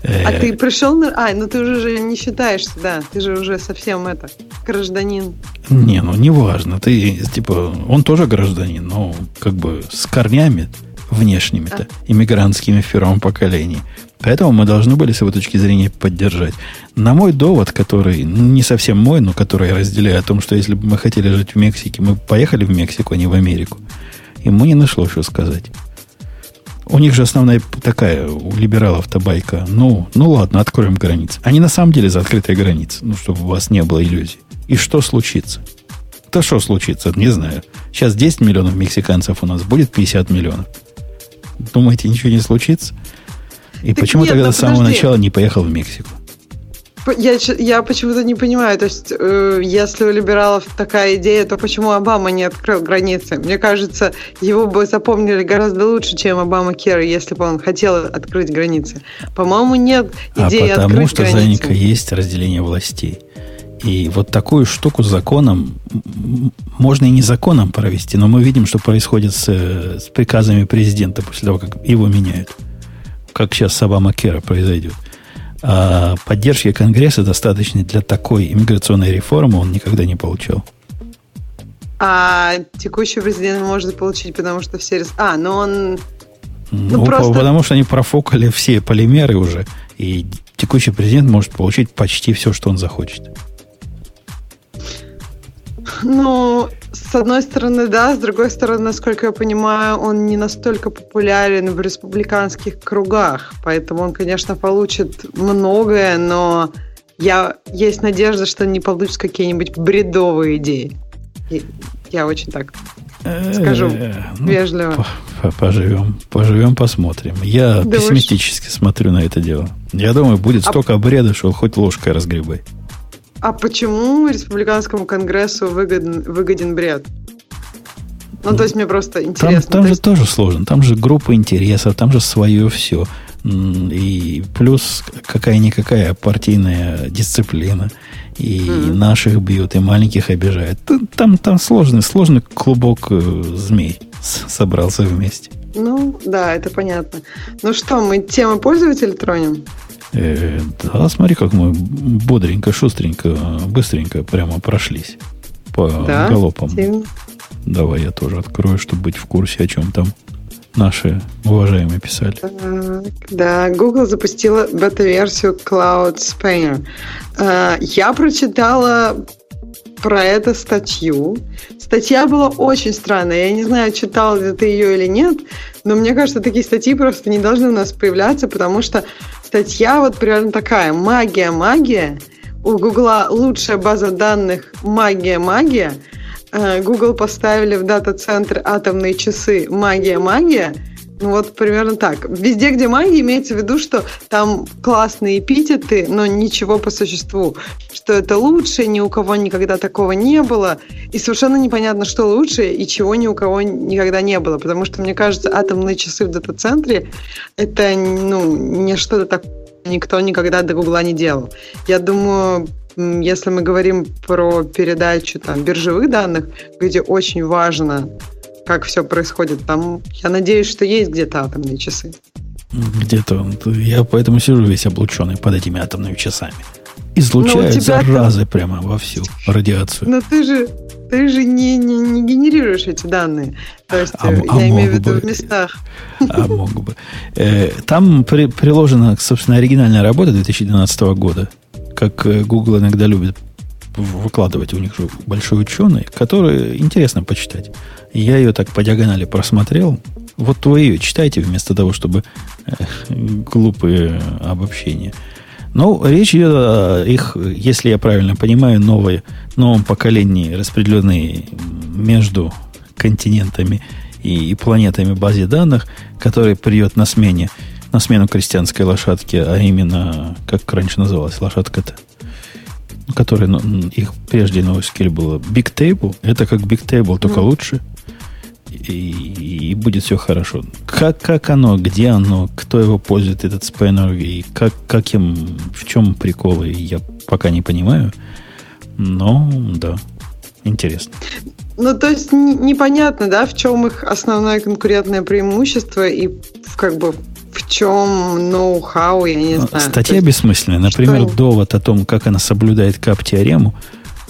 А ты э, пришел на... А, ну ты уже не считаешься, да. Ты же уже совсем это, гражданин. Не, ну не важно. Ты, типа, он тоже гражданин, но как бы с корнями внешними-то, а. иммигрантскими в первом поколении. Поэтому мы должны были с его точки зрения поддержать. На мой довод, который ну, не совсем мой, но который я разделяю, о том, что если бы мы хотели жить в Мексике, мы поехали в Мексику, а не в Америку, ему не нашло что сказать. У них же основная такая, у либералов-то байка. Ну, ну ладно, откроем границы. Они на самом деле за открытые границы. Ну, чтобы у вас не было иллюзий. И что случится? Да что случится? Не знаю. Сейчас 10 миллионов мексиканцев у нас, будет 50 миллионов. Думаете, ничего не случится? И так почему нет, тогда с самого начала не поехал в Мексику? Я, я почему-то не понимаю, то есть, э, если у либералов такая идея, то почему Обама не открыл границы? Мне кажется, его бы запомнили гораздо лучше, чем Обама Керри, если бы он хотел открыть границы. По-моему, нет идеи а потому открыть что, границы. Заника, есть разделение властей. И вот такую штуку законом можно и не законом провести, но мы видим, что происходит с, с приказами президента после того, как его меняют. Как сейчас с Обама Кера произойдет. А поддержки Конгресса достаточно для такой иммиграционной реформы он никогда не получал. А текущий президент может получить, потому что все... А, но он... Ну, ну просто... Потому что они профокали все полимеры уже. И текущий президент может получить почти все, что он захочет. Ну, с одной стороны, да, с другой стороны, насколько я понимаю, он не настолько популярен в республиканских кругах, поэтому он, конечно, получит многое, но я есть надежда, что не получит какие-нибудь бредовые идеи. Я очень так скажу ну, вежливо. Поживем, поживем, посмотрим. Я пессимистически смотрю на это дело. Я думаю, будет а столько бреда, что хоть ложкой разгребай. А почему республиканскому конгрессу выгоден, выгоден бред? Ну, то есть мне просто интересно. Там, там же есть... тоже сложно. Там же группа интересов, там же свое все. И плюс какая-никакая партийная дисциплина. И mm. наших бьют, и маленьких обижают. Там, там сложный, сложный клубок э, змей собрался вместе. Ну, да, это понятно. Ну что, мы тему пользователя тронем? Э, да, смотри, как мы бодренько, шустренько, быстренько прямо прошлись по да, галопам. Сильно. Давай я тоже открою, чтобы быть в курсе, о чем там наши уважаемые писали. Так, да, Google запустила бета-версию Cloud Spanner. Э, я прочитала про это статью. Статья была очень странная. Я не знаю, читал ли ты ее или нет, но мне кажется, такие статьи просто не должны у нас появляться, потому что статья вот примерно такая. Магия, магия. У Гугла лучшая база данных магия, магия. Э, Google поставили в дата-центр атомные часы магия, магия. Ну вот примерно так. Везде, где магия, имеется в виду, что там классные эпитеты, но ничего по существу. Что это лучше, ни у кого никогда такого не было. И совершенно непонятно, что лучше и чего ни у кого никогда не было. Потому что, мне кажется, атомные часы в дата-центре это ну, не что-то так никто никогда до Гугла не делал. Я думаю, если мы говорим про передачу там, биржевых данных, где очень важно как все происходит. Там, я надеюсь, что есть где-то атомные часы. Где-то. Я поэтому сижу весь облученный под этими атомными часами. Излучает заразы там... прямо во всю радиацию. Но ты же, ты же не, не, не генерируешь эти данные. То есть, а, я а имею в виду бы, в местах. А мог бы. Э, там при, приложена, собственно, оригинальная работа 2012 года. Как э, Google иногда любит выкладывать. У них же большой ученый, который интересно почитать. Я ее так по диагонали просмотрел. Вот вы ее читайте вместо того, чтобы э, глупые обобщения. Ну, речь идет о их, если я правильно понимаю, новой, новом поколении, распределенной между континентами и, и планетами базе данных, который придет на смене, на смену крестьянской лошадки, а именно, как раньше называлась лошадка-то, которая, ну, их прежде NoSQL было Big Table, это как Big Table, только mm. лучше – и, и будет все хорошо. Как, как оно, где оно, кто его пользует, этот спэннер, и как, как им, в чем приколы, я пока не понимаю. Но, да, интересно. Ну, то есть непонятно, да, в чем их основное конкурентное преимущество и как бы в чем ноу-хау, я не знаю. Статья есть, бессмысленная. Например, что? довод о том, как она соблюдает кап-теорему –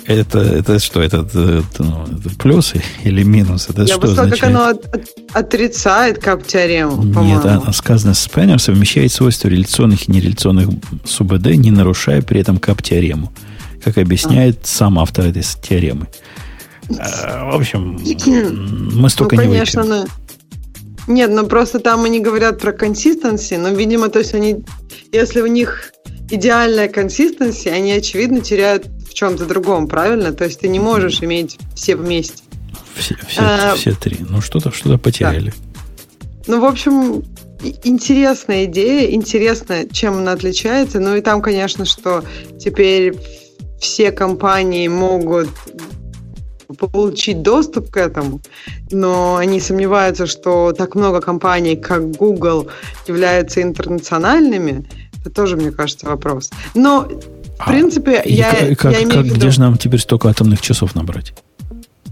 это, это что, это, это, ну, это плюсы или минус? Это Я что бы сказала, как оно от, от, отрицает кап-теорему, Нет, а, сказано, спэннер совмещает свойства реляционных и нереляционных СУБД, не нарушая при этом кап-теорему, как объясняет а. сам автор этой теоремы. А, в общем, мы столько ну, конечно, не выпьем. Нет, ну просто там они говорят про консистенции, но, видимо, то есть они, если у них идеальная консистенция, они, очевидно, теряют в чем-то другом, правильно? То есть ты не можешь иметь все вместе. Все, все, а, все три. Ну, что-то что потеряли. Да. Ну, в общем, интересная идея, интересно, чем она отличается. Ну и там, конечно, что теперь все компании могут получить доступ к этому, но они сомневаются, что так много компаний, как Google, являются интернациональными. Это тоже, мне кажется, вопрос. Но В принципе, И я, как, я имею как- в виду... где же нам теперь столько атомных часов набрать?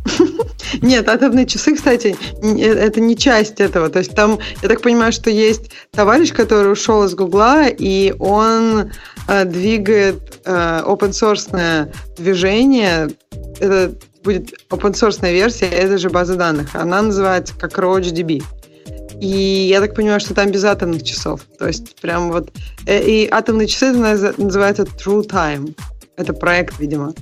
Нет, атомные часы, кстати, э, это не часть этого. То есть там, я так понимаю, что есть товарищ, который ушел из Гугла, и он э, двигает э, open source движение. Это будет open source версия этой же базы данных. Она называется как RoachDB. И я так понимаю, что там без атомных часов. То есть прям вот... э, И атомные часы это наз- называется True Time. Это проект, видимо.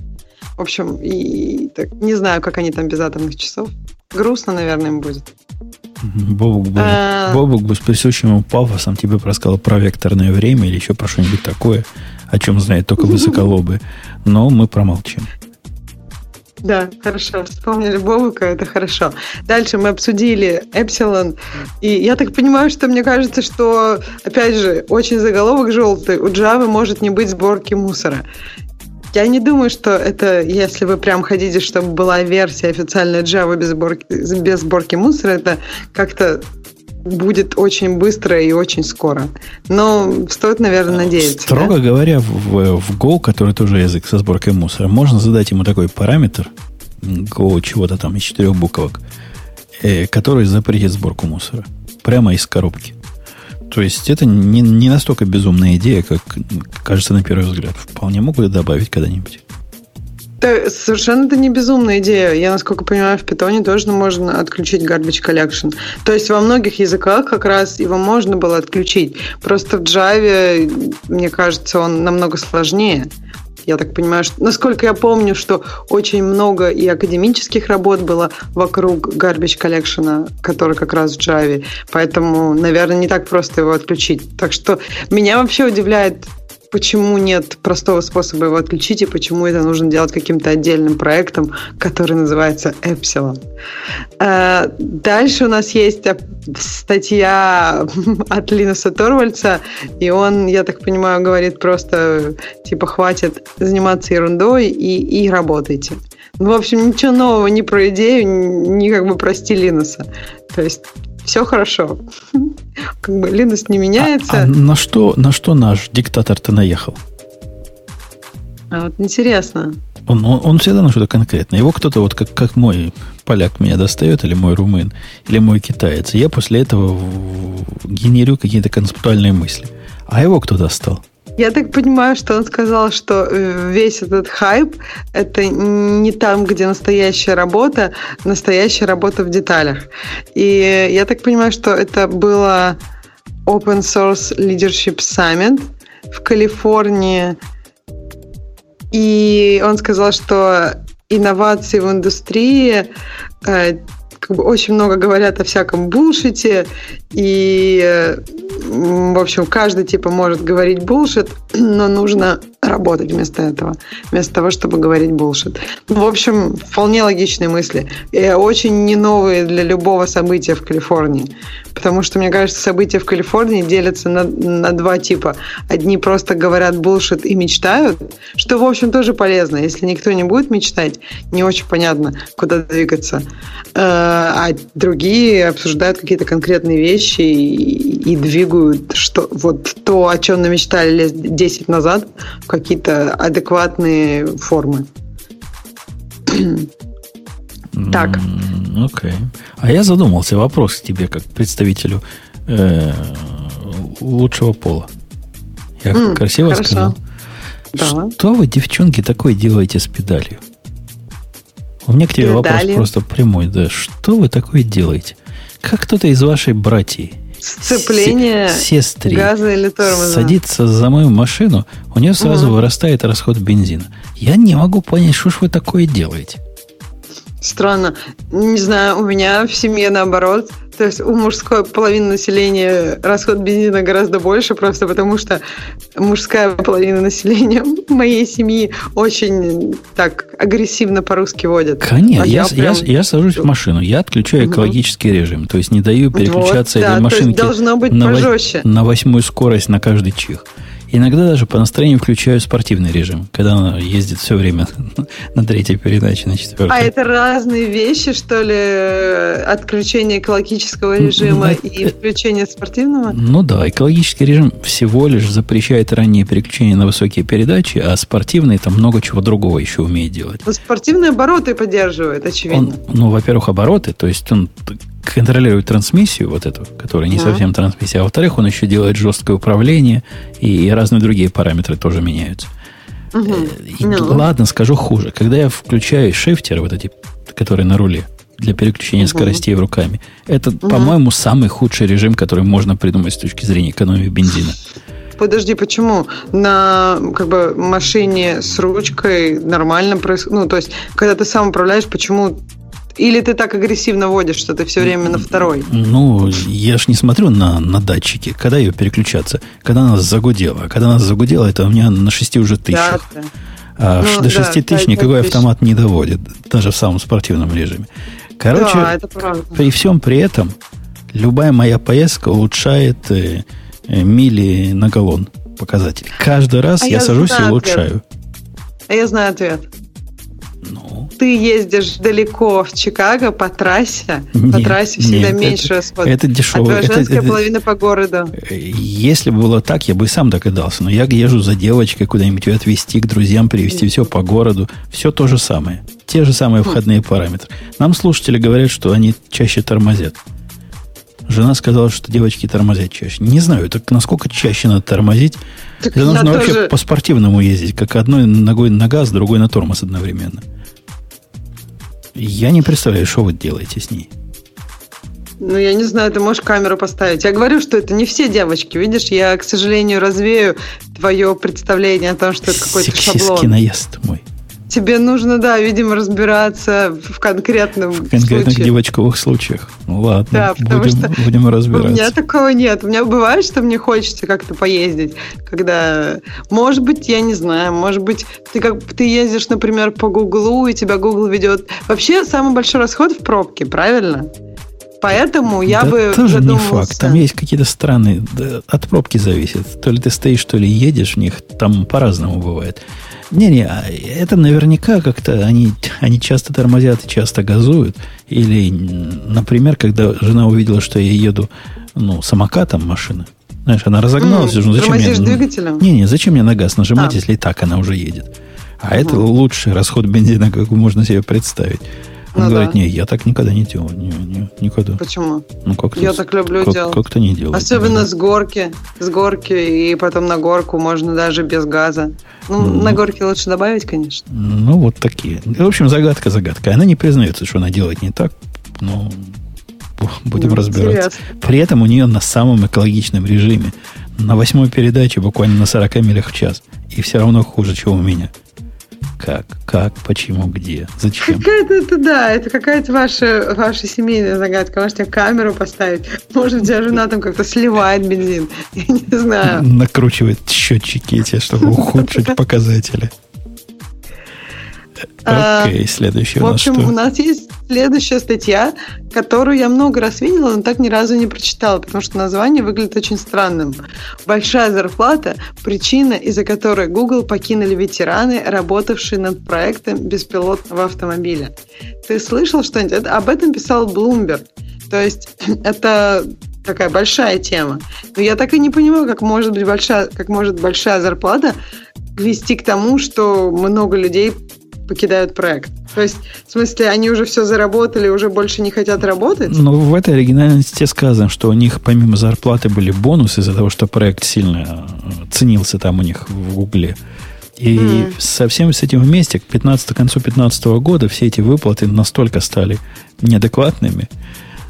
В общем, и так, не знаю, как они там без атомных часов. Грустно, наверное, им будет. Бобук бы, А. Бобук бы с присущим ему пафосом тебе рассказал про векторное время или еще про что-нибудь такое, о чем знает только высоколобы. Но мы промолчим. Да, хорошо. Вспомнили Бобука, это хорошо. Дальше мы обсудили Эпсилон. И я так понимаю, что мне кажется, что, опять же, очень заголовок желтый. У Java может не быть сборки мусора. Я не думаю, что это, если вы прям хотите, чтобы была версия официальная Java без сборки, без сборки мусора, это как-то будет очень быстро и очень скоро. Но стоит, наверное, надеяться. Строго да? говоря, в, в Go, который тоже язык со сборкой мусора, можно задать ему такой параметр Go чего-то там из четырех буквок, э, который запретит сборку мусора. Прямо из коробки. То есть это не, не настолько безумная идея, как кажется на первый взгляд. Вполне могут добавить когда-нибудь. Да, совершенно это не безумная идея. Я, насколько понимаю, в питоне тоже можно отключить garbage collection. То есть во многих языках как раз его можно было отключить. Просто в Java, мне кажется, он намного сложнее. Я так понимаю, что, насколько я помню, что очень много и академических работ было вокруг garbage collection, который как раз в Java. Поэтому, наверное, не так просто его отключить. Так что меня вообще удивляет почему нет простого способа его отключить и почему это нужно делать каким-то отдельным проектом, который называется Epsilon. Э, Дальше у нас есть статья от Линуса Торвальца, и он, я так понимаю, говорит просто, типа, хватит заниматься ерундой и, и работайте. Ну, в общем, ничего нового ни про идею, ни как бы про стиль Линуса. То есть все хорошо. Как бы Линус не меняется. А, а на, что, на что наш диктатор-то наехал? А вот интересно. Он, он, он всегда на что-то конкретное. Его кто-то, вот как, как мой поляк меня достает, или мой румын, или мой китаец. Я после этого генерю какие-то концептуальные мысли. А его кто достал? Я так понимаю, что он сказал, что э, весь этот хайп это не там, где настоящая работа, настоящая работа в деталях. И я так понимаю, что это было Open Source Leadership Summit в Калифорнии. И он сказал, что инновации в индустрии э, как бы очень много говорят о всяком булшите, и, в общем, каждый типа может говорить булшит, но нужно работать вместо этого, вместо того, чтобы говорить булшит. В общем, вполне логичные мысли. И очень не новые для любого события в Калифорнии. Потому что, мне кажется, события в Калифорнии делятся на, на два типа. Одни просто говорят булшит и мечтают, что, в общем, тоже полезно. Если никто не будет мечтать, не очень понятно, куда двигаться. Э, А другие обсуждают какие-то конкретные вещи и, и двигают что, вот то, о чем намечтали лет 10 назад, в какие-то адекватные формы. Так. Окей. А я задумался, вопрос к тебе, как представителю э, лучшего пола. Я М, красиво хорошо. сказал? Да. Что вы, девчонки, такое делаете с педалью? У меня к тебе вопрос Педали? просто прямой. Да, что вы такое делаете? Как кто-то из вашей братьи, Сцепление се- сестры, газа или тормоза. садится за мою машину, у нее сразу Мгм. вырастает расход бензина. Я не могу понять, что ж вы такое делаете. Странно. Не знаю, у меня в семье наоборот. То есть у мужской половины населения расход бензина гораздо больше, просто потому что мужская половина населения моей семьи очень так агрессивно по-русски водит. Конечно, А я, прям- я, я сажусь в машину, я отключаю экологический режим, то есть не даю переключаться Вот, да, этой то есть машинке должно быть на, пожестче. на восьмую скорость на каждый чих. Иногда даже по настроению включаю спортивный режим, когда она ездит все время на третьей передаче, на четвертой. А это разные вещи, что ли? Отключение экологического режима и включение спортивного? Ну да, экологический режим всего лишь запрещает раннее переключение на высокие передачи, а спортивный там много чего другого еще умеет делать. Но спортивные обороты поддерживает, очевидно. Он, ну, во-первых, обороты, то есть он контролирует трансмиссию вот эту, которая не uh-huh. совсем трансмиссия, а во-вторых, он еще делает жесткое управление, и разные другие параметры тоже меняются. Uh-huh. И. Ну. Ладно, скажу хуже. Когда я включаю шифтеры, вот эти, которые на руле, для переключения uh-huh. скоростей руками, это, uh-huh. по-моему, самый худший режим, который можно придумать с точки зрения экономии бензина. Подожди, почему на как бы машине с ручкой нормально происходит? Ну, то есть, когда ты сам управляешь, почему или ты так агрессивно водишь, что ты все время на второй? Ну, я ж не смотрю на, на датчики. Когда ее переключаться? Когда она загудела. Когда она загудела, это у меня на 6 уже тысячах. Да, да. А ну, до 6 да, тысяч никакой автомат не доводит. Даже в самом спортивном режиме. Короче, да, при всем при этом, любая моя поездка улучшает э, э, мили на галлон показатель. Каждый раз а я, я сажусь и улучшаю. А я знаю ответ ты ездишь далеко в Чикаго по трассе, нет, по трассе всегда нет, меньше это, расход. Это дешево. А женская это, половина по городу. Если бы было так, я бы сам догадался. Но я езжу за девочкой куда-нибудь ее отвезти, к друзьям привезти, все по городу. Все то же самое. Те же самые входные параметры. Нам слушатели говорят, что они чаще тормозят. Жена сказала, что девочки тормозят чаще. Не знаю, так насколько чаще надо тормозить. Так Это нужно тоже... вообще по-спортивному ездить, как одной ногой на газ, другой на тормоз одновременно. Я не представляю, что вы делаете с ней. Ну, я не знаю, ты можешь камеру поставить. Я говорю, что это не все девочки. Видишь, я, к сожалению, развею твое представление о том, что это какой-то шаблон. наезд мой. Тебе нужно, да, видимо, разбираться в конкретном В конкретных случае. девочковых случаях. Ну ладно, да, потому будем, что будем разбираться. У меня такого нет. У меня бывает, что мне хочется как-то поездить, когда, может быть, я не знаю, может быть, ты как ты ездишь, например, по Гуглу, и тебя Google ведет. Вообще, самый большой расход в пробке, правильно? Поэтому я да бы тоже не факт. Там есть какие-то страны, от пробки зависит. То ли ты стоишь, то ли едешь в них, там по-разному бывает. Не-не, а это наверняка как-то они, они часто тормозят и часто газуют. Или, например, когда жена увидела, что я еду ну, самокатом машины, знаешь, она разогналась. Mm, ну, зачем мне, двигателем? Не-не, зачем мне на газ нажимать, а. если и так она уже едет? А mm. это лучший расход бензина, как можно себе представить. Он ну, говорит, да. не, я так никогда не делал. Не, не, никогда. Почему? Ну, как я так люблю как, делать. Как-то не делал. Особенно с горки. С горки и потом на горку можно даже без газа. Ну, ну на горке лучше добавить, конечно. Ну, вот такие. В общем, загадка загадка. Она не признается, что она делает не так, но будем ну, разбираться. Интересно. При этом у нее на самом экологичном режиме. На восьмой передаче буквально на 40 милях в час. И все равно хуже, чем у меня. Как? Как? Почему? Где? Зачем? Какая-то это, да, это какая-то ваша, ваша семейная загадка. Может, тебе камеру поставить? Может, у тебя жена там как-то сливает бензин? Я не знаю. Накручивает счетчики эти, чтобы ухудшить показатели. А, Окей, следующий в общем, у нас есть следующая статья, которую я много раз видела, но так ни разу не прочитала, потому что название выглядит очень странным. Большая зарплата – причина, из-за которой Google покинули ветераны, работавшие над проектом беспилотного автомобиля. Ты слышал что-нибудь? Об этом писал Bloomberg. То есть это такая большая тема. Но я так и не понимаю, как может быть большая, как может большая зарплата вести к тому, что много людей покидают проект. То есть, в смысле, они уже все заработали, уже больше не хотят работать? Ну, в этой оригинальности сказано, что у них помимо зарплаты были бонусы из-за того, что проект сильно э, ценился там у них в Гугле. И mm. со всем с этим вместе, к 15, к концу 2015 года все эти выплаты настолько стали неадекватными,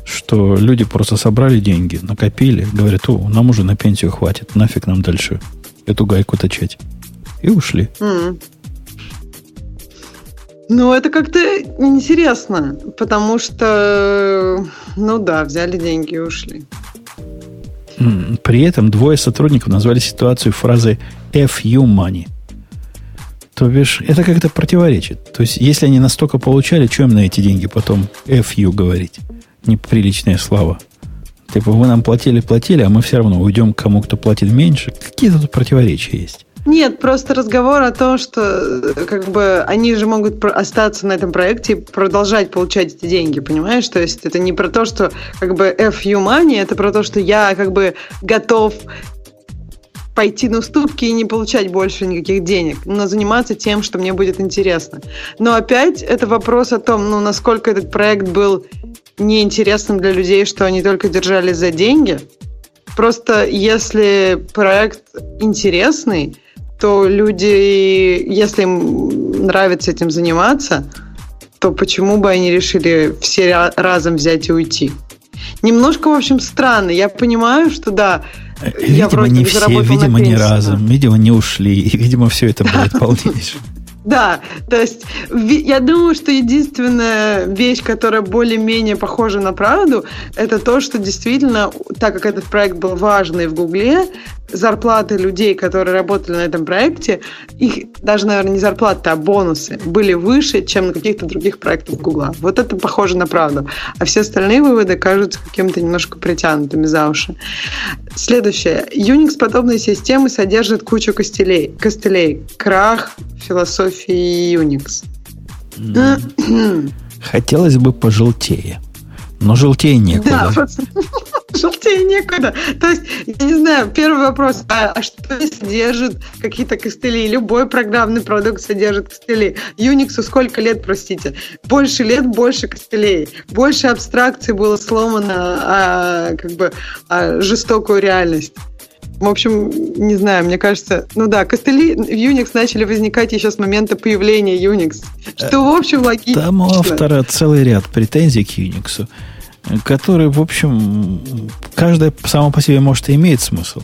что люди просто собрали деньги, накопили, говорят, о, нам уже на пенсию хватит, нафиг нам дальше эту гайку точать. И ушли. Mm. Ну, это как-то интересно, потому что, ну да, взяли деньги и ушли. При этом двое сотрудников назвали ситуацию фразой FU money. То бишь, это как-то противоречит. То есть, если они настолько получали, им на эти деньги потом FU говорить? Неприличное слово. Типа вы нам платили, платили, а мы все равно уйдем к кому, кто платит меньше. Какие тут противоречия есть? Нет, просто разговор о том, что э, как бы они же могут остаться на этом проекте и продолжать получать эти деньги, понимаешь? То есть это не про то, что как бы FU money, это про то, что я как бы готов пойти на уступки и не получать больше никаких денег, но заниматься тем, что мне будет интересно. Но опять это вопрос о том, ну, насколько этот проект был неинтересным для людей, что они только держались за деньги. Просто если проект интересный, то люди, если им нравится этим заниматься, то почему бы они решили все разом взять и уйти? Немножко, в общем, странно. Я понимаю, что да, Видимо, не все, видимо, не разом, видимо, не ушли, и, видимо, все это будет полнейшее. Да, то есть я думаю, что единственная вещь, которая более-менее похожа на правду, это то, что действительно, так как этот проект был важный в Гугле, зарплаты людей, которые работали на этом проекте, их даже, наверное, не зарплаты, а бонусы были выше, чем на каких-то других проектах Гугла. Вот это похоже на правду. А все остальные выводы кажутся каким-то немножко притянутыми за уши. Следующее. Unix-подобные системы содержат кучу костылей. костылей. Крах философии Unix. Хотелось бы пожелтее. Но желтее некуда. Да, желтее некуда. То есть, я не знаю, первый вопрос, а, а что содержит какие-то костыли? Любой программный продукт содержит костыли. Unix сколько лет, простите? Больше лет, больше костылей. Больше абстракций было сломано, а, как бы, а, жестокую реальность. В общем, не знаю, мне кажется, ну да, костыли в Unix начали возникать еще с момента появления Unix, что, в общем, логично. Там у автора целый ряд претензий к Unix, которые, в общем, каждая само по себе, может, и имеет смысл,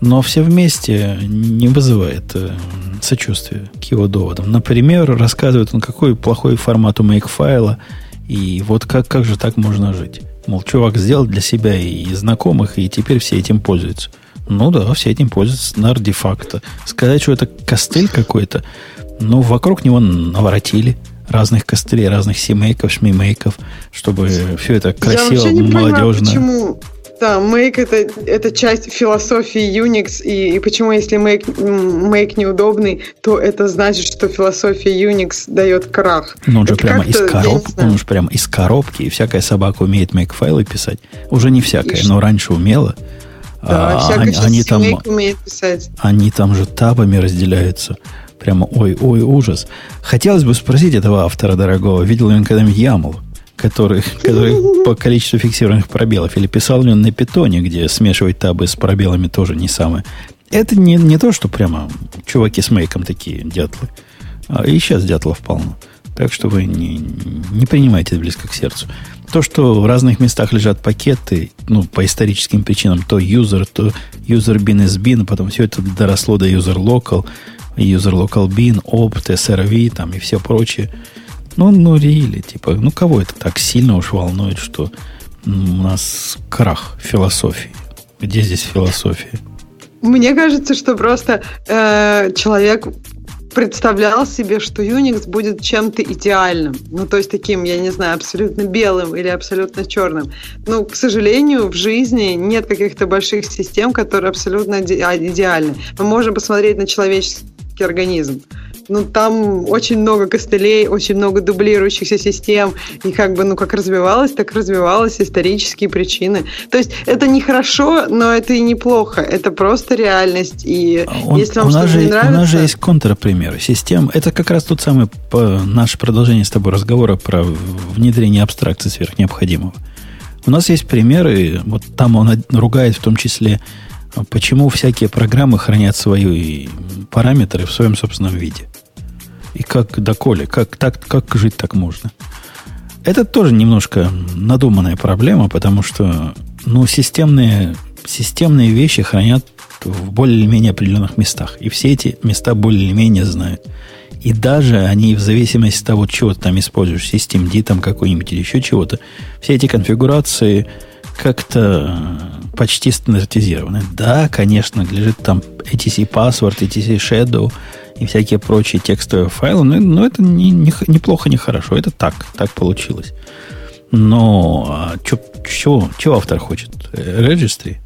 но все вместе не вызывает э, сочувствия к его доводам. Например, рассказывает он, какой плохой формат у make-файла, и вот как, как же так можно жить. Мол, чувак сделал для себя и знакомых, и теперь все этим пользуются – ну да, все этим пользуются на артефакта. Сказать, что это костыль какой-то, ну, вокруг него наворотили разных костылей, разных семейков, шмимейков, чтобы все это красиво, Я не молодежно. Понимаю, почему да, make это, это часть философии Unix, и, и почему если make, make неудобный, то это значит, что философия Unix дает крах. Ну, он же прямо из коробки, он же прямо из коробки, и всякая собака умеет make файлы писать. Уже не всякая, и но раньше умела. Да, а, они, они там, умеет писать. Они там же табами разделяются. Прямо ой-ой, ужас. Хотелось бы спросить этого автора дорогого, видел ли он когда-нибудь YAML, который, который по количеству фиксированных пробелов, или писал ли он на питоне, где смешивать табы с пробелами тоже не самое. Это не, не то, что прямо чуваки с мейком такие дятлы. А и сейчас дятлов полно. Так что вы не, не принимайте это близко к сердцу. То, что в разных местах лежат пакеты, ну, по историческим причинам, то user, то user bin is bin, потом все это доросло до user local, user local bin, opt, srv, там и все прочее. Ну, ну, рили, типа, ну, кого это так сильно уж волнует, что у нас крах философии? Где здесь философия? Мне кажется, что просто э, человек представлял себе, что Unix будет чем-то идеальным. Ну, то есть таким, я не знаю, абсолютно белым или абсолютно черным. Ну, к сожалению, в жизни нет каких-то больших систем, которые абсолютно идеальны. Мы можем посмотреть на человеческий организм ну, там очень много костылей, очень много дублирующихся систем, и как бы, ну, как развивалось, так развивалось, исторические причины. То есть это не хорошо, но это и неплохо, это просто реальность, и а Он, если вам что-то не нравится... У нас же есть контрпримеры систем. Это как раз тот самый по, наше продолжение с тобой разговора про внедрение абстракции сверхнеобходимого. У нас есть примеры, вот там он ругает в том числе почему всякие программы хранят свои параметры в своем собственном виде. И как доколе, как, так, как жить так можно. Это тоже немножко надуманная проблема, потому что ну, системные, системные вещи хранят в более-менее определенных местах. И все эти места более-менее знают. И даже они в зависимости от того, чего ты там используешь, систем там какой-нибудь или еще чего-то, все эти конфигурации как-то почти стандартизированы. Да, конечно, лежит там etc password, etc shadow и всякие прочие текстовые файлы, но, но это не, не, неплохо, не хорошо. Это так, так получилось. Но а чё, чего, автор хочет? registry,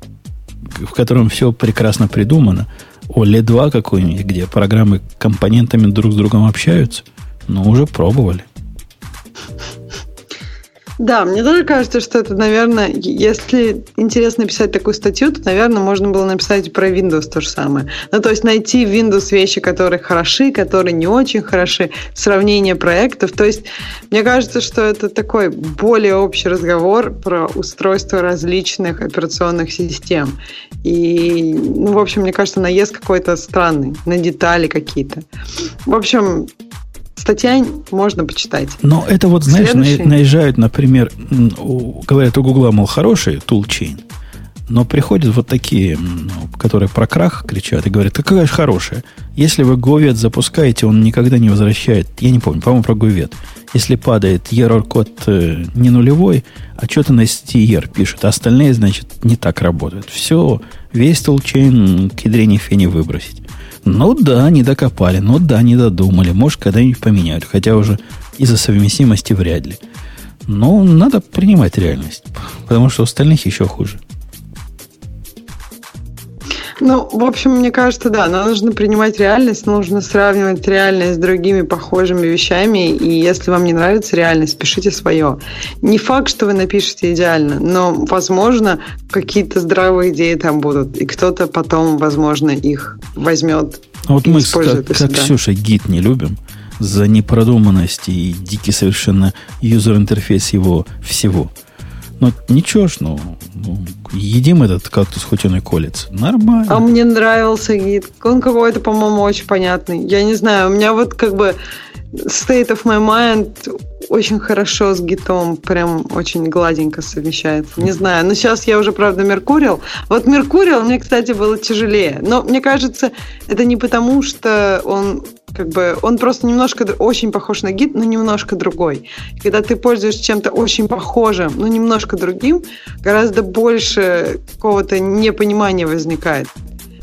в котором все прекрасно придумано, о L2 какой-нибудь, где программы компонентами друг с другом общаются, ну, уже пробовали. Да, мне тоже кажется, что это, наверное, если интересно писать такую статью, то, наверное, можно было написать про Windows то же самое. Ну, то есть найти в Windows вещи, которые хороши, которые не очень хороши, сравнение проектов. То есть мне кажется, что это такой более общий разговор про устройство различных операционных систем. И, ну, в общем, мне кажется, наезд какой-то странный, на детали какие-то. В общем, статья можно почитать. Но это вот, знаешь, Следующий... наезжают, например, говорят, у Гугла, мол, хороший toolchain, но приходят вот такие, ну, которые про крах кричат и говорят, какая же хорошая. Если вы Говет запускаете, он никогда не возвращает, я не помню, по-моему, про Говет. Если падает error код э, не нулевой, а что-то на STR пишет, а остальные, значит, не так работают. Все, весь toolchain к ядрене фени выбросить. Ну да, не докопали, ну да, не додумали. Может, когда-нибудь поменяют, хотя уже из-за совместимости вряд ли. Но надо принимать реальность, потому что у остальных еще хуже. Ну, в общем, мне кажется, да, но нужно принимать реальность, нужно сравнивать реальность с другими похожими вещами, и если вам не нравится реальность, пишите свое. Не факт, что вы напишете идеально, но, возможно, какие-то здравые идеи там будут, и кто-то потом, возможно, их возьмет а вот мы, как, как Ксюша, гид не любим за непродуманность и дикий совершенно юзер-интерфейс его всего – ну, ничего ж, ну, ну, едим этот кактус, хоть он и колется. Нормально. А мне нравился гид. Он какой-то, по-моему, очень понятный. Я не знаю, у меня вот как бы state of my mind очень хорошо с гитом, прям очень гладенько совмещается. Не знаю, но сейчас я уже, правда, Меркурил. Вот Меркурил мне, кстати, было тяжелее. Но мне кажется, это не потому, что он как бы он просто немножко очень похож на гид, но немножко другой. И когда ты пользуешься чем-то очень похожим, но немножко другим, гораздо больше какого-то непонимания возникает.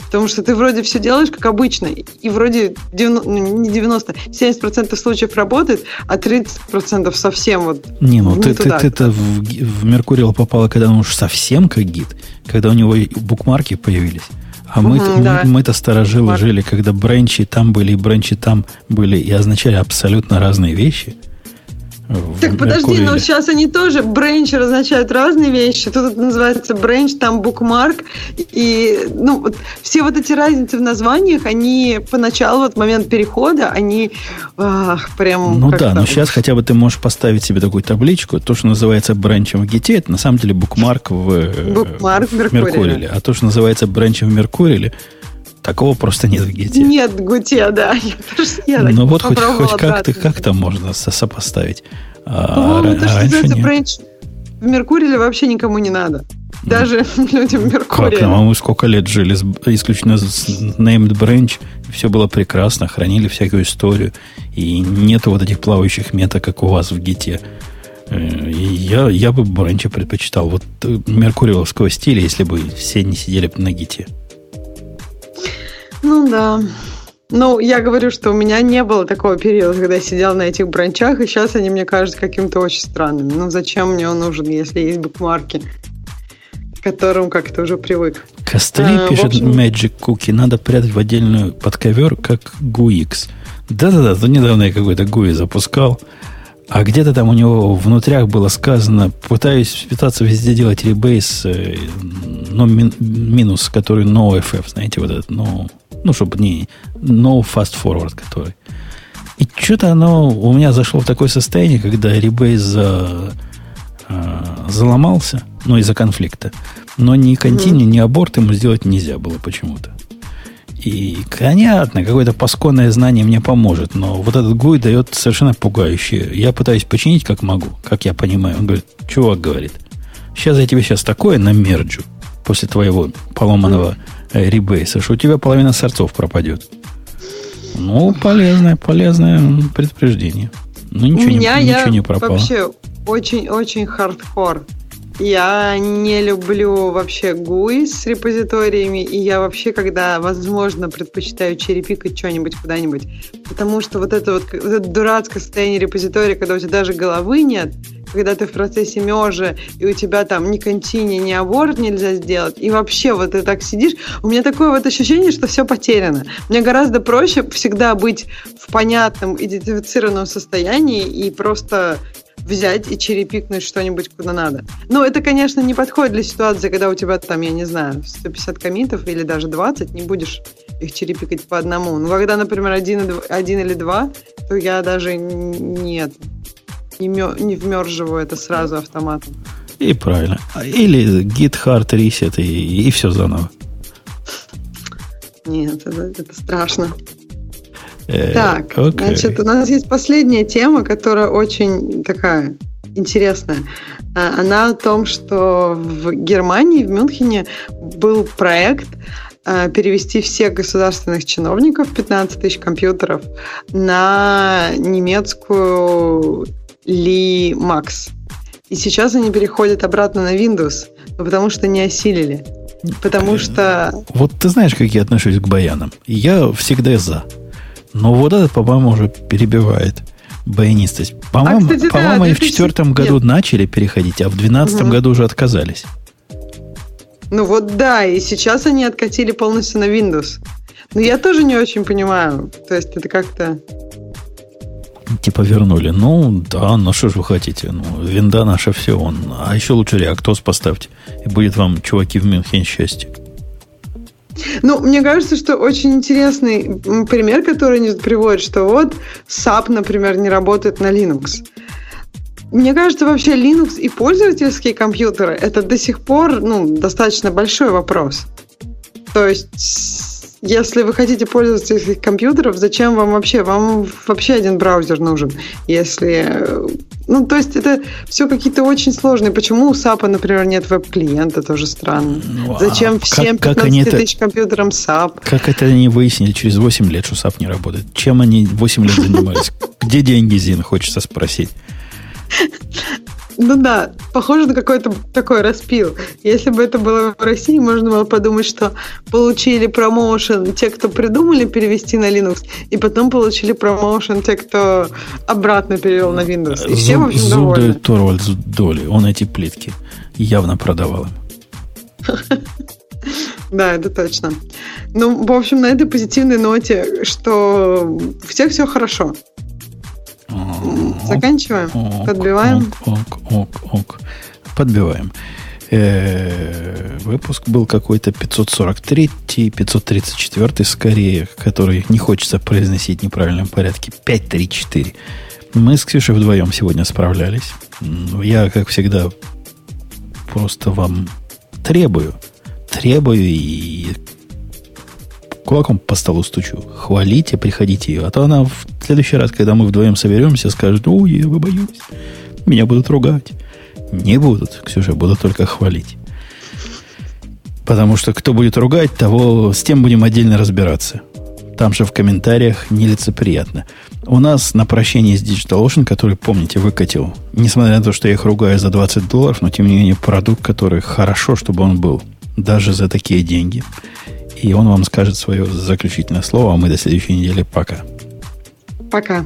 Потому что ты вроде все делаешь как обычно, и вроде 90, ну, не 90, 70% случаев работает, а 30% совсем вот Не, ну не ты, туда. ты, ты, в, в Меркуриал попала, когда он уж совсем как гид, когда у него букмарки появились. А мы, да. мы, мы-то старожилы жили, когда бренчи там были и бренчи там были и означали абсолютно разные вещи. Так подожди, но сейчас они тоже бренч означают разные вещи. Тут это называется бренч, там букмарк. И ну, вот, все вот эти разницы в названиях, они поначалу, вот момент перехода, они ах, прям... Ну да, но сейчас хотя бы ты можешь поставить себе такую табличку. То, что называется бренчем в Гите, это на самом деле букмарк в, э, букмарк в Меркуриле. А то, что называется бренчем в Меркуриле, Такого просто нет в Гите. Нет в Гуте, да. Я, ну вот хоть, хоть как-то, как-то можно сопоставить. А, По-моему, то, что называется бренч в Меркурии вообще никому не надо. Даже людям Меркурия. Как? А мы сколько лет жили с, исключительно с named branch, все было прекрасно, хранили всякую историю, и нету вот этих плавающих мета, как у вас в Гите. Э, я, я бы бренча предпочитал. Вот э, меркуриевского стиля, если бы все не сидели на Гите. Ну да. Ну, я говорю, что у меня не было такого периода, когда я сидела на этих бранчах, и сейчас они мне кажутся каким-то очень странными. Ну, зачем мне он нужен, если есть букмарки, к которым как-то уже привык? Костыли а, пишет общем... Magic Cookie, надо прятать в отдельную подковер, как GUIX. Да-да-да, то недавно я какой-то GUI запускал, а где-то там у него внутрях было сказано, пытаюсь пытаться везде делать ребейс, э, но мин, минус, который NoFF, знаете, вот этот, no, ну, чтобы не no fast forward, который. И что-то оно у меня зашло в такое состояние, когда ребейс за, э, заломался, ну, из-за конфликта. Но ни континью, mm-hmm. ни аборт ему сделать нельзя было почему-то. И, понятно, какое-то пасконное знание мне поможет, но вот этот гуй дает совершенно пугающее. Я пытаюсь починить как могу, как я понимаю. Он говорит, чувак говорит, сейчас я тебе сейчас такое намерджу после твоего поломанного э, ребейса, что у тебя половина сорцов пропадет. Ну, полезное, полезное предупреждение. Ну, ничего, у меня не, ничего не пропало. вообще очень-очень хардкор. Я не люблю вообще GUI с репозиториями, и я вообще, когда возможно, предпочитаю черепикать что-нибудь куда-нибудь, потому что вот это вот, вот это дурацкое состояние репозитория, когда у тебя даже головы нет, когда ты в процессе мержа, и у тебя там ни контини, ни аборт нельзя сделать, и вообще вот ты так сидишь, у меня такое вот ощущение, что все потеряно. Мне гораздо проще всегда быть в понятном, идентифицированном состоянии и просто взять и черепикнуть что-нибудь куда надо. Ну, это, конечно, не подходит для ситуации, когда у тебя там, я не знаю, 150 комитов или даже 20, не будешь их черепикать по одному. Но когда, например, один, один или два, то я даже нет, не, не вмерживаю это сразу автоматом. И правильно. Или git hard reset и, и все заново. Нет, это, это страшно. Э, так, okay. значит, у нас есть последняя тема, которая очень такая интересная. А, она о том, что в Германии, в Мюнхене был проект а, перевести всех государственных чиновников, 15 тысяч компьютеров, на немецкую Ли Макс. И сейчас они переходят обратно на Windows, потому что не осилили. Потому что... Вот ты знаешь, как я отношусь к баянам. Я всегда за. Но вот этот, по-моему, уже перебивает баянистость. По-моему, а, по-моему да, и в четвертом году Нет. начали переходить, а в двенадцатом угу. году уже отказались. Ну вот да, и сейчас они откатили полностью на Windows. Но я тоже не очень понимаю. То есть это как-то... Типа вернули. Ну, да, ну что же вы хотите? Ну, винда наша все он. А еще лучше реактос поставьте. И будет вам, чуваки, в Мюнхен счастье. Ну, мне кажется, что очень интересный пример, который они приводят, что вот SAP, например, не работает на Linux. Мне кажется, вообще Linux и пользовательские компьютеры это до сих пор ну, достаточно большой вопрос. То есть, если вы хотите пользоваться этих компьютеров, зачем вам вообще? Вам вообще один браузер нужен. Если ну, то есть это все какие-то очень сложные. Почему у SAP, например, нет веб-клиента, тоже странно. Ну, Зачем а всем как, 15 как тысяч это, компьютерам SAP? Как это они выяснили через 8 лет, что SAP не работает? Чем они 8 лет занимались? Где деньги, Зин, хочется спросить. Ну да, похоже на какой-то такой распил. Если бы это было в России, можно было подумать, что получили промоушен те, кто придумали перевести на Linux, и потом получили промоушен те, кто обратно перевел на Windows. И все, Зуб, в общем, довольны. Торвальдс доли, он эти плитки явно продавал им. Да, это точно. Ну, в общем, на этой позитивной ноте, что у всех все хорошо. Заканчиваем? Ок, Подбиваем? Ок, ок, ок, ок. Подбиваем. Э-э- выпуск был какой-то 543, 534 скорее, который не хочется произносить в неправильном порядке. 534. Мы с Ксюшей вдвоем сегодня справлялись. Я, как всегда, просто вам требую, требую и кулаком по столу стучу. Хвалите, приходите ее. А то она в следующий раз, когда мы вдвоем соберемся, скажет, ой, я боюсь. Меня будут ругать. Не будут, Ксюша, будут только хвалить. Потому что кто будет ругать, того с тем будем отдельно разбираться. Там же в комментариях нелицеприятно. У нас на прощение с DigitalOcean, который, помните, выкатил, несмотря на то, что я их ругаю за 20 долларов, но тем не менее продукт, который хорошо, чтобы он был, даже за такие деньги – и он вам скажет свое заключительное слово, а мы до следующей недели. Пока. Пока.